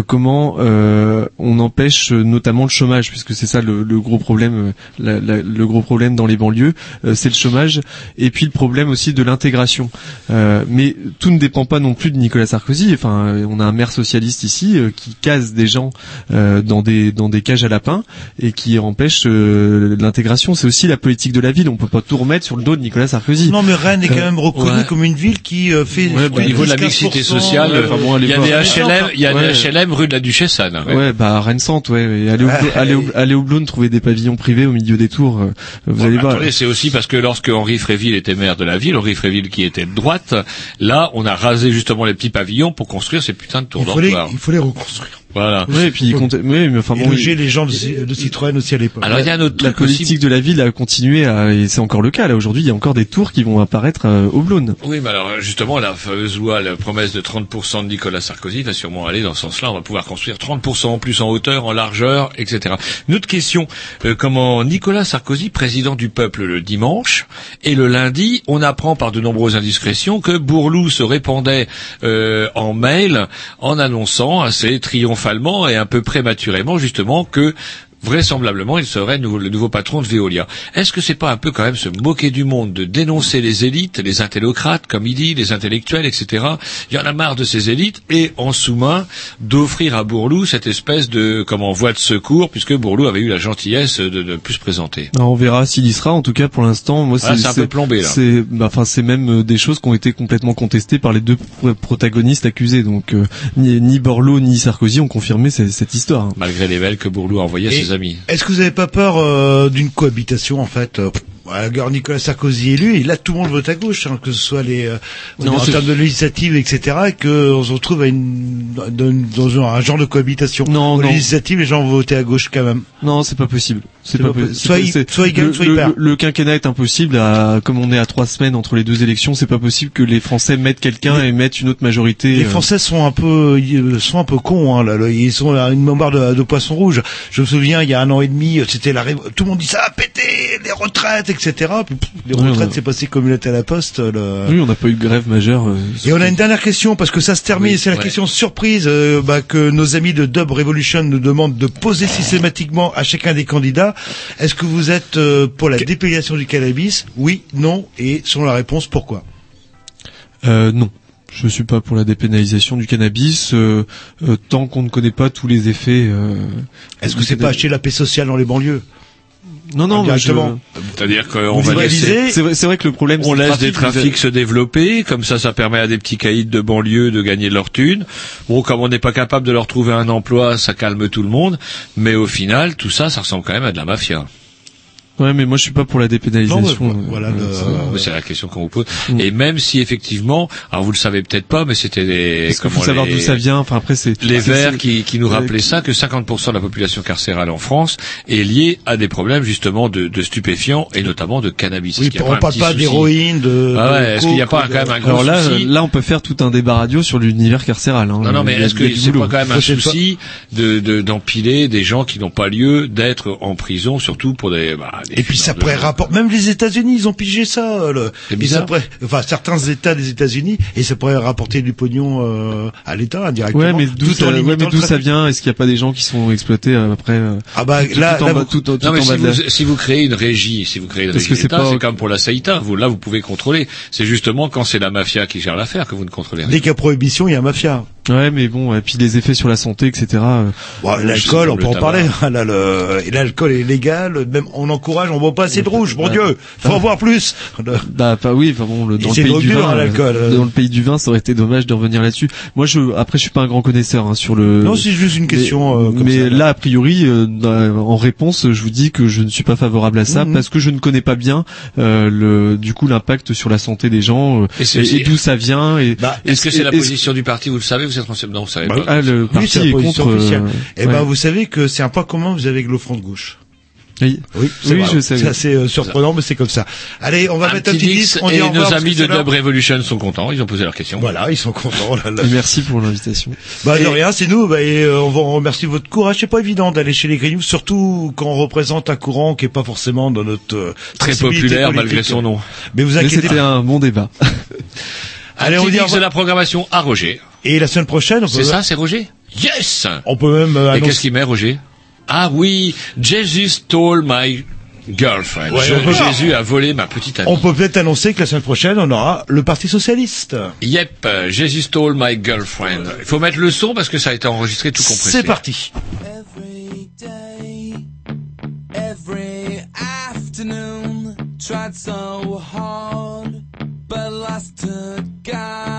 comment euh, on empêche notamment le chômage, puisque c'est ça le, le gros problème. la- la- le gros problème dans les banlieues, c'est le chômage, et puis le problème aussi de l'intégration. Euh, mais tout ne dépend pas non plus de Nicolas Sarkozy. Enfin, on a un maire socialiste ici euh, qui case des gens euh, dans des dans des cages à lapins et qui empêche euh, l'intégration. C'est aussi la politique de la ville. On peut pas tout remettre sur le dos de Nicolas Sarkozy. Non, mais Rennes est quand Euh, même reconnue ouais. comme une ville qui euh, fait Ouais, bah, Au niveau de la mixité sociale, euh, il y a des HLM, il y a des. HLM rue de la Duchesse Anne. Ouais, bah Rennes Centre, ouais. Et aller au, aller au, aller au Blône, trouver des pavillons privés au milieu des tours, euh, vous Bon, allez voir. attendez, c'est aussi parce que lorsque Henri Fréville était maire de la ville, Henri Fréville qui était de droite, là, on a rasé justement les petits pavillons pour construire ces putains de tours dortoirs. il faut les reconstruire. Voilà. Ouais, et puis il comptait, ouais, mais enfin bon, loger il- les gens de, de Citroën aussi à l'époque. Alors il y a un autre la truc aussi. politique de la ville a continué à, et c'est encore le cas là aujourd'hui, il y a encore des tours qui vont apparaître euh, au Blône. Oui, mais alors justement, la fameuse loi, la promesse de 30% de Nicolas Sarkozy va sûrement aller dans ce sens-là. On va pouvoir construire 30% en plus en hauteur, en largeur, etc. Une autre question, euh, comment Nicolas Sarkozy, président du peuple le dimanche, et le lundi, on apprend par de nombreuses indiscrétions que Bourlou se répandait euh, en mail en annonçant assez et un peu prématurément justement que vraisemblablement, il serait nou- le nouveau patron de Veolia. Est-ce que c'est pas un peu quand même se moquer du monde, de dénoncer les élites, les intellocrates, comme il dit, les intellectuels, etc. Il y en a marre de ces élites, et en sous-main, d'offrir à Bourlou cette espèce de, comment, voie de secours, puisque Bourlou avait eu la gentillesse de, de plus se présenter. Alors, on verra s'il y sera. En tout cas, pour l'instant, moi, c'est un peu plombé, là. C'est, bah, enfin, c'est même euh, des choses qui ont été complètement contestées par les deux pro- protagonistes accusés. Donc, euh, ni, ni Borloo ni Sarkozy ont confirmé cette, cette histoire. Malgré les mails que Bourlou a envoyés à ses Est-ce que vous n'avez pas peur euh, d'une cohabitation en fait la guerre Nicolas Sarkozy élu et là tout le monde vote à gauche, hein, que ce soit les euh, Non, en termes de législatives etc. et qu'on se retrouve à une, dans, un, genre de cohabitation. Non, non. législatives les gens vont voter à gauche quand même. Non, c'est pas possible. C'est pas pas possible. Soit il- soit il gagne, le, soit il perd. le quinquennat est impossible. À, comme on est à trois semaines entre les deux élections, c'est pas possible que les Français mettent quelqu'un et mettent une autre majorité. Les euh, Français sont un peu sont un peu cons hein, là, là. ils sont à une mémoire de, de poisson rouge. Je me souviens il y a un an et demi, c'était la tout le monde dit ça a pété les retraites etc. Puis, pff, les retraites c'est passé comme une lettre à la poste. le- Oui, on n'a pas eu de grève majeure. euh, Et on a une dernière question parce que ça se termine. Oui, c'est la ouais. question surprise euh, bah, que nos amis de Dub Revolution nous demandent de poser systématiquement à chacun des candidats. Est-ce que vous êtes euh, pour la dépénalisation du cannabis? Oui, non. Et selon la réponse, pourquoi? Non. Je suis pas pour la dépénalisation du cannabis euh, euh, tant qu'on ne connaît pas tous les effets. euh, Est-ce que c'est pas acheter la paix sociale dans les banlieues? Non, non, je- Directement. C'est-à-dire qu'on va laisser, C'est vrai, que le problème. on laisse des trafic, trafics se développer, comme ça, ça permet à des petits caïds de banlieue de gagner de leur thune. Bon, comme on n'est pas capable de leur trouver un emploi, ça calme tout le monde. Mais au final, tout ça, ça ressemble quand même à de la mafia. Ouais, mais moi je suis pas pour la dépénalisation. Non, mais voilà euh, le- C'est la question qu'on vous pose. Mm. Et même si effectivement, alors vous le savez peut-être pas, mais c'était des, Parce qu'il comment faut savoir les- d'où ça vient? Enfin après c'est Les Verts qui, qui nous rappelaient ça, que 50% de la population carcérale en France est liée à des problèmes justement de, de stupéfiants et notamment de cannabis. Oui, Est-ce qu'il y a on parle pas d'héroïne, de. Ah ouais, est-ce qu'il n'y a pas de- quand même un gros Alors là, souci là on peut faire tout un débat radio sur l'univers carcéral. Hein. Non, non, mais est-ce il y a que c'est pas quand même un souci de de- d'empiler des gens qui n'ont pas lieu d'être en prison, surtout pour des bah, Et puis ça pourrait rapporter, même les États-Unis, ils ont pigé ça. euh, Le, ça pourrait- enfin certains États des États-Unis, et ça pourrait rapporter du pognon euh, à l'État indirectement. Ouais, mais d'où tout ça, en ouais, mais d'où ça vient? Est-ce qu'il n'y a pas des gens qui sont exploités euh, après euh, Ah bah, tout, là- tout en là, bas, vous- tout, tout Non, mais si vous, la- si vous créez une régie, si vous créez une Parce régie que c'est d'État, pas- c'est comme pour la Saïta. Vous, là, vous pouvez contrôler. C'est justement quand c'est la mafia qui gère l'affaire que vous ne contrôlez rien. Dès qu'il y a prohibition, il y a mafia. Ouais, mais bon, et puis les effets sur la santé, etc. euh, Bon, l'alcool, on peut en parler. Là, le- et l'alcool est légal. Même on encourage, on boit pas assez de rouge. Mon Dieu, faut en boire plus. Bah, pas oui, enfin bon, le, dans pays du vin, hein, euh, dans le pays du vin, ça aurait été dommage de revenir là-dessus. Moi, je, après, je suis pas un grand connaisseur hein, sur le. Non, c'est juste une question, Mais, euh, comme mais ça, là. là, a priori, euh, dans- en réponse, je vous dis que je ne suis pas favorable à ça Mhm. parce que je ne connais pas bien euh, le, du coup, l'impact sur la santé des gens euh, Et et, d'où ça vient. Et Bah, Est-ce que c'est la position du parti Vous le savez Vous Non, vous savez Bah, pas. ah, le Oui, parti c'est la est position contre. officielle. euh, Eh ouais. ben, vous savez que c'est un point commun vous avez avec le front de gauche. Oui, Oui, oui, je sais. C'est assez euh, surprenant, mais c'est comme ça. Allez, on va Un mettre un petit petit disque. On dit et revoir nos amis de. Dub Revolution sont contents. Ils ont posé leurs questions. Voilà, ils sont contents. Là, là. Et merci pour l'invitation. Bah de rien, c'est nous. Bah, et, euh, on vous remercie de votre courage. C'est pas évident d'aller chez les Grignoux, surtout quand on représente un courant qui est pas forcément dans notre euh, Très populaire politique. malgré son nom. Mais vous Mais inquiétez c'était un bon débat. Allez, on dit de revoir. la programmation à Roger. Et la semaine prochaine, on peut, C'est ça, c'est Roger Yes on peut même euh, Et qu'est-ce annoncer. qu'il met, Roger Ah oui, Jesus stole my girlfriend. Ouais, Je- Jésus a volé ma petite amie. On peut peut-être annoncer que la semaine prochaine, on aura le Parti socialiste. Yep, euh, Jesus stole my girlfriend. Il faut mettre le son parce que ça a été enregistré tout compressé. C'est parti. Every day, every afternoon, tried so hard, but lost to